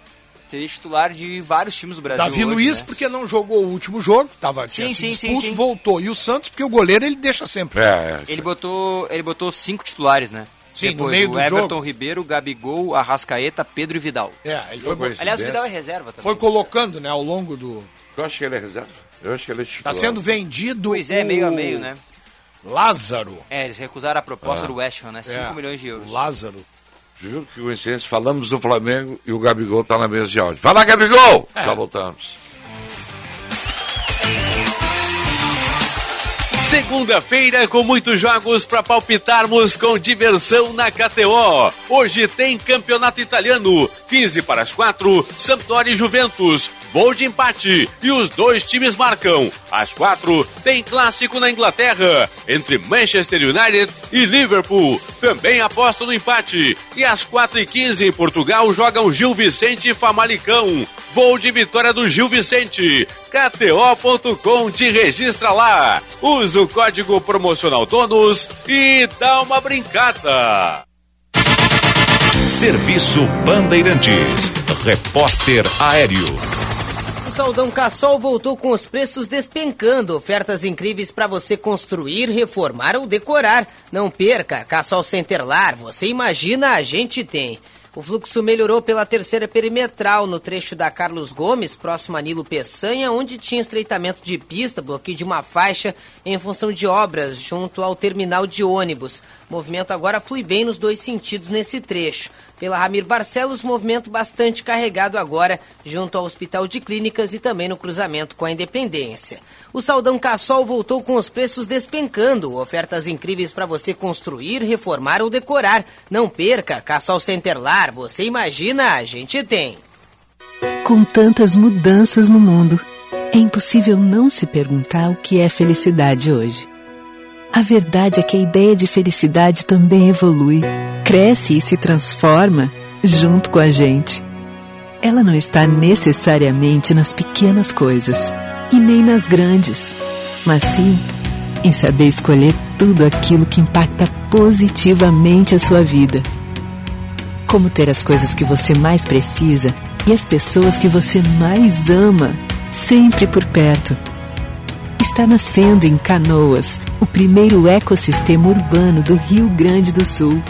[SPEAKER 3] Seria titular de vários times do Brasil
[SPEAKER 8] Davi
[SPEAKER 3] hoje,
[SPEAKER 8] Luiz,
[SPEAKER 3] né?
[SPEAKER 8] porque não jogou o último jogo, tava
[SPEAKER 3] Sim,
[SPEAKER 8] tinha
[SPEAKER 3] sim,
[SPEAKER 8] sido
[SPEAKER 3] sim,
[SPEAKER 8] expulso,
[SPEAKER 3] sim.
[SPEAKER 8] voltou. E o Santos, porque o goleiro ele deixa sempre.
[SPEAKER 2] É,
[SPEAKER 3] Ele botou, ele botou cinco titulares, né?
[SPEAKER 8] Sim, no
[SPEAKER 3] Depois,
[SPEAKER 8] meio
[SPEAKER 3] o
[SPEAKER 8] do
[SPEAKER 3] Everton
[SPEAKER 8] jogo.
[SPEAKER 3] Ribeiro, Gabigol, Arrascaeta, Pedro e Vidal.
[SPEAKER 8] É, ele foi,
[SPEAKER 3] Aliás, o Vidal é reserva também.
[SPEAKER 8] foi colocando, né, ao longo do...
[SPEAKER 2] Eu acho que ele é reserva. Eu acho que ele é
[SPEAKER 8] Tá
[SPEAKER 2] titular.
[SPEAKER 8] sendo vendido
[SPEAKER 3] Pois é,
[SPEAKER 8] o
[SPEAKER 3] meio a meio, né?
[SPEAKER 8] Lázaro.
[SPEAKER 3] É, eles recusaram a proposta
[SPEAKER 2] Ah.
[SPEAKER 3] do West Ham, né? 5
[SPEAKER 8] É,
[SPEAKER 3] milhões de euros.
[SPEAKER 8] Lázaro.
[SPEAKER 2] Viu que coincidência? Falamos do Flamengo e o Gabigol tá na mesa de áudio. Fala, Gabigol!
[SPEAKER 3] É.
[SPEAKER 2] Já voltamos.
[SPEAKER 13] Segunda-feira com muitos jogos para palpitarmos com diversão na KTO. Hoje tem Campeonato Italiano, 15 para as 4, Sampdoria e Juventus, gol de empate e os dois times marcam. Às 4 tem clássico na Inglaterra entre Manchester United e Liverpool. Também aposto no empate. E às 4 e 15 em Portugal jogam Gil Vicente e Famalicão. Gol de vitória do Gil Vicente. KTO.com te registra lá. Usa o código promocional DONOS e dá uma brincada.
[SPEAKER 12] Serviço Bandeirantes. Repórter Aéreo.
[SPEAKER 14] O Saldão Cassol voltou com os preços despencando. Ofertas incríveis para você construir, reformar ou decorar. Não perca, Cassol Centerlar, você imagina, a gente tem. O fluxo melhorou pela terceira perimetral no trecho da Carlos Gomes, próximo a Nilo Peçanha, onde tinha estreitamento de pista, bloqueio de uma faixa em função de obras junto ao terminal de ônibus. O movimento agora flui bem nos dois sentidos nesse trecho. Pela Ramir Barcelos, movimento bastante carregado agora junto ao Hospital de Clínicas e também no cruzamento com a Independência. O Saldão Cassol voltou com os preços despencando. Ofertas incríveis para você construir, reformar ou decorar. Não perca, Cassol Centerlar, você imagina, a gente tem.
[SPEAKER 15] Com tantas mudanças no mundo, é impossível não se perguntar o que é felicidade hoje. A verdade é que a ideia de felicidade também evolui, cresce e se transforma junto com a gente. Ela não está necessariamente nas pequenas coisas e nem nas grandes, mas sim em saber escolher tudo aquilo que impacta positivamente a sua vida. Como ter as coisas que você mais precisa e as pessoas que você mais ama sempre por perto. Está nascendo em Canoas, o primeiro ecossistema urbano do Rio Grande do Sul,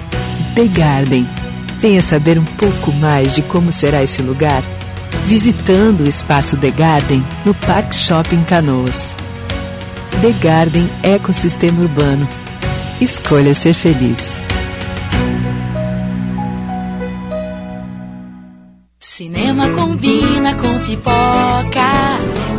[SPEAKER 15] The Garden. Venha saber um pouco mais de como será esse lugar visitando o espaço The Garden no Park Shopping Canoas. The Garden Ecossistema Urbano. Escolha ser feliz.
[SPEAKER 16] Cinema combina com pipoca,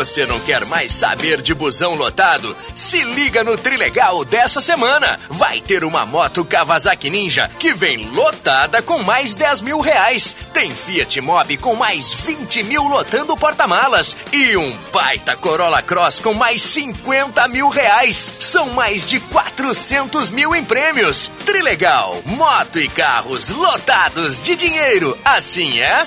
[SPEAKER 17] Você não quer mais saber de busão lotado, se liga no Trilegal dessa semana. Vai ter uma moto Kawasaki Ninja que vem lotada com mais 10 mil reais. Tem Fiat Mobi com mais 20 mil lotando porta-malas. E um baita Corolla Cross com mais 50 mil reais. São mais de 400 mil em prêmios. Trilegal, moto e carros lotados de dinheiro. Assim é?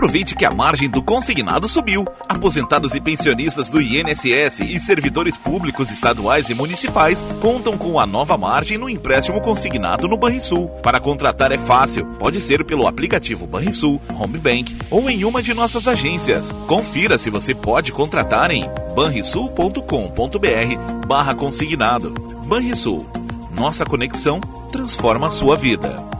[SPEAKER 11] Aproveite que a margem do consignado subiu. Aposentados e pensionistas do INSS e servidores públicos estaduais e municipais contam com a nova margem no empréstimo consignado no Banrisul. Para contratar é fácil. Pode ser pelo aplicativo Banrisul, Home Bank ou em uma de nossas agências. Confira se você pode contratar em banrisul.com.br barra consignado. Banrisul. Nossa conexão transforma a sua vida.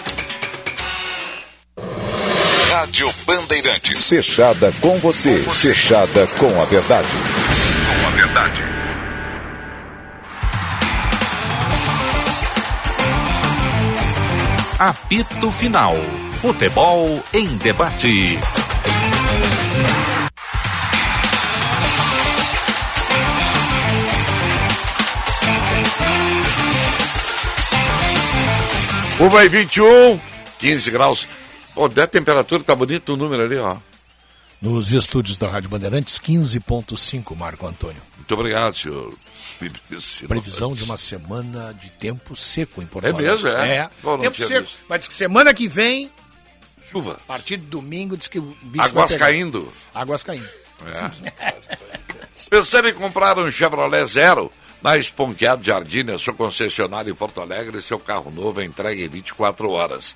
[SPEAKER 12] Rádio Bandeirantes. Fechada com você. Fechada com a verdade. Com a verdade.
[SPEAKER 1] Apito Final. Futebol em debate.
[SPEAKER 2] Uma e 21, 15 graus. Pô, a temperatura tá bonito o número ali, ó.
[SPEAKER 8] Nos estúdios da Rádio Bandeirantes, 15.5, Marco Antônio.
[SPEAKER 2] Muito obrigado, senhor.
[SPEAKER 8] Previsão de uma semana de tempo seco em Porto
[SPEAKER 2] É
[SPEAKER 8] Alegre.
[SPEAKER 2] mesmo, é?
[SPEAKER 8] É,
[SPEAKER 2] Bom,
[SPEAKER 8] tempo seco.
[SPEAKER 2] visto.
[SPEAKER 8] Mas diz que semana que vem,
[SPEAKER 2] Chuva.
[SPEAKER 8] a partir de domingo, diz que o bicho
[SPEAKER 2] Águas caindo.
[SPEAKER 8] Águas caindo.
[SPEAKER 2] É. Pensando em comprar um Chevrolet Zero? Na Esponqueado Jardim, a sua concessionária em Porto Alegre, seu carro novo é entregue em 24 horas.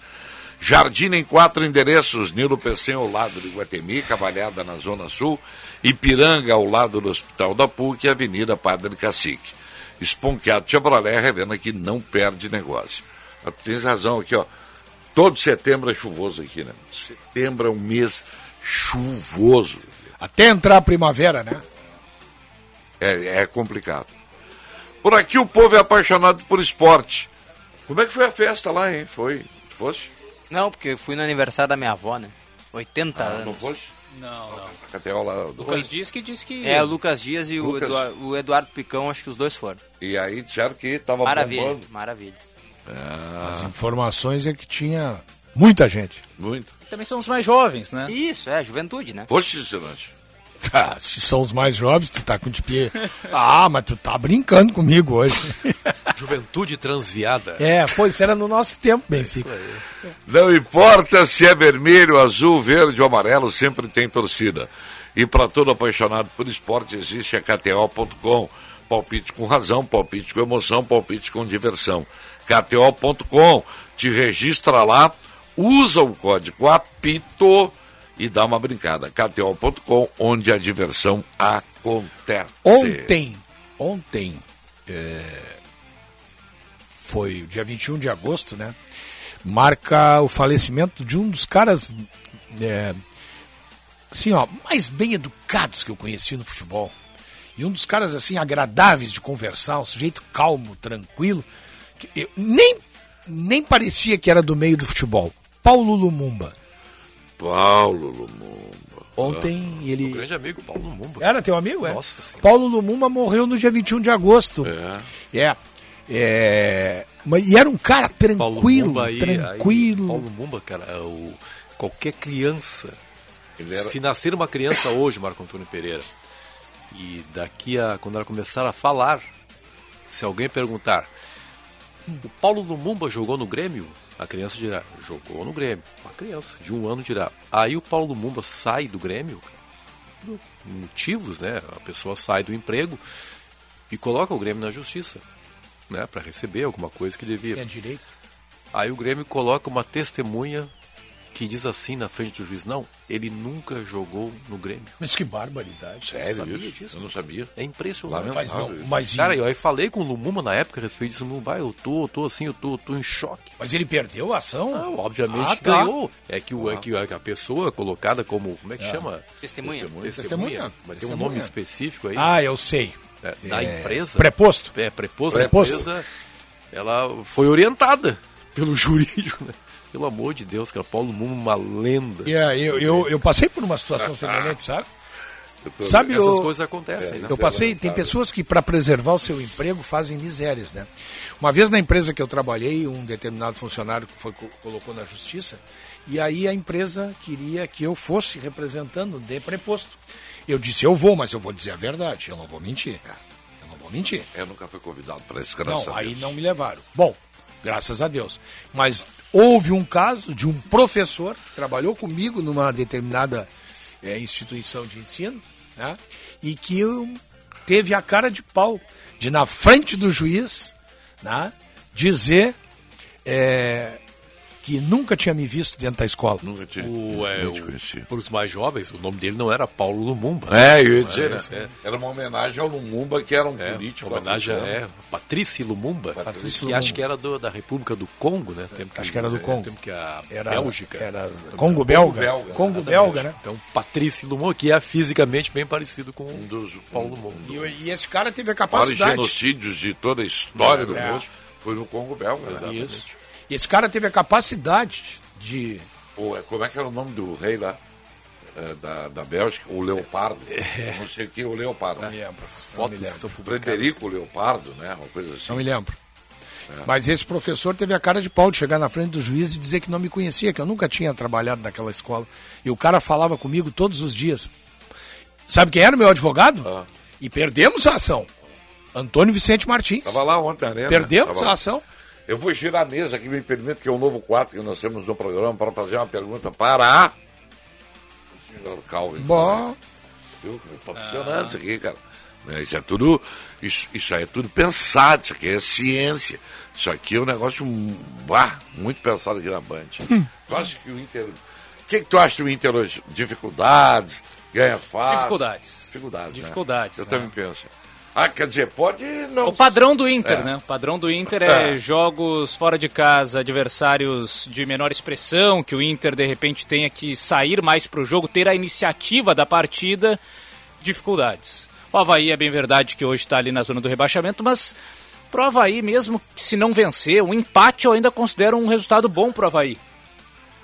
[SPEAKER 2] Jardim em quatro endereços, Nilo PC ao lado de Guatemi, Cavalhada na Zona Sul, Ipiranga ao lado do Hospital da PUC e Avenida Padre Cacique. Esponqueado Chevrolet revela que não perde negócio. Ah, Tens razão aqui, ó. Todo setembro é chuvoso aqui, né? Setembro é um mês chuvoso.
[SPEAKER 8] Até entrar a primavera, né?
[SPEAKER 2] É, é complicado. Por aqui o povo é apaixonado por esporte. Como é que foi a festa lá, hein? Foi? Fosse?
[SPEAKER 3] Não, porque eu fui no aniversário da minha avó, né? 80
[SPEAKER 2] Ah,
[SPEAKER 3] anos.
[SPEAKER 2] não?
[SPEAKER 7] Não, não.
[SPEAKER 2] Cateó lá do...
[SPEAKER 7] Lucas diz que diz que.
[SPEAKER 3] É, o Lucas Dias e o
[SPEAKER 2] Lucas.
[SPEAKER 3] Eduardo, o Eduardo Picão, acho que os dois foram.
[SPEAKER 2] E aí disseram que tava
[SPEAKER 3] Maravilha,
[SPEAKER 2] bombando.
[SPEAKER 3] maravilha.
[SPEAKER 8] As informações é que tinha muita gente.
[SPEAKER 2] Muito.
[SPEAKER 7] Também são os mais jovens, né?
[SPEAKER 3] Isso, é, juventude, né?
[SPEAKER 2] Fosse, Silante?
[SPEAKER 8] Ah, se são os mais jovens, tu tá com de pé. Ah, mas tu tá brincando comigo hoje. (laughs)
[SPEAKER 6] Juventude transviada.
[SPEAKER 8] É, pô, isso era no nosso tempo, Benfica.
[SPEAKER 2] Não importa se é vermelho, azul, verde ou amarelo, sempre tem torcida. E para todo apaixonado por esporte existe a KTO.com. Palpite com razão, palpite com emoção, palpite com diversão. KTO.com. Te registra lá, usa o código APITO e dá uma brincada. KTO.com, onde a diversão acontece.
[SPEAKER 8] Ontem, ontem, é, foi dia 21 de agosto, né? Marca o falecimento de um dos caras, é, assim, ó, mais bem educados que eu conheci no futebol. E um dos caras, assim, agradáveis de conversar, um sujeito calmo, tranquilo. que eu- nem, nem parecia que era do meio do futebol. Paulo Lumumba.
[SPEAKER 2] Paulo Lumumba.
[SPEAKER 8] Ontem ele.
[SPEAKER 6] Um grande amigo, Paulo Lumumba.
[SPEAKER 8] Era teu amigo, é?
[SPEAKER 6] Nossa Senhora.
[SPEAKER 8] Paulo Lumumba morreu no dia 21 de agosto.
[SPEAKER 2] É.
[SPEAKER 8] É. é mas, e era um cara
[SPEAKER 6] Paulo
[SPEAKER 8] tranquilo,
[SPEAKER 6] Lumumba aí,
[SPEAKER 8] tranquilo.
[SPEAKER 6] aí, Paulo Lumumba, cara, é o, qualquer criança,
[SPEAKER 2] era-
[SPEAKER 6] se nascer uma criança hoje, Marco Antônio Pereira, e daqui a, quando ela começar a falar, se alguém perguntar, o Paulo Lumumba jogou no Grêmio? A criança dirá, jogou no Grêmio. Uma criança de um ano dirá. Aí o Paulo Lumumba sai do Grêmio, por motivos, né? A pessoa sai do emprego e coloca o Grêmio na justiça, né? Para receber alguma coisa que devia.
[SPEAKER 8] Tem direito.
[SPEAKER 6] Aí o Grêmio coloca uma testemunha que diz assim na frente do juiz: não, ele nunca jogou no Grêmio.
[SPEAKER 8] Mas que barbaridade.
[SPEAKER 6] Sério
[SPEAKER 2] Sabia
[SPEAKER 6] isso?
[SPEAKER 2] disso? Eu não sabia.
[SPEAKER 6] É impressionante.
[SPEAKER 8] Mas não, mas
[SPEAKER 6] Cara, eu aí falei com o Lumumba na época a respeito disso. Lumumba, eu tô, eu tô assim, eu tô, eu tô em choque.
[SPEAKER 8] Mas ele perdeu a ação?
[SPEAKER 6] Não, obviamente
[SPEAKER 8] Ah,
[SPEAKER 6] que
[SPEAKER 8] tá.
[SPEAKER 6] ganhou. É que, o, é que a pessoa colocada como. Como é que
[SPEAKER 8] É.
[SPEAKER 6] chama?
[SPEAKER 3] Testemunha.
[SPEAKER 6] Testemunha.
[SPEAKER 8] Testemunha.
[SPEAKER 6] Vai ter um nome específico aí.
[SPEAKER 8] Ah, eu sei.
[SPEAKER 6] É, da
[SPEAKER 8] É,
[SPEAKER 6] empresa.
[SPEAKER 8] preposto.
[SPEAKER 6] É, preposto.
[SPEAKER 8] Preposto.
[SPEAKER 6] Da empresa, ela foi orientada pelo (laughs) jurídico, né? Pelo amor de Deus, cara, Paulo Mumo, uma lenda.
[SPEAKER 8] E, é, eu, eu, eu passei por uma situação (laughs) semelhante, sabe?
[SPEAKER 6] tô-
[SPEAKER 8] Sabe,
[SPEAKER 6] Essas
[SPEAKER 8] eu-
[SPEAKER 6] coisas acontecem, né?
[SPEAKER 8] Eu passei, tem pessoas que para preservar o seu emprego fazem misérias, né? Uma vez na empresa que eu trabalhei, um determinado funcionário foi co- colocou na justiça e aí a empresa queria que eu fosse representando de preposto. Eu disse, eu vou, mas eu vou dizer a verdade, eu não vou mentir. Eu não vou mentir.
[SPEAKER 2] Eu nunca fui convidado para esse
[SPEAKER 8] Não, aí não me levaram. Bom, graças a Deus. Mas houve um caso de um professor que trabalhou comigo numa determinada eh, instituição de ensino, né? E que teve a cara de pau de na frente do juiz, né? Dizer eh, que nunca tinha me visto dentro da escola.
[SPEAKER 2] Nunca tinha.
[SPEAKER 6] O, é, o, para os mais jovens, o nome dele não era Paulo Lumumba.
[SPEAKER 2] É, eu ia dizer,
[SPEAKER 6] Mas,
[SPEAKER 2] né?
[SPEAKER 6] é.
[SPEAKER 2] Era uma homenagem ao Lumumba, que era um político.
[SPEAKER 6] homenagem
[SPEAKER 2] africano.
[SPEAKER 6] é Patrícia Lumumba,
[SPEAKER 8] Patrícia
[SPEAKER 6] que
[SPEAKER 8] Lumumba.
[SPEAKER 6] acho que era do- da República do Congo, né? Tempo
[SPEAKER 8] Acho que era do
[SPEAKER 6] é,
[SPEAKER 8] Congo.
[SPEAKER 6] Tempo que a
[SPEAKER 8] Era-
[SPEAKER 6] Bélgica.
[SPEAKER 8] era Congo belga. Congo
[SPEAKER 6] Exatamente.
[SPEAKER 8] belga, né?
[SPEAKER 6] Então, Patrícia Lumumba, que é fisicamente bem parecido com
[SPEAKER 2] Um dos
[SPEAKER 6] Paulo Lumumba.
[SPEAKER 8] E, e esse cara teve a capacidade.
[SPEAKER 2] genocídios de toda a história do
[SPEAKER 8] É.
[SPEAKER 2] mundo foi no Congo Belga.
[SPEAKER 8] Isso. Esse cara teve a capacidade de.
[SPEAKER 2] Pô, como é que era o nome do rei lá? é, da, da Bélgica, o Leopardo. Não sei o que, o Leopardo.
[SPEAKER 8] Não me lembro. Não
[SPEAKER 2] Fotos
[SPEAKER 8] me
[SPEAKER 2] que
[SPEAKER 8] lembro.
[SPEAKER 2] são Frederico Leopardo, né? Uma coisa assim.
[SPEAKER 8] Não me lembro.
[SPEAKER 2] É.
[SPEAKER 8] Mas esse professor teve a cara de pau de chegar na frente do juiz e dizer que não me conhecia, que eu nunca tinha trabalhado naquela escola. E o cara falava comigo todos os dias. Sabe quem era o meu advogado?
[SPEAKER 2] Ah.
[SPEAKER 8] E perdemos a ação. Antônio Vicente Martins.
[SPEAKER 2] Tava lá ontem arena.
[SPEAKER 8] Perdemos
[SPEAKER 2] Tava
[SPEAKER 8] a ação.
[SPEAKER 2] Eu vou girar a mesa aqui, me permite, que é um novo quadro que nós temos no programa para fazer uma pergunta para o senhor Calvin.
[SPEAKER 8] Bom.
[SPEAKER 2] Viu? Está funcionando isso aqui, cara. Né, Isso é tudo, isso, isso aí é tudo pensado, isso aqui é ciência. Isso aqui é um negócio hum, bah, muito pensado aqui na Band. Tu acha que o Inter. O que, que tu acha do Inter hoje? Dificuldades? Ganha fácil?
[SPEAKER 7] Dificuldades.
[SPEAKER 2] Dificuldades. né?
[SPEAKER 7] Dificuldades,
[SPEAKER 2] Eu
[SPEAKER 7] né?
[SPEAKER 2] também penso. Ah, quer dizer, pode não.
[SPEAKER 7] O padrão do Inter,
[SPEAKER 2] É.
[SPEAKER 7] né? O padrão do Inter é,
[SPEAKER 2] É.
[SPEAKER 7] jogos fora de casa, adversários de menor expressão, que o Inter de repente tenha que sair mais pro jogo, ter a iniciativa da partida, dificuldades. O Havaí é bem verdade que hoje está ali na zona do rebaixamento, mas pro Havaí, mesmo que se não vencer, o empate eu ainda considero um resultado bom pro Havaí.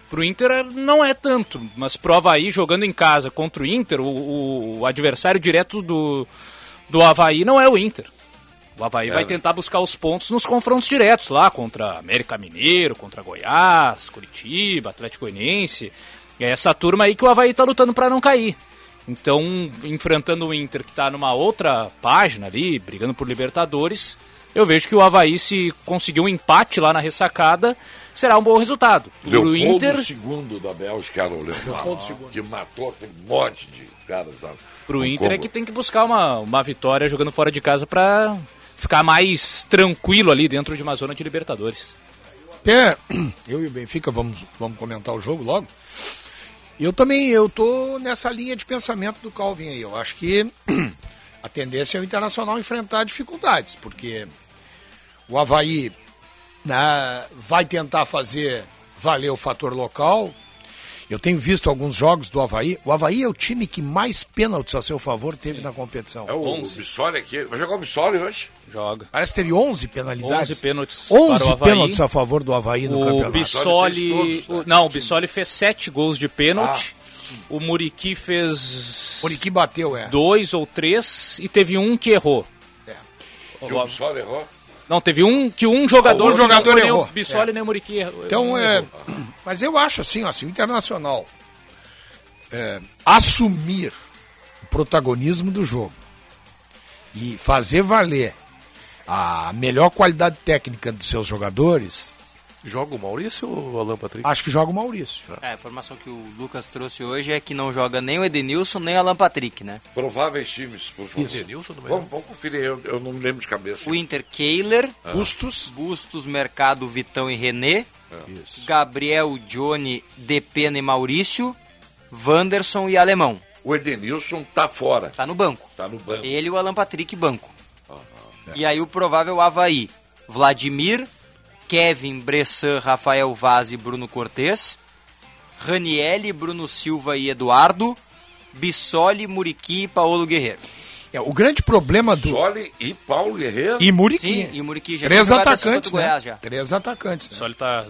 [SPEAKER 7] Pro Inter é- não é tanto, mas pro Havaí jogando em casa contra o Inter, o, o- o adversário direto do, do Havaí não é o Inter. O Havaí
[SPEAKER 2] É,
[SPEAKER 7] vai tentar buscar os pontos nos confrontos diretos lá contra América Mineiro, contra Goiás, Curitiba, Atlético Goianiense. É essa turma aí que o Havaí tá lutando para não cair. Então, enfrentando o Inter que tá numa outra página ali, brigando por Libertadores, eu vejo que o Havaí, se conseguir um empate lá na ressacada, será um bom resultado.
[SPEAKER 2] Leopoldo
[SPEAKER 7] Inter,
[SPEAKER 2] II da Bélgica era o Leopoldo, que matou aquele monte de caras lá.
[SPEAKER 7] Pro
[SPEAKER 2] no
[SPEAKER 7] Inter é que tem que buscar uma, uma vitória jogando fora de casa para ficar mais tranquilo ali dentro de uma zona de Libertadores.
[SPEAKER 8] É, eu e o Benfica vamos, vamos comentar o jogo logo. Eu também, eu tô nessa linha de pensamento do Calvin aí. Eu acho que (clears throat) a tendência é o Internacional enfrentar dificuldades, porque o Havaí né, vai tentar fazer valer o fator local. Eu tenho visto alguns jogos do Havaí. O Havaí é o time que mais pênaltis a seu favor teve na competição.
[SPEAKER 2] É o, o Bissoli aqui. Vai jogar o Bissoli hoje?
[SPEAKER 7] Joga.
[SPEAKER 8] Parece que teve 11 penalidades.
[SPEAKER 7] 11 pênaltis
[SPEAKER 8] 11
[SPEAKER 7] para o Havaí.
[SPEAKER 8] pênaltis a favor do Havaí no
[SPEAKER 7] O
[SPEAKER 8] campeonato.
[SPEAKER 7] Bissoli, o- não, o Bissoli fez sete gols de pênalti.
[SPEAKER 8] Ah.
[SPEAKER 7] O Muriqui fez
[SPEAKER 8] Muriqui bateu, é.
[SPEAKER 7] dois ou três e teve um que errou.
[SPEAKER 2] Que o Bissoli errou?
[SPEAKER 7] Não, teve um que um jogador,
[SPEAKER 8] Um
[SPEAKER 7] que não
[SPEAKER 8] jogador
[SPEAKER 7] foi nem
[SPEAKER 8] errou.
[SPEAKER 7] o Bissoli
[SPEAKER 8] É.
[SPEAKER 7] nem o Muriqui errou.
[SPEAKER 8] Então, é, mas eu acho assim, ó, se o Internacional é, assumir o protagonismo do jogo e fazer valer a melhor qualidade técnica dos seus jogadores,
[SPEAKER 6] Joga o Maurício ou o Alan Patrick?
[SPEAKER 8] acho que joga o Maurício.
[SPEAKER 3] É, a informação que o Lucas trouxe hoje é que não joga nem o Edenilson, nem o Alan Patrick, né?
[SPEAKER 2] Prováveis times, por favor.
[SPEAKER 3] Isso. Edenilson é?
[SPEAKER 2] Vamos, vamos conferir, eu, eu não me lembro de cabeça.
[SPEAKER 3] O Inter, Kehler,
[SPEAKER 2] Ah.
[SPEAKER 8] Bustos,
[SPEAKER 3] Bustos, Mercado, Vitão e René,
[SPEAKER 2] Isso.
[SPEAKER 3] Gabriel, Johnny, Depena e Maurício, Wanderson e Alemão.
[SPEAKER 2] O Edenilson tá fora.
[SPEAKER 3] Tá no banco.
[SPEAKER 2] Tá no banco.
[SPEAKER 3] Ele e o Alan Patrick, banco. E aí o provável Havaí, Vladimir, Kevin, Bressan, Rafael Vaz e Bruno Cortes, Ranielli, Bruno Silva e Eduardo, Bissoli, Muriqui e Paulo Guerreiro.
[SPEAKER 8] É, o grande problema do.
[SPEAKER 2] Bissoli e Paulo Guerreiro.
[SPEAKER 8] E Muriqui.
[SPEAKER 3] Sim, e Muriqui já
[SPEAKER 8] Três atacantes, né?
[SPEAKER 3] Goiás já.
[SPEAKER 8] Três atacantes. Né?
[SPEAKER 7] Bissoli tá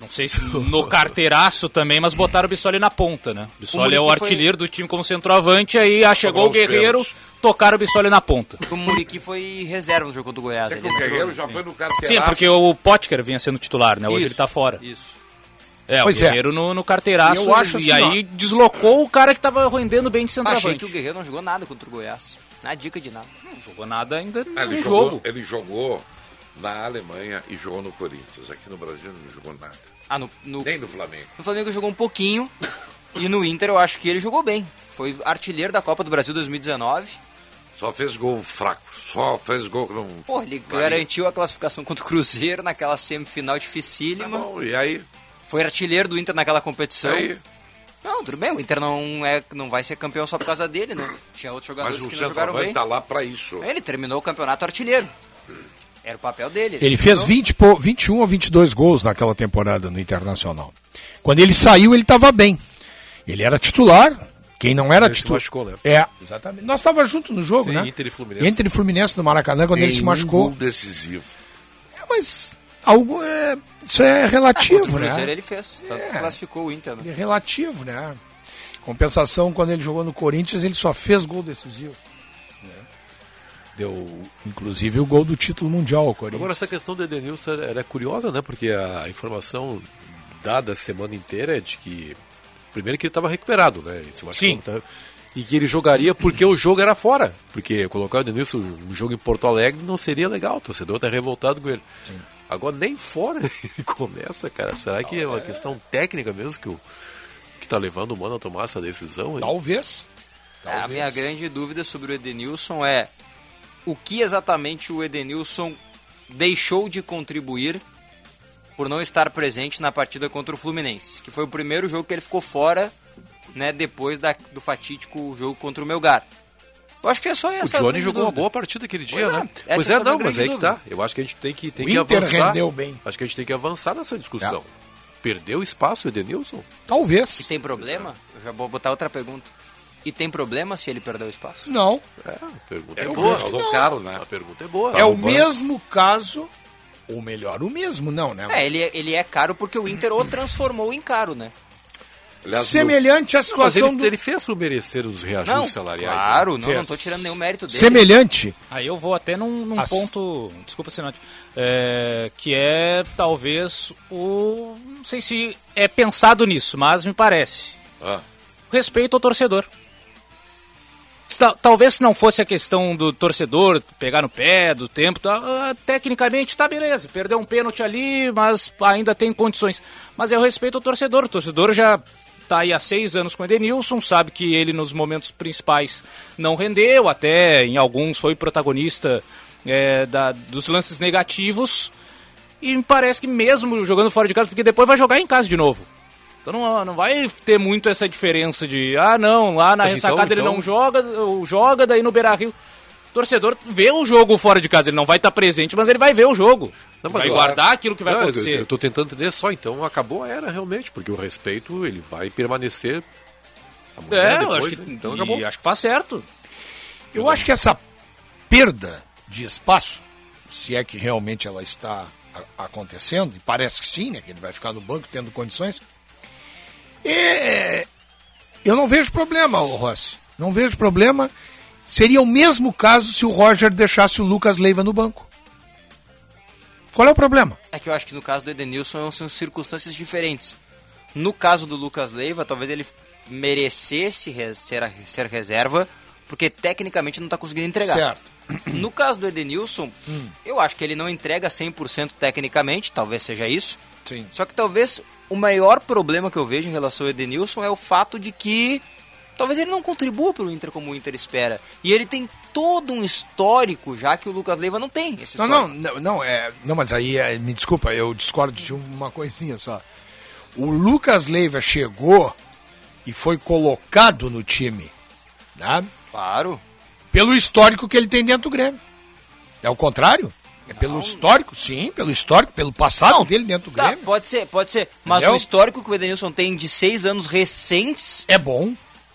[SPEAKER 7] Não sei se (laughs) no carteiraço também, mas botaram o Bissoli na ponta, né? O Bissoli é o
[SPEAKER 3] Muriqui foi-
[SPEAKER 7] artilheiro do time como centroavante, aí ah, chegou o Guerreiro,
[SPEAKER 2] pênaltis.
[SPEAKER 7] tocaram o Bissoli na ponta.
[SPEAKER 3] O Muriqui foi reserva no jogo contra o Goiás. ele
[SPEAKER 2] o
[SPEAKER 3] entrou,
[SPEAKER 2] Guerreiro já
[SPEAKER 3] sim.
[SPEAKER 2] foi no carteiraço.
[SPEAKER 7] Sim, porque o Potker vinha sendo titular, né? Hoje
[SPEAKER 3] Isso,
[SPEAKER 7] ele tá fora.
[SPEAKER 3] Isso.
[SPEAKER 7] É,
[SPEAKER 8] Pois
[SPEAKER 7] o
[SPEAKER 8] é.
[SPEAKER 7] Guerreiro no, no carteiraço,
[SPEAKER 8] Eu acho
[SPEAKER 7] e
[SPEAKER 8] assim,
[SPEAKER 7] aí deslocou o cara que tava rendendo bem de centroavante.
[SPEAKER 3] Achei que o Guerreiro não jogou nada contra o Goiás. Na dica de nada.
[SPEAKER 7] Não jogou nada ainda
[SPEAKER 2] Ah,
[SPEAKER 7] no
[SPEAKER 2] ele,
[SPEAKER 7] jogo.
[SPEAKER 2] jogou, ele jogou na Alemanha e jogou no Corinthians. Aqui no Brasil não jogou nada.
[SPEAKER 3] Ah, no, no,
[SPEAKER 2] Nem no Flamengo.
[SPEAKER 3] no Flamengo jogou um pouquinho. e no Inter eu acho que ele jogou bem. Foi artilheiro da Copa do Brasil 2019.
[SPEAKER 2] Só fez gol fraco. Só fez gol que não.
[SPEAKER 3] Pô, ele garantiu a classificação contra o Cruzeiro naquela semifinal dificílima.
[SPEAKER 2] Tá Bom, e aí?
[SPEAKER 3] Foi artilheiro do Inter naquela competição.
[SPEAKER 2] Aí?
[SPEAKER 3] Não, tudo bem, o Inter não, é, não vai ser campeão só por causa dele, né? Tinha outros
[SPEAKER 2] Mas
[SPEAKER 3] jogadores
[SPEAKER 2] o
[SPEAKER 3] que não jogaram bem.
[SPEAKER 2] tá lá pra isso.
[SPEAKER 3] Ele terminou o campeonato artilheiro. Era o papel dele.
[SPEAKER 8] Ele fez
[SPEAKER 3] terminou.
[SPEAKER 8] 20, po- 21 ou 22 gols naquela temporada no Internacional. Quando ele saiu, ele estava bem. Ele era titular. Quem não era
[SPEAKER 6] Ele se
[SPEAKER 8] titular.
[SPEAKER 6] machucou, né?
[SPEAKER 8] É, exatamente. Nós estávamos juntos no jogo,
[SPEAKER 6] Sim,
[SPEAKER 8] né?
[SPEAKER 6] Inter e Fluminense.
[SPEAKER 8] Inter e Fluminense no Maracanã, quando ele se machucou.
[SPEAKER 2] gol decisivo.
[SPEAKER 8] É, mas algo é, isso é
[SPEAKER 3] Contra o
[SPEAKER 8] relativo,
[SPEAKER 3] Cruzeiro
[SPEAKER 8] né?
[SPEAKER 3] ele fez. Tanto que classificou o Inter, né?
[SPEAKER 8] É relativo, né? Compensação, quando ele jogou no Corinthians, ele só fez gol decisivo. Deu, inclusive, o gol do título mundial ao Corinthians.
[SPEAKER 6] Agora, essa questão do Edenilson era, era curiosa, né? Porque a informação dada a semana inteira é de que. Primeiro que ele estava recuperado, né?
[SPEAKER 7] Sim.
[SPEAKER 6] tá? E que ele jogaria porque o jogo era fora. Porque colocar o Edenilson no jogo em Porto Alegre não seria legal. O torcedor está revoltado com ele. Agora, nem fora (laughs) ele começa, cara. Será que é uma questão técnica mesmo que, o, que tá levando o Mano a tomar essa decisão? hein?
[SPEAKER 8] Talvez.
[SPEAKER 3] A minha grande dúvida sobre o Edenilson é o que exatamente o Edenilson deixou de contribuir por não estar presente na partida contra o Fluminense, que foi o primeiro jogo que ele ficou fora, né, depois da- do fatídico jogo contra o Melgar. Eu acho que é só
[SPEAKER 6] O
[SPEAKER 3] essa. a
[SPEAKER 6] Johnny jogou uma boa partida aquele dia,
[SPEAKER 3] Pois é,
[SPEAKER 6] né? Pois
[SPEAKER 3] é
[SPEAKER 6] é, não, mas aí que tá. Eu acho que a gente tem que, tem
[SPEAKER 8] O
[SPEAKER 6] que
[SPEAKER 8] Inter
[SPEAKER 6] avançar.
[SPEAKER 8] rendeu bem.
[SPEAKER 6] Acho que a gente tem que avançar nessa discussão. Perdeu espaço o Edenilson?
[SPEAKER 8] Talvez.
[SPEAKER 3] E tem problema? Eu já vou botar outra pergunta. E tem problema se ele perdeu o espaço?
[SPEAKER 8] Não.
[SPEAKER 6] É, a pergunta
[SPEAKER 2] É
[SPEAKER 6] é, boa.
[SPEAKER 2] jogou caro, né?
[SPEAKER 6] A pergunta é boa.
[SPEAKER 8] É o
[SPEAKER 2] banco.
[SPEAKER 8] mesmo caso, ou melhor, o mesmo, não, né?
[SPEAKER 3] É, ele, é- ele é caro porque o Inter o transformou em caro, né?
[SPEAKER 2] Aliás,
[SPEAKER 8] Semelhante à
[SPEAKER 6] Não, mas
[SPEAKER 8] situação
[SPEAKER 6] ele,
[SPEAKER 8] do...
[SPEAKER 6] ele fez por merecer os reajustes
[SPEAKER 3] Não,
[SPEAKER 6] salariais. né?
[SPEAKER 3] claro, não,
[SPEAKER 8] Fez.
[SPEAKER 3] não tô tirando nenhum mérito dele.
[SPEAKER 8] Semelhante.
[SPEAKER 7] Aí eu vou até num, num
[SPEAKER 8] As-
[SPEAKER 7] ponto, desculpa, Sinante, é, que é talvez o. Não sei se é pensado nisso, mas me parece.
[SPEAKER 2] Ah,
[SPEAKER 7] Respeito ao torcedor. Ta- Talvez se não fosse a questão do torcedor pegar no pé, do tempo, tá, ah, tecnicamente tá beleza. Perdeu um pênalti ali, mas ainda tem condições. Mas o respeito ao torcedor. O torcedor já tá aí há seis anos com o Edenilson, sabe que ele nos momentos principais não rendeu, até em alguns foi protagonista é, da- dos lances negativos. E me parece que mesmo jogando fora de casa, porque depois vai jogar em casa de novo. Então não, não vai ter muito essa diferença de, ah não, lá na
[SPEAKER 6] Mas
[SPEAKER 7] ressacada
[SPEAKER 6] então-
[SPEAKER 7] ele não
[SPEAKER 6] então-
[SPEAKER 7] joga, ou joga, daí no Beira Rio. Torcedor vê o jogo fora de casa, ele não vai estar presente, mas ele vai ver o jogo.
[SPEAKER 6] Não,
[SPEAKER 7] vai
[SPEAKER 6] eu-
[SPEAKER 7] guardar aquilo que vai
[SPEAKER 6] Não, eu-
[SPEAKER 7] acontecer.
[SPEAKER 6] Eu, tô tentando entender só, então acabou a era realmente, porque o respeito ele vai permanecer.
[SPEAKER 7] é, eu
[SPEAKER 6] depois,
[SPEAKER 7] acho que,
[SPEAKER 6] então
[SPEAKER 7] e
[SPEAKER 6] acabou.
[SPEAKER 7] acho que faz certo.
[SPEAKER 8] Eu acho que essa perda de espaço, se é que realmente ela está a- acontecendo, e parece que sim, né, que ele vai ficar no banco tendo condições, eu não vejo problema, Rossi. Não vejo problema. Seria o mesmo caso se o Roger deixasse o Lucas Leiva no banco. Qual é o problema?
[SPEAKER 3] É que eu acho que no caso do Edenilson são circunstâncias diferentes. No caso do Lucas Leiva, talvez ele merecesse re- ser, ser reserva, porque tecnicamente não está conseguindo entregar.
[SPEAKER 8] Certo.
[SPEAKER 3] No caso do Edenilson, eu acho que ele não entrega 100% tecnicamente, talvez seja isso.
[SPEAKER 8] Sim.
[SPEAKER 3] Só que talvez o maior problema que eu vejo em relação ao Edenilson é o fato de que talvez ele não contribua para o Inter como o Inter espera. E ele tem todo um histórico já que o Lucas Leiva não tem.
[SPEAKER 8] Não, não, não, não, é, não, mas aí, é, me desculpa, eu discordo de uma coisinha só. O Lucas Leiva chegou e foi colocado no time, né?
[SPEAKER 3] Claro.
[SPEAKER 8] Pelo histórico que ele tem dentro do Grêmio. É o contrário? É pelo histórico? Sim, pelo histórico, pelo passado dele dentro do
[SPEAKER 3] Tá,
[SPEAKER 8] Grêmio.
[SPEAKER 3] pode ser, pode ser. Mas
[SPEAKER 8] Entendeu?
[SPEAKER 3] o histórico que o Edenilson tem de seis anos recentes
[SPEAKER 8] É bom.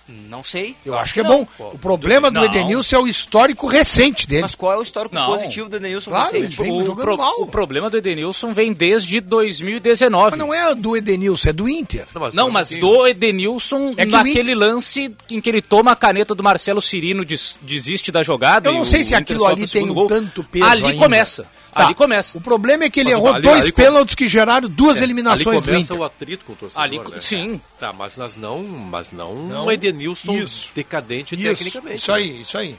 [SPEAKER 3] Não sei.
[SPEAKER 8] Eu acho que é bom. O problema do
[SPEAKER 3] Não.
[SPEAKER 8] Edenilson é o histórico recente dele.
[SPEAKER 3] Mas qual é o histórico
[SPEAKER 7] Não.
[SPEAKER 3] positivo do Edenilson
[SPEAKER 8] Claro,
[SPEAKER 3] recente?
[SPEAKER 8] ele vem
[SPEAKER 7] O,
[SPEAKER 8] jogando
[SPEAKER 7] pro-
[SPEAKER 8] mal.
[SPEAKER 7] o problema do Edenilson vem desde 2019.
[SPEAKER 8] Mas não é do Edenilson, é do Inter.
[SPEAKER 7] Não, mas do Edenilson,
[SPEAKER 8] É
[SPEAKER 7] naquele lance em que ele toma a caneta do Marcelo Cirino, des- desiste da jogada.
[SPEAKER 8] Eu
[SPEAKER 7] e
[SPEAKER 8] não
[SPEAKER 7] o
[SPEAKER 8] sei se
[SPEAKER 7] Inter
[SPEAKER 8] aquilo ali tem
[SPEAKER 7] gol.
[SPEAKER 8] tanto peso
[SPEAKER 7] Ali
[SPEAKER 8] ainda.
[SPEAKER 7] começa.
[SPEAKER 8] Tá.
[SPEAKER 7] Ali começa.
[SPEAKER 8] O problema é que ele
[SPEAKER 6] Mas
[SPEAKER 8] errou
[SPEAKER 6] ali-
[SPEAKER 8] dois
[SPEAKER 6] ali-
[SPEAKER 8] pênaltis que geraram duas eliminações
[SPEAKER 6] ali
[SPEAKER 8] do
[SPEAKER 6] começa
[SPEAKER 8] Inter.
[SPEAKER 6] o atrito com o torcedor,
[SPEAKER 7] Ali,
[SPEAKER 6] né?
[SPEAKER 7] sim.
[SPEAKER 6] Tá, mas nós não, mas não,
[SPEAKER 8] Não.
[SPEAKER 6] um Edenilson
[SPEAKER 8] Isso.
[SPEAKER 6] decadente
[SPEAKER 8] Isso,
[SPEAKER 6] tecnicamente.
[SPEAKER 8] isso aí, isso aí.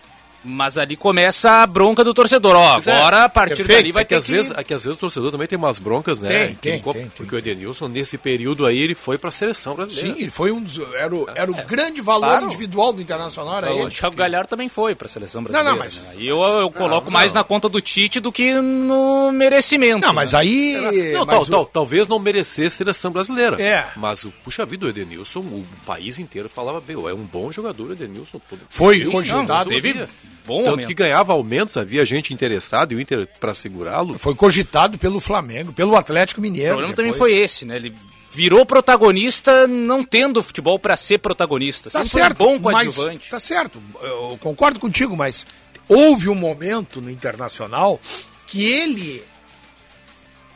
[SPEAKER 7] Mas ali começa a bronca do torcedor. Ó,
[SPEAKER 6] é,
[SPEAKER 7] agora, a partir
[SPEAKER 6] perfeito.
[SPEAKER 7] dali, vai
[SPEAKER 6] é que
[SPEAKER 7] ter
[SPEAKER 6] às
[SPEAKER 7] que...
[SPEAKER 6] vezes, é que às vezes o torcedor também tem umas broncas, né?
[SPEAKER 8] Tem,
[SPEAKER 6] Que
[SPEAKER 8] tem,
[SPEAKER 6] co-
[SPEAKER 8] tem,
[SPEAKER 6] Porque o Edenilson, nesse período aí, ele foi pra seleção brasileira.
[SPEAKER 8] Sim, ele foi um dos. Era o, era o grande valor
[SPEAKER 7] Claro.
[SPEAKER 8] individual do Internacional, era
[SPEAKER 7] O
[SPEAKER 8] ele.
[SPEAKER 7] Thiago Galhardo também foi pra seleção
[SPEAKER 8] Não,
[SPEAKER 7] brasileira.
[SPEAKER 8] não, mas-
[SPEAKER 7] né? E eu, eu coloco
[SPEAKER 6] não.
[SPEAKER 7] mais na conta do Tite do que no merecimento.
[SPEAKER 8] Não, mas
[SPEAKER 7] né?
[SPEAKER 8] aí.
[SPEAKER 6] Não,
[SPEAKER 8] mas
[SPEAKER 6] tal,
[SPEAKER 8] o-
[SPEAKER 6] tal- talvez não merecesse seleção brasileira.
[SPEAKER 8] É.
[SPEAKER 6] Mas o puxa vida, o Edenilson, o país inteiro falava, meu, é um bom jogador o Edenilson. Todo,
[SPEAKER 8] Foi cogitado.
[SPEAKER 6] não,
[SPEAKER 7] Teve. Bom
[SPEAKER 6] Tanto
[SPEAKER 7] momento.
[SPEAKER 6] que ganhava aumentos, havia gente interessada e o Inter para segurá-lo.
[SPEAKER 8] Foi cogitado pelo Flamengo, pelo Atlético
[SPEAKER 7] O
[SPEAKER 8] Mineiro.
[SPEAKER 7] problema também
[SPEAKER 8] depois.
[SPEAKER 7] foi esse, né? Ele virou protagonista não tendo futebol pra ser protagonista.
[SPEAKER 8] Tá
[SPEAKER 7] Sempre foi
[SPEAKER 8] certo,
[SPEAKER 7] bom
[SPEAKER 8] mas
[SPEAKER 7] coadjuvante.
[SPEAKER 8] tá certo. Eu concordo contigo, mas houve um momento no Internacional que ele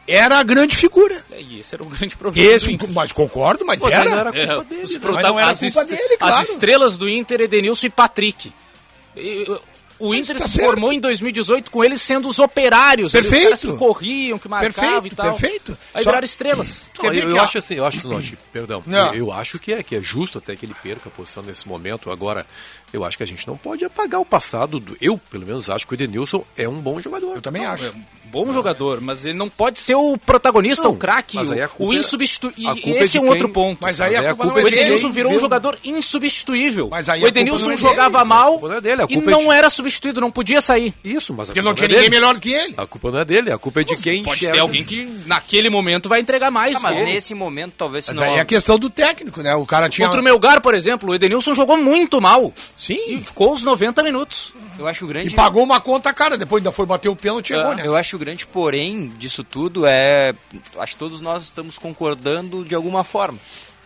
[SPEAKER 8] era a grande figura.
[SPEAKER 7] É, E esse era o grande problema.
[SPEAKER 8] Esse,
[SPEAKER 7] do Inter.
[SPEAKER 8] mas concordo, mas
[SPEAKER 6] Mas
[SPEAKER 8] era.
[SPEAKER 6] era
[SPEAKER 7] É,
[SPEAKER 6] culpa dele.
[SPEAKER 7] os
[SPEAKER 6] né?
[SPEAKER 7] prota-
[SPEAKER 8] Mas não era
[SPEAKER 7] as,
[SPEAKER 8] culpa
[SPEAKER 7] est-
[SPEAKER 8] dele, claro.
[SPEAKER 7] as estrelas do Inter, Edenilson e Patrick. O Inter
[SPEAKER 8] tá
[SPEAKER 7] se
[SPEAKER 8] certo.
[SPEAKER 7] formou em 2018 com eles sendo os operários, ali, os
[SPEAKER 8] Perfeito.
[SPEAKER 7] caras que corriam, que marcavam
[SPEAKER 8] Perfeito,
[SPEAKER 7] e tal.
[SPEAKER 8] perfeito.
[SPEAKER 7] Aí
[SPEAKER 8] Só-
[SPEAKER 7] viraram estrelas.
[SPEAKER 6] Não,
[SPEAKER 8] ver
[SPEAKER 6] eu, eu
[SPEAKER 8] que a-
[SPEAKER 6] acho assim, eu acho, Zanotti, (coughs) perdão,
[SPEAKER 8] Não.
[SPEAKER 6] eu, eu acho que é, que é justo até que ele perca a posição nesse momento. Agora, eu acho que a gente não pode apagar o passado. Do, eu, pelo menos, acho que o Edenilson é um bom jogador.
[SPEAKER 8] Eu também acho.
[SPEAKER 7] Bom jogador, mas ele não pode ser o protagonista,
[SPEAKER 6] Não,
[SPEAKER 7] o craque,
[SPEAKER 6] mas aí a
[SPEAKER 7] o, o
[SPEAKER 6] é-
[SPEAKER 7] insubstituível.
[SPEAKER 6] a culpa
[SPEAKER 7] E
[SPEAKER 6] é
[SPEAKER 7] esse é um
[SPEAKER 6] quem-
[SPEAKER 7] outro ponto.
[SPEAKER 8] Mas aí
[SPEAKER 6] Mas
[SPEAKER 8] a
[SPEAKER 6] aí a
[SPEAKER 8] culpa
[SPEAKER 6] culpa
[SPEAKER 8] não é
[SPEAKER 7] O
[SPEAKER 6] de
[SPEAKER 8] dele.
[SPEAKER 7] Edenilson
[SPEAKER 6] quem
[SPEAKER 7] virou um jogador insubstituível.
[SPEAKER 8] Mas aí
[SPEAKER 7] o Edenilson
[SPEAKER 8] não é
[SPEAKER 7] jogava
[SPEAKER 8] dele,
[SPEAKER 7] mal
[SPEAKER 6] a culpa não dele, a
[SPEAKER 7] e
[SPEAKER 6] é
[SPEAKER 7] não
[SPEAKER 6] de-
[SPEAKER 7] era substituído, não podia sair.
[SPEAKER 6] Isso, mas a
[SPEAKER 8] Porque
[SPEAKER 6] culpa
[SPEAKER 8] não tinha
[SPEAKER 6] é
[SPEAKER 8] ninguém
[SPEAKER 6] dele.
[SPEAKER 8] melhor que ele.
[SPEAKER 6] A culpa não é dele, a culpa é de quem
[SPEAKER 7] Pode ter alguém que naquele momento vai entregar mais.
[SPEAKER 3] Ah, mas nesse momento, talvez se
[SPEAKER 8] Mas
[SPEAKER 3] não...
[SPEAKER 8] aí é a questão do técnico, né? O cara tinha.
[SPEAKER 7] Contra o Melgar, por exemplo, o Edenilson jogou muito mal.
[SPEAKER 8] Sim.
[SPEAKER 7] E ficou os 90 minutos.
[SPEAKER 3] Eu acho o grande...
[SPEAKER 8] E pagou uma conta cara, depois ainda foi bater o pênalti e errou, né?
[SPEAKER 3] Eu acho o grande porém disso tudo é. Acho que todos nós estamos concordando de alguma forma.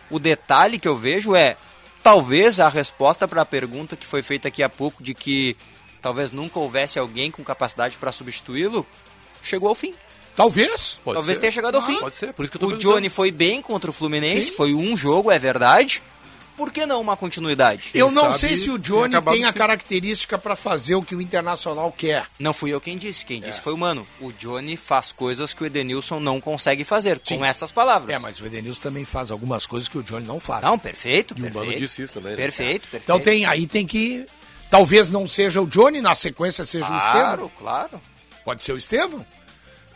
[SPEAKER 3] O detalhe que eu vejo é. Talvez a resposta para a pergunta que foi feita aqui há pouco de que talvez nunca houvesse alguém com capacidade para substituí-lo, chegou ao fim.
[SPEAKER 8] Talvez.
[SPEAKER 6] Pode
[SPEAKER 3] talvez
[SPEAKER 6] ser.
[SPEAKER 3] tenha chegado ao
[SPEAKER 6] Ah,
[SPEAKER 3] fim.
[SPEAKER 6] Pode ser, por isso que eu tô
[SPEAKER 3] O. Johnny foi bem contra o Fluminense,
[SPEAKER 8] Sim.
[SPEAKER 3] foi um jogo, é verdade. Por que não uma continuidade?
[SPEAKER 8] Eu não
[SPEAKER 6] sabe
[SPEAKER 8] sei se o Johnny tem a característica pra fazer o que o Internacional quer.
[SPEAKER 3] Não fui eu quem disse, quem disse foi o Mano. O Johnny faz coisas que o Edenilson não consegue fazer,
[SPEAKER 8] Sim.
[SPEAKER 3] com essas palavras.
[SPEAKER 8] É, mas o Edenilson também faz algumas coisas que o Johnny não faz.
[SPEAKER 3] Não, perfeito,
[SPEAKER 6] E o
[SPEAKER 3] perfeito.
[SPEAKER 6] Mano disse isso também. né?
[SPEAKER 3] Perfeito, perfeito.
[SPEAKER 8] Então tem, aí tem que. Talvez não seja o Johnny, na sequência seja o Estevam.
[SPEAKER 3] Claro, claro.
[SPEAKER 8] Pode ser o Estevam.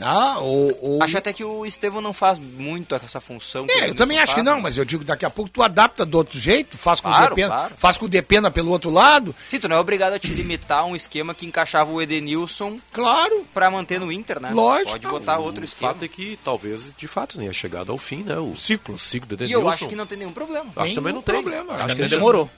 [SPEAKER 8] Ah, ou, ou-
[SPEAKER 3] Acho até que o Estevão não faz muito essa função. que o
[SPEAKER 8] É, eu também acho que
[SPEAKER 3] faz,
[SPEAKER 8] não,
[SPEAKER 3] né?
[SPEAKER 8] mas eu digo, daqui a pouco tu adapta do outro jeito, faz com,
[SPEAKER 3] Claro,
[SPEAKER 8] o, Depena,
[SPEAKER 3] claro.
[SPEAKER 8] faz com o Depena pelo outro lado.
[SPEAKER 3] Sim, tu não é obrigado a te limitar a um esquema que encaixava o Edenilson
[SPEAKER 8] Claro.
[SPEAKER 3] pra manter no Inter, né?
[SPEAKER 8] Lógico.
[SPEAKER 3] Pode botar outro
[SPEAKER 6] O
[SPEAKER 3] esquema.
[SPEAKER 6] fato é que talvez, de fato, tenha chegado ao fim, né? O ciclo, o ciclo do
[SPEAKER 3] E
[SPEAKER 6] Edenilson.
[SPEAKER 3] eu acho que não tem nenhum problema.
[SPEAKER 6] Acho que também não tem.
[SPEAKER 8] problema.
[SPEAKER 7] Acho que
[SPEAKER 6] ele
[SPEAKER 7] ele demorou.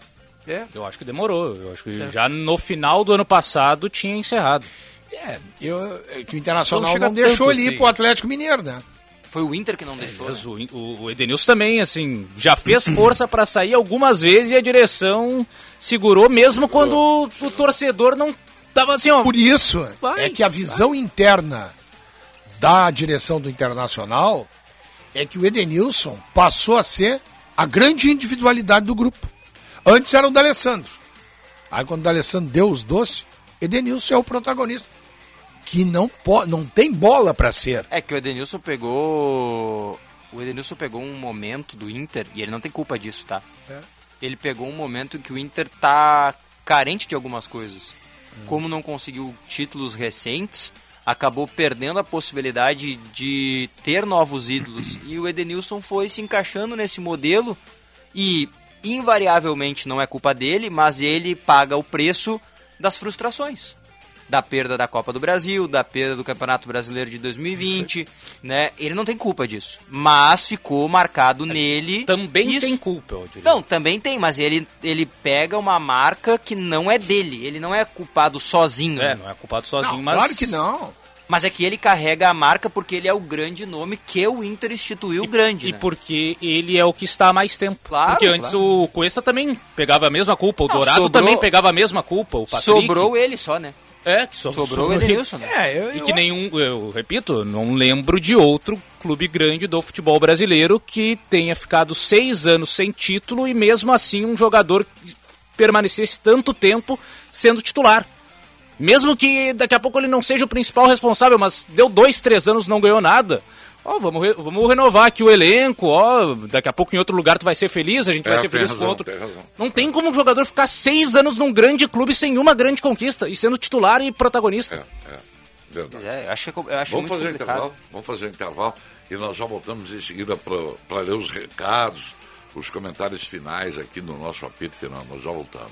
[SPEAKER 6] É.
[SPEAKER 7] Eu acho que demorou. Eu acho que já no final do ano passado tinha encerrado.
[SPEAKER 8] É, eu, é que o Internacional
[SPEAKER 6] Não
[SPEAKER 8] não, deixou
[SPEAKER 6] tanto
[SPEAKER 8] ali
[SPEAKER 6] assim.
[SPEAKER 8] pro Atlético Mineiro, né?
[SPEAKER 3] Foi o Inter que não deixou.
[SPEAKER 7] Mas
[SPEAKER 3] né?
[SPEAKER 7] o, Edenilson também, assim, já fez (clears throat) força pra sair algumas vezes e a direção segurou, mesmo quando o, o torcedor não tava assim, ó.
[SPEAKER 8] Por isso
[SPEAKER 7] Vai,
[SPEAKER 8] é que a visão interna da direção do Internacional é que o Edenilson passou a ser a grande individualidade do grupo. Antes era o D'Alessandro. Aí quando o D'Alessandro deu os doces, Edenilson é o protagonista. Que não, po não tem bola para ser.
[SPEAKER 3] É que o Edenilson pegou. O Edenilson pegou um momento do Inter, e ele não tem culpa disso, tá?
[SPEAKER 8] É.
[SPEAKER 3] Ele pegou um momento em que o Inter tá carente de algumas coisas. Como não conseguiu títulos recentes, acabou perdendo a possibilidade de ter novos ídolos. (clears throat) E o Edenilson foi se encaixando nesse modelo e invariavelmente não é culpa dele, mas ele paga o preço das frustrações. Da perda da Copa do Brasil, da perda do Campeonato Brasileiro de 2020, né? Ele não tem culpa disso, mas ficou marcado nele.
[SPEAKER 7] Também
[SPEAKER 3] isso.
[SPEAKER 7] tem culpa, eu diria.
[SPEAKER 3] Não, também tem, mas ele, ele pega uma marca que não é dele. Ele não é culpado sozinho.
[SPEAKER 7] É, não é culpado sozinho,
[SPEAKER 8] Não,
[SPEAKER 7] mas.
[SPEAKER 8] Claro que não.
[SPEAKER 3] Mas é que ele carrega a marca porque ele é o grande nome que o Inter instituiu grande.
[SPEAKER 7] E
[SPEAKER 3] né?
[SPEAKER 7] porque ele é o que está há mais tempo.
[SPEAKER 3] Claro,
[SPEAKER 7] porque antes
[SPEAKER 3] claro.
[SPEAKER 7] o Cuesta também pegava a mesma culpa, o
[SPEAKER 3] Não,
[SPEAKER 7] Dourado
[SPEAKER 3] sobrou-
[SPEAKER 7] também pegava a mesma culpa, o Patrick.
[SPEAKER 3] Sobrou ele só, né?
[SPEAKER 7] É, que so-
[SPEAKER 3] Sobrou o Edenilson, né?
[SPEAKER 8] É, eu,
[SPEAKER 7] E que nenhum, eu repito, não lembro de outro clube grande do futebol brasileiro que tenha ficado seis anos sem título e mesmo assim um jogador permanecesse tanto tempo sendo titular. Mesmo que daqui a pouco ele não seja o principal responsável, mas deu dois, três anos não ganhou nada. Ó, vamos, re- vamos renovar aqui o elenco, ó, daqui a pouco em outro lugar tu vai ser feliz, a gente vai
[SPEAKER 2] É,
[SPEAKER 7] ser
[SPEAKER 2] tem
[SPEAKER 7] feliz
[SPEAKER 2] razão,
[SPEAKER 7] com outro.
[SPEAKER 2] tem razão.
[SPEAKER 7] Não tem como um jogador ficar seis anos num grande clube sem uma grande conquista e sendo titular e protagonista.
[SPEAKER 2] Verdade.
[SPEAKER 3] É, eu acho, que, eu acho
[SPEAKER 2] Vamos fazer um
[SPEAKER 3] complicado.
[SPEAKER 2] intervalo? Vamos fazer um intervalo e nós já voltamos em seguida para ler os recados, os comentários finais aqui no nosso apito final. Nós já voltamos.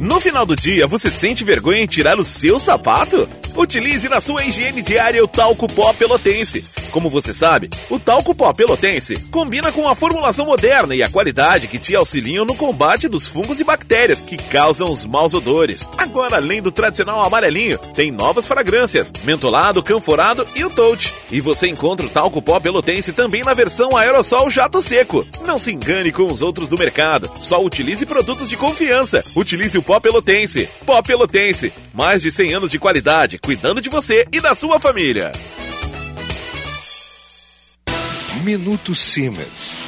[SPEAKER 11] No final do dia, você sente vergonha em tirar o seu sapato? Utilize na sua higiene diária o talco pó pelotense. Como você sabe, o talco pó pelotense combina com a formulação moderna e a qualidade que te auxiliam no combate dos fungos e bactérias que causam os maus odores. Agora, além do tradicional amarelinho, tem novas fragrâncias, mentolado, canforado e o touch. E você encontra o talco pó pelotense também na versão aerossol jato seco. Não se engane com os outros do mercado. Só utilize produtos de confiança. Utilize o pó pelotense. Pó pelotense. Mais de 100 anos de qualidade, cuidando de você e da sua família.
[SPEAKER 12] Minuto Siemens.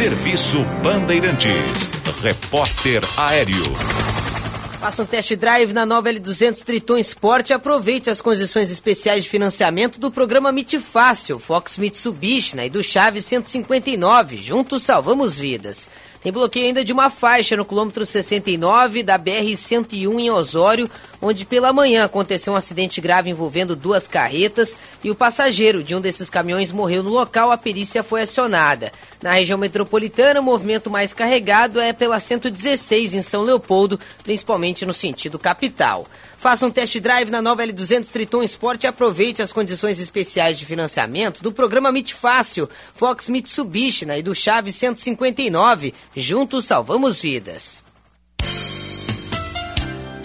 [SPEAKER 1] Serviço Bandeirantes. Repórter Aéreo.
[SPEAKER 14] Faça um test drive na nova L200 Triton Sport e aproveite as condições especiais de financiamento do programa MIT Fácil, Fox Mitsubishi né, e do Chave 159. Juntos salvamos vidas. Tem bloqueio ainda de uma faixa no quilômetro 69 da BR-101 em Osório, onde pela manhã aconteceu um acidente grave envolvendo duas carretas e o passageiro de um desses caminhões morreu no local, a perícia foi acionada. Na região metropolitana, o movimento mais carregado é pela 116 em São Leopoldo, principalmente no sentido capital. Faça um test drive na nova L200 Triton Sport e aproveite as condições especiais de financiamento do programa MIT Fácil, Fox Mitsubishi né, e do Chave 159. Juntos salvamos vidas.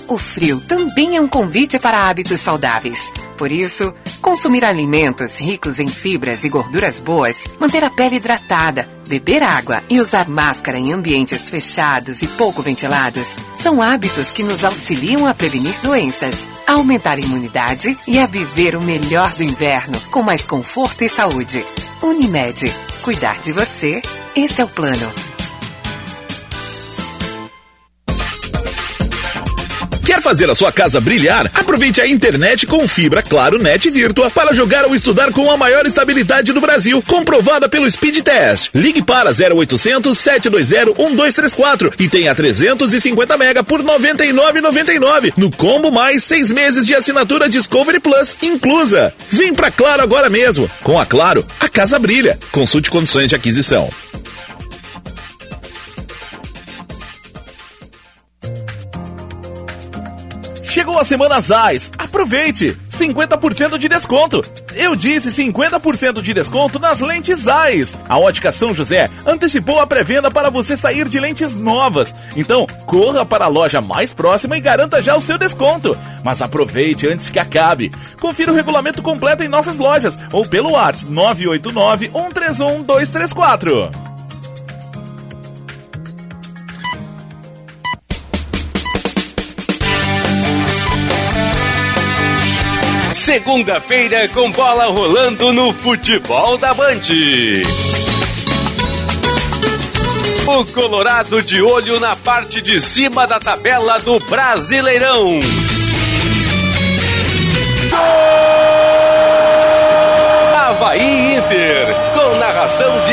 [SPEAKER 18] O frio também é um convite para hábitos saudáveis. Por isso, consumir alimentos ricos em fibras e gorduras boas, manter a pele hidratada, beber água e usar máscara em ambientes fechados e pouco ventilados são hábitos que nos auxiliam a prevenir doenças, a aumentar a imunidade e a viver o melhor do inverno com mais conforto e saúde. Unimed. Cuidar de você, esse é o plano.
[SPEAKER 11] Quer fazer a sua casa brilhar? Aproveite a internet com fibra Claro Net Virtua para jogar ou estudar com a maior estabilidade do Brasil, comprovada pelo Speed Test. Ligue para 0800 720 1234 e tenha 350 mega por 99,99 no combo mais seis meses de assinatura Discovery Plus inclusa. Vem pra Claro agora mesmo. Com a Claro, a casa brilha. Consulte condições de aquisição. Chegou a semana Zais. Aproveite! 50% de desconto. Eu disse 50% de desconto nas lentes Zais. A Ótica São José antecipou a pré-venda para você sair de lentes novas. Então, corra para a loja mais próxima e garanta já o seu desconto. Mas aproveite antes que acabe. Confira o regulamento completo em nossas lojas ou pelo WhatsApp 989 131 234.
[SPEAKER 13] Segunda-feira com bola rolando no futebol da Band. O Colorado de olho na parte de cima da tabela do Brasileirão. Havaí Inter, com narração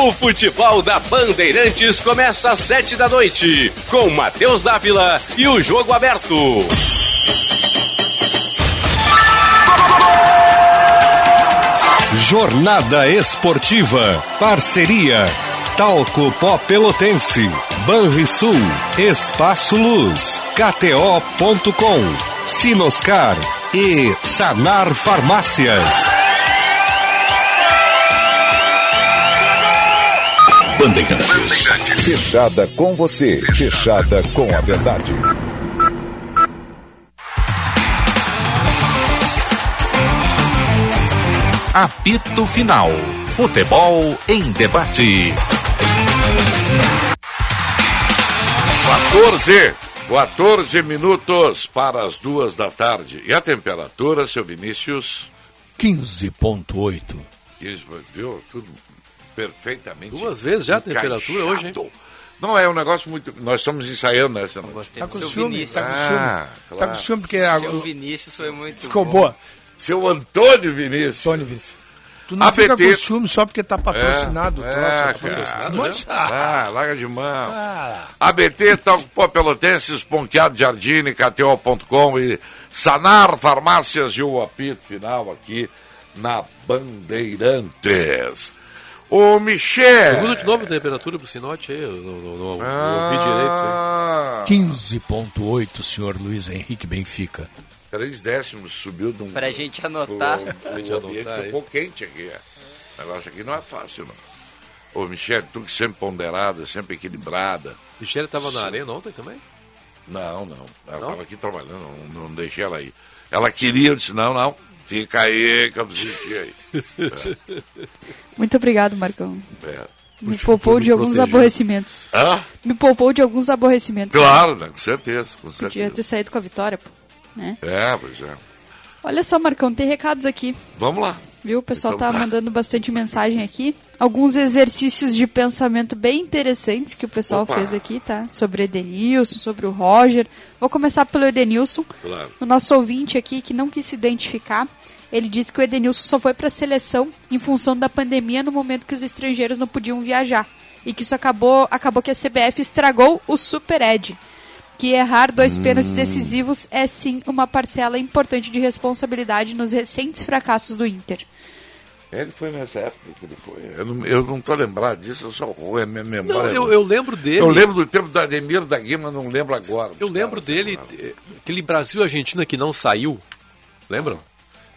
[SPEAKER 13] O futebol da Bandeirantes começa às sete da noite, com Matheus Dávila e o jogo aberto.
[SPEAKER 1] Jornada Esportiva. Parceria. Talco Pó Pelotense. Banrisul. Espaço Luz. KTO.com. Sinoscar. E Sanar Farmácias.
[SPEAKER 12] Bandeirantes. Fechada com você. Fechada com a verdade.
[SPEAKER 19] Apito Final. Futebol em debate.
[SPEAKER 2] 14, 14 minutos para as duas da tarde. E a temperatura, seu Vinícius?
[SPEAKER 8] 15,8.
[SPEAKER 2] Isso, Viu? Tudo perfeitamente.
[SPEAKER 6] Duas vezes já a temperatura hoje, hein?
[SPEAKER 2] Não, é um negócio muito. Nós estamos ensaiando essa noite.
[SPEAKER 8] Tá com ciúme?
[SPEAKER 3] Vinícius.
[SPEAKER 8] Tá com ciúme?
[SPEAKER 2] Ah,
[SPEAKER 8] Tá
[SPEAKER 2] claro.
[SPEAKER 8] com ciúme porque a-
[SPEAKER 3] Seu Vinícius foi muito
[SPEAKER 8] ficou
[SPEAKER 3] bom.
[SPEAKER 8] boa.
[SPEAKER 2] Seu Antônio Vinícius.
[SPEAKER 8] Antônio Vinícius. Tu não fica
[SPEAKER 2] APT.
[SPEAKER 8] com ciúme só porque tá patrocinado o
[SPEAKER 2] É,
[SPEAKER 8] troço.
[SPEAKER 2] é,
[SPEAKER 8] tá patrocinado
[SPEAKER 2] cara.
[SPEAKER 8] Mas-
[SPEAKER 2] Ah, larga de mão.
[SPEAKER 8] Ah.
[SPEAKER 2] ABT, Talco Pó Pelotense, Esponqueado Jardine, KTO.com e Sanar Farmácias e o apito final aqui na Bandeirantes. Ô, Michel.
[SPEAKER 6] Pergunta de novo a temperatura pro Sinote aí, eu não, não, não, não
[SPEAKER 2] Ah.
[SPEAKER 6] ouvi direito.
[SPEAKER 8] 15,8, senhor Luiz Henrique Benfica.
[SPEAKER 2] Três décimos subiu de um.
[SPEAKER 3] Pra gente anotar.
[SPEAKER 2] O,
[SPEAKER 6] gente
[SPEAKER 2] o
[SPEAKER 6] anotar aí.
[SPEAKER 2] ficou quente aqui. O negócio aqui não é fácil, não. Ô, Michel, tu que sempre ponderada, sempre equilibrada.
[SPEAKER 6] Michele estava na arena ontem também?
[SPEAKER 2] Não, não. Ela estava aqui trabalhando, não, não deixei ela ir. Ela queria, eu disse, não, não, fica aí que eu desisti aí. (laughs)
[SPEAKER 20] Muito obrigado, Marcão.
[SPEAKER 2] É.
[SPEAKER 20] Me poupou de alguns aborrecimentos.
[SPEAKER 2] Hã?
[SPEAKER 20] Me poupou de alguns aborrecimentos.
[SPEAKER 2] Claro, né? com certeza, com
[SPEAKER 20] Podia
[SPEAKER 2] certeza.
[SPEAKER 20] ter saído com a vitória, pô. Né?
[SPEAKER 2] É, pois é.
[SPEAKER 20] Olha só, Marcão, tem recados aqui.
[SPEAKER 2] Vamos lá.
[SPEAKER 20] Viu? O pessoal
[SPEAKER 2] Então
[SPEAKER 20] tá
[SPEAKER 2] tá.
[SPEAKER 20] mandando bastante mensagem aqui. Alguns exercícios de pensamento bem interessantes que o pessoal
[SPEAKER 2] Opa.
[SPEAKER 20] fez aqui, tá? Sobre Edenilson, sobre o Roger. Vou começar pelo Edenilson.
[SPEAKER 2] Claro.
[SPEAKER 20] O nosso ouvinte aqui, que não quis se identificar, ele disse que o Edenilson só foi para a seleção em função da pandemia no momento que os estrangeiros não podiam viajar. E que isso acabou, acabou que a CBF estragou o Super Ed. Que errar dois pênaltis decisivos é sim uma parcela importante de responsabilidade nos recentes fracassos do Inter.
[SPEAKER 2] Ele foi nessa época que ele foi. Eu não, eu não tô lembrado disso, eu só ruim a minha memória.
[SPEAKER 6] Não, eu, eu lembro dele.
[SPEAKER 2] Eu lembro do tempo do Ademir da Guima, não lembro agora.
[SPEAKER 6] Eu lembro dele, eh, aquele Brasil-Argentina que não saiu, lembram?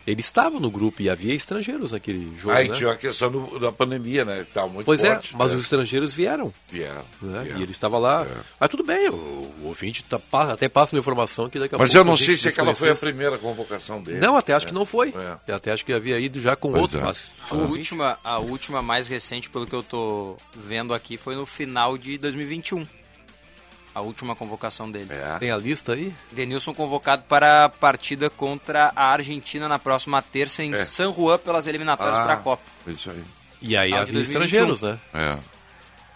[SPEAKER 6] Ele estava no grupo e havia estrangeiros naquele jogo,
[SPEAKER 2] Aí
[SPEAKER 6] né?
[SPEAKER 2] tinha a questão do- da pandemia, né? Tava muito
[SPEAKER 6] Pois
[SPEAKER 2] forte.
[SPEAKER 6] é, mas
[SPEAKER 2] né?
[SPEAKER 6] os estrangeiros vieram.
[SPEAKER 2] Vieram.
[SPEAKER 6] né?
[SPEAKER 2] vieram.
[SPEAKER 6] E ele estava lá. Mas tudo bem, o, o ouvinte tá, até passa uma informação que daqui a
[SPEAKER 2] Mas
[SPEAKER 6] pouco.
[SPEAKER 2] eu não sei se aquela foi a primeira convocação dele.
[SPEAKER 6] Não, até acho
[SPEAKER 2] É.
[SPEAKER 6] que não foi.
[SPEAKER 2] É.
[SPEAKER 6] Até acho que havia ido já com
[SPEAKER 2] Pois
[SPEAKER 6] outro.
[SPEAKER 2] é.
[SPEAKER 6] Mas
[SPEAKER 3] A última, a última mais recente, pelo que eu tô vendo aqui, foi no final de 2021. A última convocação dele.
[SPEAKER 6] tem a lista aí?
[SPEAKER 3] Denilson convocado para a partida contra a Argentina na próxima terça em
[SPEAKER 2] É.
[SPEAKER 3] San Juan pelas eliminatórias
[SPEAKER 2] Ah,
[SPEAKER 3] para a Copa.
[SPEAKER 2] Isso aí.
[SPEAKER 6] E aí havia
[SPEAKER 3] 2021.
[SPEAKER 6] estrangeiros, né?
[SPEAKER 2] É.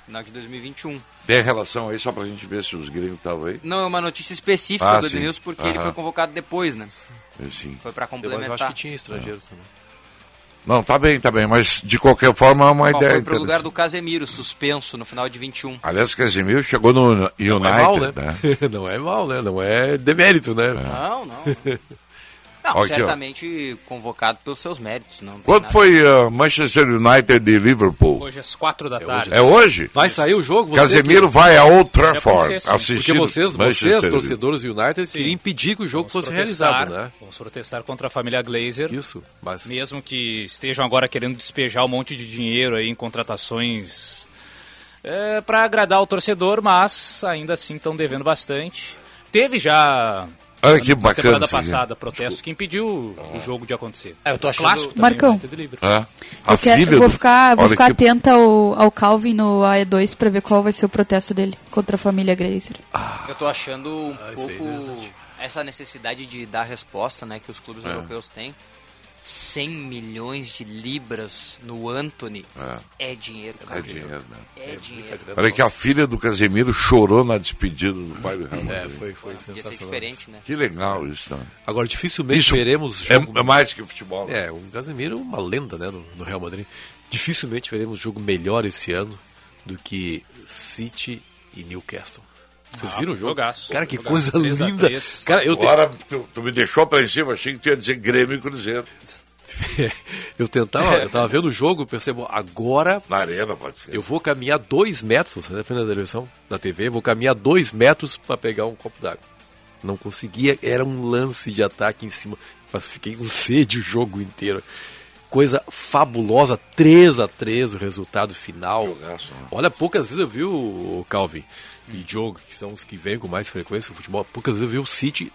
[SPEAKER 3] Final de 2021.
[SPEAKER 2] Tem relação aí, só pra gente ver se os gringos estavam aí?
[SPEAKER 3] Não, é uma notícia específica
[SPEAKER 2] Ah,
[SPEAKER 3] do
[SPEAKER 2] sim.
[SPEAKER 3] Edenilson, porque ele foi convocado depois, né?
[SPEAKER 2] Sim.
[SPEAKER 3] Foi para complementar.
[SPEAKER 6] Mas eu acho que tinha estrangeiros também.
[SPEAKER 2] Não, tá bem, tá bem, mas de qualquer forma é uma
[SPEAKER 3] Ó,
[SPEAKER 2] ideia
[SPEAKER 3] foi pro lugar do Casemiro, suspenso no final de 21.
[SPEAKER 2] Aliás, Casemiro chegou no United,
[SPEAKER 6] Não é mal, né?
[SPEAKER 2] né? (laughs)
[SPEAKER 6] não é mal, né? Não é demérito, né?
[SPEAKER 3] Não, não. (laughs) Não,
[SPEAKER 2] Ó, aqui, ó.
[SPEAKER 3] certamente convocado pelos seus méritos. Não
[SPEAKER 2] Quando foi uh, Manchester United e Liverpool?
[SPEAKER 7] Hoje às quatro da tarde.
[SPEAKER 2] É hoje?
[SPEAKER 6] Vai sair o jogo? você
[SPEAKER 2] Casemiro
[SPEAKER 6] que-
[SPEAKER 2] vai a Old Trafford
[SPEAKER 7] sim.
[SPEAKER 2] assistir.
[SPEAKER 6] Porque vocês, vocês torcedores do United, queriam impedir que o jogo fosse
[SPEAKER 7] protestar,
[SPEAKER 6] realizado, né?
[SPEAKER 7] Vamos protestar contra a família Glazer.
[SPEAKER 6] Isso, mas...
[SPEAKER 7] Mesmo que estejam agora querendo despejar um monte de dinheiro aí em contratações é, para agradar o torcedor, mas ainda assim estão devendo bastante. Teve já
[SPEAKER 2] Olha que
[SPEAKER 7] na
[SPEAKER 2] bacana
[SPEAKER 7] temporada
[SPEAKER 2] isso aqui.
[SPEAKER 7] passado protesto que impediu o jogo de acontecer.
[SPEAKER 3] É, eu tô achando-
[SPEAKER 7] Clássico
[SPEAKER 20] Marcão.
[SPEAKER 2] É.
[SPEAKER 20] Eu, quero-
[SPEAKER 2] filha
[SPEAKER 20] eu vou
[SPEAKER 2] do-
[SPEAKER 20] ficar, vou ficar
[SPEAKER 2] que-
[SPEAKER 20] atenta ao, ao Calvin no AE2 pra ver qual vai ser o protesto dele contra a família Grazer.
[SPEAKER 3] Eu tô achando um
[SPEAKER 6] Ah, é
[SPEAKER 3] pouco
[SPEAKER 6] interessante.
[SPEAKER 3] essa necessidade de dar resposta, né, que os clubes
[SPEAKER 2] É.
[SPEAKER 3] europeus têm. 100 milhões de libras no Anthony é, dinheiro, cara.
[SPEAKER 2] É dinheiro, né?
[SPEAKER 3] É dinheiro.
[SPEAKER 2] Olha que a filha do Casemiro chorou na despedida do pai do Real
[SPEAKER 6] É,
[SPEAKER 2] Madrid.
[SPEAKER 6] foi, foi
[SPEAKER 3] Ia ser
[SPEAKER 6] sensacional.
[SPEAKER 3] diferente, né?
[SPEAKER 2] Que legal isso, né?
[SPEAKER 6] Agora, dificilmente
[SPEAKER 2] Isso
[SPEAKER 6] veremos
[SPEAKER 2] é-
[SPEAKER 6] jogo...
[SPEAKER 2] é mais que futebol, né?
[SPEAKER 6] É, o Casemiro é uma lenda né, no, no Real Madrid. Dificilmente veremos jogo melhor esse ano do que City e Newcastle. Vocês
[SPEAKER 7] Ah,
[SPEAKER 6] viram o jogo?
[SPEAKER 7] jogaço.
[SPEAKER 6] Cara, que
[SPEAKER 7] Jogaço.
[SPEAKER 6] coisa
[SPEAKER 7] 3 a
[SPEAKER 6] linda.
[SPEAKER 7] 3.
[SPEAKER 6] Cara, eu, te-
[SPEAKER 2] Agora tu, tu me deixou pra em cima, achei que tu ia dizer Grêmio e Cruzeiro. (laughs)
[SPEAKER 6] eu tentava, eu tava vendo o jogo, bom, agora
[SPEAKER 2] Na arena, pode ser.
[SPEAKER 6] eu vou caminhar dois metros, você na frente da televisão, da TV, vou caminhar dois metros para pegar um copo d'água. Não conseguia, era um lance de ataque em cima. Mas fiquei com sede o jogo inteiro. Coisa fabulosa, 3 a 3 o resultado final.
[SPEAKER 2] Jogaço, né?
[SPEAKER 6] Olha, poucas vezes eu vi o Calvin e Diogo, que são os que vêm com mais frequência no futebol, poucas vezes eu vi o City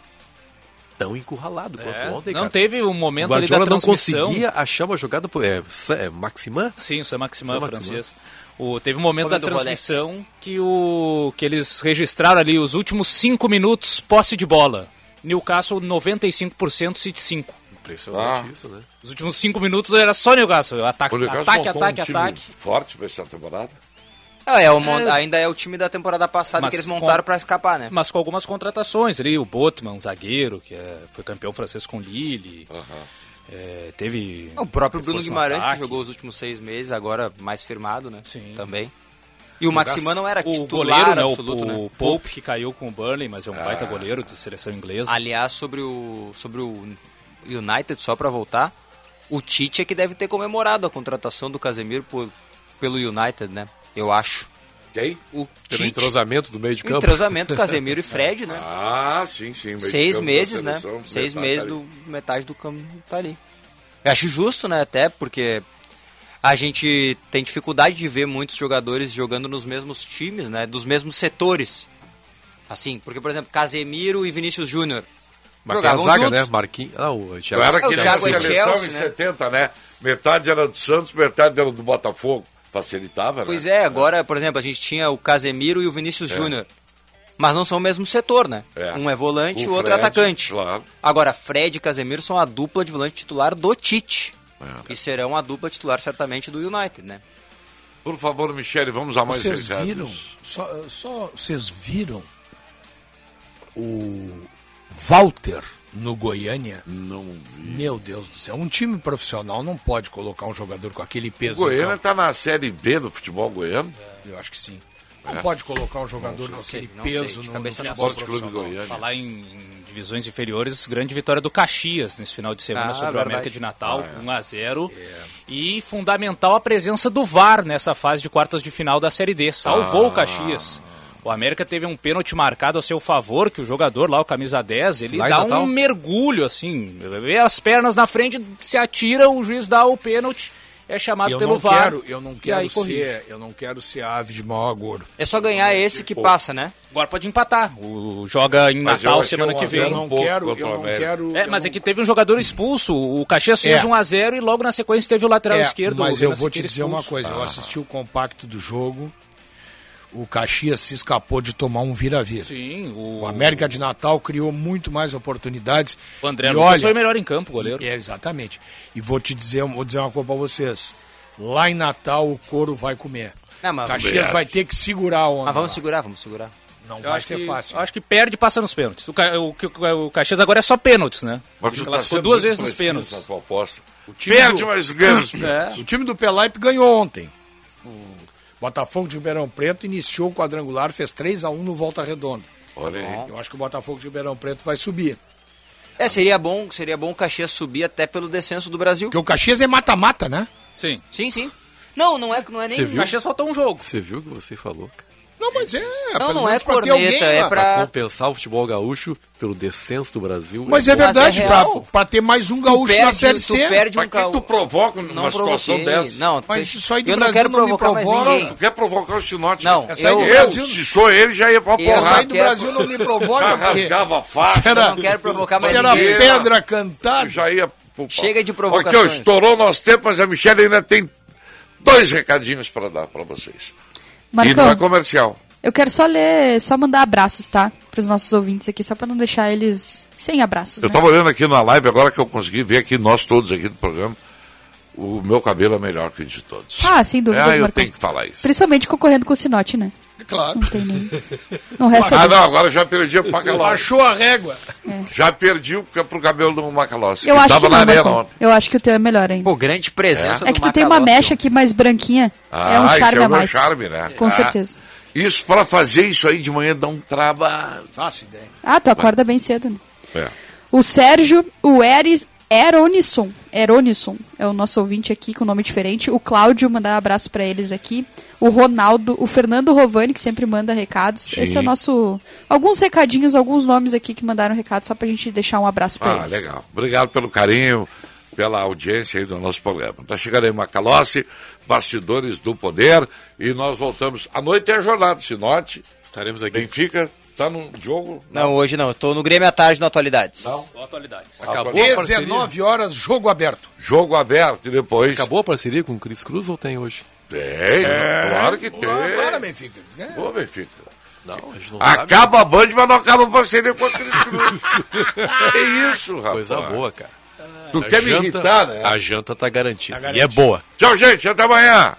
[SPEAKER 6] tão encurralado quanto
[SPEAKER 7] É,
[SPEAKER 6] ontem,
[SPEAKER 7] não
[SPEAKER 6] cara.
[SPEAKER 7] teve um
[SPEAKER 6] O
[SPEAKER 7] momento ali da
[SPEAKER 6] não conseguia achar uma jogada pro- é, é, Maximan?
[SPEAKER 7] Sim, o Sam Maximan,
[SPEAKER 6] Sam
[SPEAKER 7] francês. O, teve um momento da transmissão que, o, que eles registraram ali os últimos 5 minutos posse de bola. Newcastle 95%, City 5.
[SPEAKER 6] Impressionante
[SPEAKER 2] Ah.
[SPEAKER 6] isso, né?
[SPEAKER 7] Os últimos 5 minutos era só Newcastle. Ataque,
[SPEAKER 2] O Newcastle
[SPEAKER 7] ataque, ataque,
[SPEAKER 2] um
[SPEAKER 7] ataque.
[SPEAKER 2] forte pra essa temporada.
[SPEAKER 3] Ah, é, o mon- ainda é o time da temporada passada
[SPEAKER 7] Mas
[SPEAKER 3] que eles
[SPEAKER 7] com-
[SPEAKER 3] montaram pra escapar, né?
[SPEAKER 7] Mas com algumas contratações ali, o Botman, zagueiro, que é- foi campeão francês com Lille. É, teve.
[SPEAKER 3] O próprio Bruno Guimarães, que jogou os últimos seis meses, agora mais firmado, né?
[SPEAKER 7] Sim.
[SPEAKER 3] Também. E o Maximan não era
[SPEAKER 7] o
[SPEAKER 3] titular
[SPEAKER 7] goleiro, né,
[SPEAKER 3] absoluto,
[SPEAKER 7] o,
[SPEAKER 3] né?
[SPEAKER 7] o Pope, que caiu com o Burnley, mas é um
[SPEAKER 3] Ah.
[SPEAKER 7] baita goleiro de seleção inglesa.
[SPEAKER 3] Aliás, sobre o, sobre o United, só pra voltar, o Tite é que deve ter comemorado a contratação do Casemiro por, pelo United, né? Eu acho.
[SPEAKER 2] Quem?
[SPEAKER 3] O
[SPEAKER 6] Pelo
[SPEAKER 3] Tite.
[SPEAKER 6] entrosamento do meio de
[SPEAKER 3] O
[SPEAKER 6] campo.
[SPEAKER 3] entrosamento Casemiro e Fred, né? (laughs)
[SPEAKER 2] Ah, sim, sim. meio de
[SPEAKER 3] Seis meses, né?
[SPEAKER 2] seleção,
[SPEAKER 3] Seis
[SPEAKER 2] metade
[SPEAKER 3] meses
[SPEAKER 2] ali.
[SPEAKER 3] do metade do campo tá ali. Eu acho justo, né? Até porque a gente tem dificuldade de ver muitos jogadores jogando nos mesmos times, né? Dos mesmos setores. Assim, porque, por exemplo, Casemiro e Vinícius Júnior.
[SPEAKER 6] Mas tem a
[SPEAKER 3] jogavam
[SPEAKER 6] zaga,
[SPEAKER 3] juntos.
[SPEAKER 6] né? Marquinhos. Ah, o
[SPEAKER 2] Eu
[SPEAKER 6] Thiago.
[SPEAKER 2] era
[SPEAKER 3] o Thiago é
[SPEAKER 2] seleção
[SPEAKER 3] Chelsea,
[SPEAKER 2] em
[SPEAKER 3] né?
[SPEAKER 2] 70, né? Metade era do Santos, metade era do Botafogo. Facilitava,
[SPEAKER 3] Pois
[SPEAKER 2] né?
[SPEAKER 3] é, agora, por exemplo, a gente tinha o Casemiro e o Vinícius
[SPEAKER 2] É.
[SPEAKER 3] Júnior. Mas não são o mesmo setor, né?
[SPEAKER 2] É.
[SPEAKER 3] Um é volante e
[SPEAKER 2] O
[SPEAKER 3] o outro é
[SPEAKER 2] Fred,
[SPEAKER 3] atacante.
[SPEAKER 2] claro.
[SPEAKER 3] Agora, Fred e Casemiro são a dupla de volante titular do Tite.
[SPEAKER 2] É.
[SPEAKER 3] E serão a dupla titular, certamente, do United, né?
[SPEAKER 2] Por favor, Michele, vamos a mais
[SPEAKER 8] Vocês
[SPEAKER 2] recados.
[SPEAKER 8] viram, só, só vocês viram o Walter no Goiânia?
[SPEAKER 2] Não vi.
[SPEAKER 8] Meu Deus do céu, um time profissional não pode colocar um jogador com aquele
[SPEAKER 2] O
[SPEAKER 8] peso.
[SPEAKER 2] Goiânia
[SPEAKER 8] no campo.
[SPEAKER 2] está na Série B do futebol goiano.
[SPEAKER 8] Eu acho que sim. Não
[SPEAKER 2] É.
[SPEAKER 8] pode colocar um jogador
[SPEAKER 2] Não
[SPEAKER 8] com
[SPEAKER 2] sei,
[SPEAKER 8] aquele
[SPEAKER 3] sei,
[SPEAKER 8] peso
[SPEAKER 3] de
[SPEAKER 8] no,
[SPEAKER 3] cabeça
[SPEAKER 8] no futebol
[SPEAKER 2] Clube
[SPEAKER 8] profissional.
[SPEAKER 2] Goiânia.
[SPEAKER 7] Falar em, em divisões inferiores, grande vitória do Caxias nesse final de semana
[SPEAKER 3] Ah,
[SPEAKER 7] sobre o
[SPEAKER 3] verdade.
[SPEAKER 7] América de Natal,
[SPEAKER 2] Ah, é.
[SPEAKER 7] 1 a 0 E fundamental a presença do VAR nessa fase de quartas de final da Série D. Salvou
[SPEAKER 2] Ah.
[SPEAKER 7] o Caxias. O América teve um pênalti marcado a seu favor, que o jogador lá, o camisa 10, ele dá um mergulho, assim, vê as pernas na frente, se atira, o juiz dá o pênalti, é chamado
[SPEAKER 8] Eu
[SPEAKER 7] pelo
[SPEAKER 8] não
[SPEAKER 7] VAR.
[SPEAKER 8] quero, eu não quero
[SPEAKER 7] corrige.
[SPEAKER 8] ser, eu não quero ser ave de mau agouro.
[SPEAKER 3] É só ganhar esse que passa, né?
[SPEAKER 7] Agora pode empatar. O, joga em
[SPEAKER 2] Mas
[SPEAKER 7] Natal semana
[SPEAKER 2] um
[SPEAKER 7] que vem.
[SPEAKER 8] Eu não
[SPEAKER 2] pouco
[SPEAKER 8] quero, eu não quero.
[SPEAKER 7] É, mas
[SPEAKER 8] não-
[SPEAKER 7] é que teve um jogador expulso. O Caxias fez
[SPEAKER 8] É.
[SPEAKER 7] 1 a 0 e logo na sequência teve o lateral
[SPEAKER 8] É,
[SPEAKER 7] esquerdo.
[SPEAKER 8] Mas eu vou te dizer uma
[SPEAKER 7] expulso.
[SPEAKER 8] coisa, eu assisti o compacto do jogo. O Caxias se escapou de tomar um vira-vira.
[SPEAKER 7] Sim, o,
[SPEAKER 8] O América de Natal criou muito mais oportunidades.
[SPEAKER 7] o André
[SPEAKER 8] E
[SPEAKER 7] Lucas
[SPEAKER 8] olha,
[SPEAKER 7] foi melhor em campo, goleiro.
[SPEAKER 8] É, exatamente. E vou te dizer, vou dizer uma coisa pra vocês. Lá em Natal o couro vai comer.
[SPEAKER 3] Não, mas,
[SPEAKER 8] Caxias vai ter que segurar onda.
[SPEAKER 3] mas vamos
[SPEAKER 8] lá.
[SPEAKER 3] segurar, vamos segurar.
[SPEAKER 8] Não
[SPEAKER 7] Eu
[SPEAKER 8] vai ser
[SPEAKER 7] que,
[SPEAKER 8] fácil.
[SPEAKER 7] acho que perde e passa nos pênaltis. O, Ca- o, o, o Caxias agora é só pênaltis, né?
[SPEAKER 2] Mas
[SPEAKER 7] Ele
[SPEAKER 2] tá
[SPEAKER 7] duas vezes nos pênaltis.
[SPEAKER 2] Perde,
[SPEAKER 8] do-
[SPEAKER 2] mas ganha os
[SPEAKER 7] É.
[SPEAKER 8] O time do Pelaipe ganhou ontem. O Botafogo de Ribeirão Preto iniciou o quadrangular, fez 3 a 1 no Volta Redonda.
[SPEAKER 2] Olha aí.
[SPEAKER 8] Eu acho que o Botafogo de Ribeirão Preto vai subir.
[SPEAKER 3] É, seria bom, seria bom o Caxias subir até pelo descenso do Brasil.
[SPEAKER 8] Porque o Caxias é mata-mata, né?
[SPEAKER 7] Sim.
[SPEAKER 3] Sim, sim. Não, não é, não é nem...
[SPEAKER 6] Você viu?
[SPEAKER 7] Caxias faltou um jogo.
[SPEAKER 6] Você viu o que você falou?
[SPEAKER 8] Não, mas é.
[SPEAKER 3] Não, não é
[SPEAKER 8] pra alguém
[SPEAKER 3] corneta,
[SPEAKER 8] lá.
[SPEAKER 3] é pra...
[SPEAKER 6] compensar o futebol gaúcho pelo descenso do Brasil.
[SPEAKER 8] Mas é
[SPEAKER 3] Mas é
[SPEAKER 8] verdade, pra,
[SPEAKER 3] real.
[SPEAKER 8] pra ter mais um gaúcho na
[SPEAKER 3] perde-
[SPEAKER 8] Série
[SPEAKER 3] tu
[SPEAKER 8] C.
[SPEAKER 3] perde
[SPEAKER 2] Pra
[SPEAKER 3] um
[SPEAKER 2] que
[SPEAKER 3] ca-
[SPEAKER 2] tu provoca
[SPEAKER 3] Não
[SPEAKER 2] numa situação
[SPEAKER 3] provoquei.
[SPEAKER 2] dessa?
[SPEAKER 3] Não,
[SPEAKER 8] Mas
[SPEAKER 3] tu-
[SPEAKER 8] isso aí do
[SPEAKER 3] eu não
[SPEAKER 8] Brasil
[SPEAKER 3] quero
[SPEAKER 8] não me
[SPEAKER 3] provocar mais
[SPEAKER 8] provoca.
[SPEAKER 3] ninguém.
[SPEAKER 2] Tu quer provocar o Sinote?
[SPEAKER 3] Não,
[SPEAKER 8] Essa
[SPEAKER 3] eu,
[SPEAKER 8] do
[SPEAKER 2] Eu,
[SPEAKER 8] Brasil-
[SPEAKER 2] se sou ele, já ia pra
[SPEAKER 3] Eu
[SPEAKER 8] Essa
[SPEAKER 2] porrada.
[SPEAKER 8] aí do
[SPEAKER 3] quero-
[SPEAKER 8] Brasil não me provoca,
[SPEAKER 2] Já
[SPEAKER 8] porque
[SPEAKER 2] rasgava a faixa.
[SPEAKER 8] era,
[SPEAKER 3] não quero provocar mais
[SPEAKER 8] se era
[SPEAKER 3] ninguém.
[SPEAKER 8] pedra cantada.
[SPEAKER 2] Já ia.
[SPEAKER 3] Chega de
[SPEAKER 2] Aqui, ó,
[SPEAKER 3] provocações.
[SPEAKER 2] estourou nosso tempo, mas a Michelle ainda tem dois recadinhos para dar para vocês. E não é
[SPEAKER 20] Marcão,
[SPEAKER 2] comercial.
[SPEAKER 20] eu quero só ler, só mandar abraços, tá? Pros nossos ouvintes aqui, só pra não deixar eles sem abraços,
[SPEAKER 2] Eu
[SPEAKER 20] né?
[SPEAKER 2] tava olhando aqui na live, agora que eu consegui ver aqui, nós todos aqui do programa, o meu cabelo é melhor que o de todos.
[SPEAKER 20] Ah, sem dúvidas,
[SPEAKER 2] É, eu
[SPEAKER 20] Marcão.
[SPEAKER 2] tenho que falar isso.
[SPEAKER 20] Principalmente concorrendo com o Sinote, né?
[SPEAKER 8] Claro. (laughs)
[SPEAKER 20] Não tem nem... Não resta
[SPEAKER 2] Ah, não, agora já perdi o Macalossi.
[SPEAKER 8] Baixou a régua.
[SPEAKER 2] Já perdi o pro cabelo do Macalossi.
[SPEAKER 20] Eu acho
[SPEAKER 2] tava
[SPEAKER 20] que
[SPEAKER 2] na
[SPEAKER 20] não,
[SPEAKER 2] arena ontem.
[SPEAKER 20] Eu acho que o teu é melhor ainda.
[SPEAKER 3] Pô, grande presença
[SPEAKER 20] É
[SPEAKER 3] do
[SPEAKER 20] que tu tem uma mecha aqui mais branquinha.
[SPEAKER 2] Ah,
[SPEAKER 20] é um
[SPEAKER 2] esse
[SPEAKER 20] charme
[SPEAKER 2] é o
[SPEAKER 20] a mais.
[SPEAKER 2] charme, né?
[SPEAKER 20] Com
[SPEAKER 2] Ah,
[SPEAKER 20] certeza.
[SPEAKER 2] Isso, pra fazer isso aí de manhã dá um trabalho.
[SPEAKER 8] Faço ideia.
[SPEAKER 20] Ah, tu acorda bem cedo, né?
[SPEAKER 2] É.
[SPEAKER 20] O Sérgio, o Eris, Eronisson, Eronisson é o nosso ouvinte aqui com nome diferente. O Cláudio, mandar um abraço pra eles aqui. O Ronaldo, o Fernando Rovani, que sempre manda recados.
[SPEAKER 2] Sim.
[SPEAKER 20] Esse é o nosso. Alguns recadinhos, alguns nomes aqui que mandaram recado, só pra gente deixar um abraço pra
[SPEAKER 2] Ah,
[SPEAKER 20] eles.
[SPEAKER 2] legal. Obrigado pelo carinho, pela audiência aí do nosso programa. Tá chegando aí Macalossi, Bastidores do Poder, e nós voltamos. À noite é a jornada, Sinote.
[SPEAKER 6] Estaremos aqui.
[SPEAKER 2] Benfica, tá no jogo?
[SPEAKER 3] Não, hoje não. Eu tô no Grêmio à tarde no Atualidades.
[SPEAKER 2] Não?
[SPEAKER 7] Atualidades.
[SPEAKER 6] Acabou a parceria?
[SPEAKER 8] 19 horas, jogo aberto.
[SPEAKER 2] Jogo aberto e depois.
[SPEAKER 6] Acabou a parceria com o Cris Cruz ou tem hoje?
[SPEAKER 2] Tem,
[SPEAKER 8] É.
[SPEAKER 2] claro que tem.
[SPEAKER 8] Agora, Benfica. né?
[SPEAKER 2] Boa, Benfica.
[SPEAKER 6] Não, não sabe.
[SPEAKER 2] Acaba a Band, mas não acaba a parceria com a Cris Cruz. (laughs) é isso, rapaz.
[SPEAKER 6] Coisa boa, cara.
[SPEAKER 2] Tu
[SPEAKER 6] A
[SPEAKER 2] quer me
[SPEAKER 6] janta-
[SPEAKER 2] irritar, né?
[SPEAKER 6] A janta tá garantida.
[SPEAKER 8] Tá
[SPEAKER 6] E é boa.
[SPEAKER 2] Tchau, gente. Até amanhã.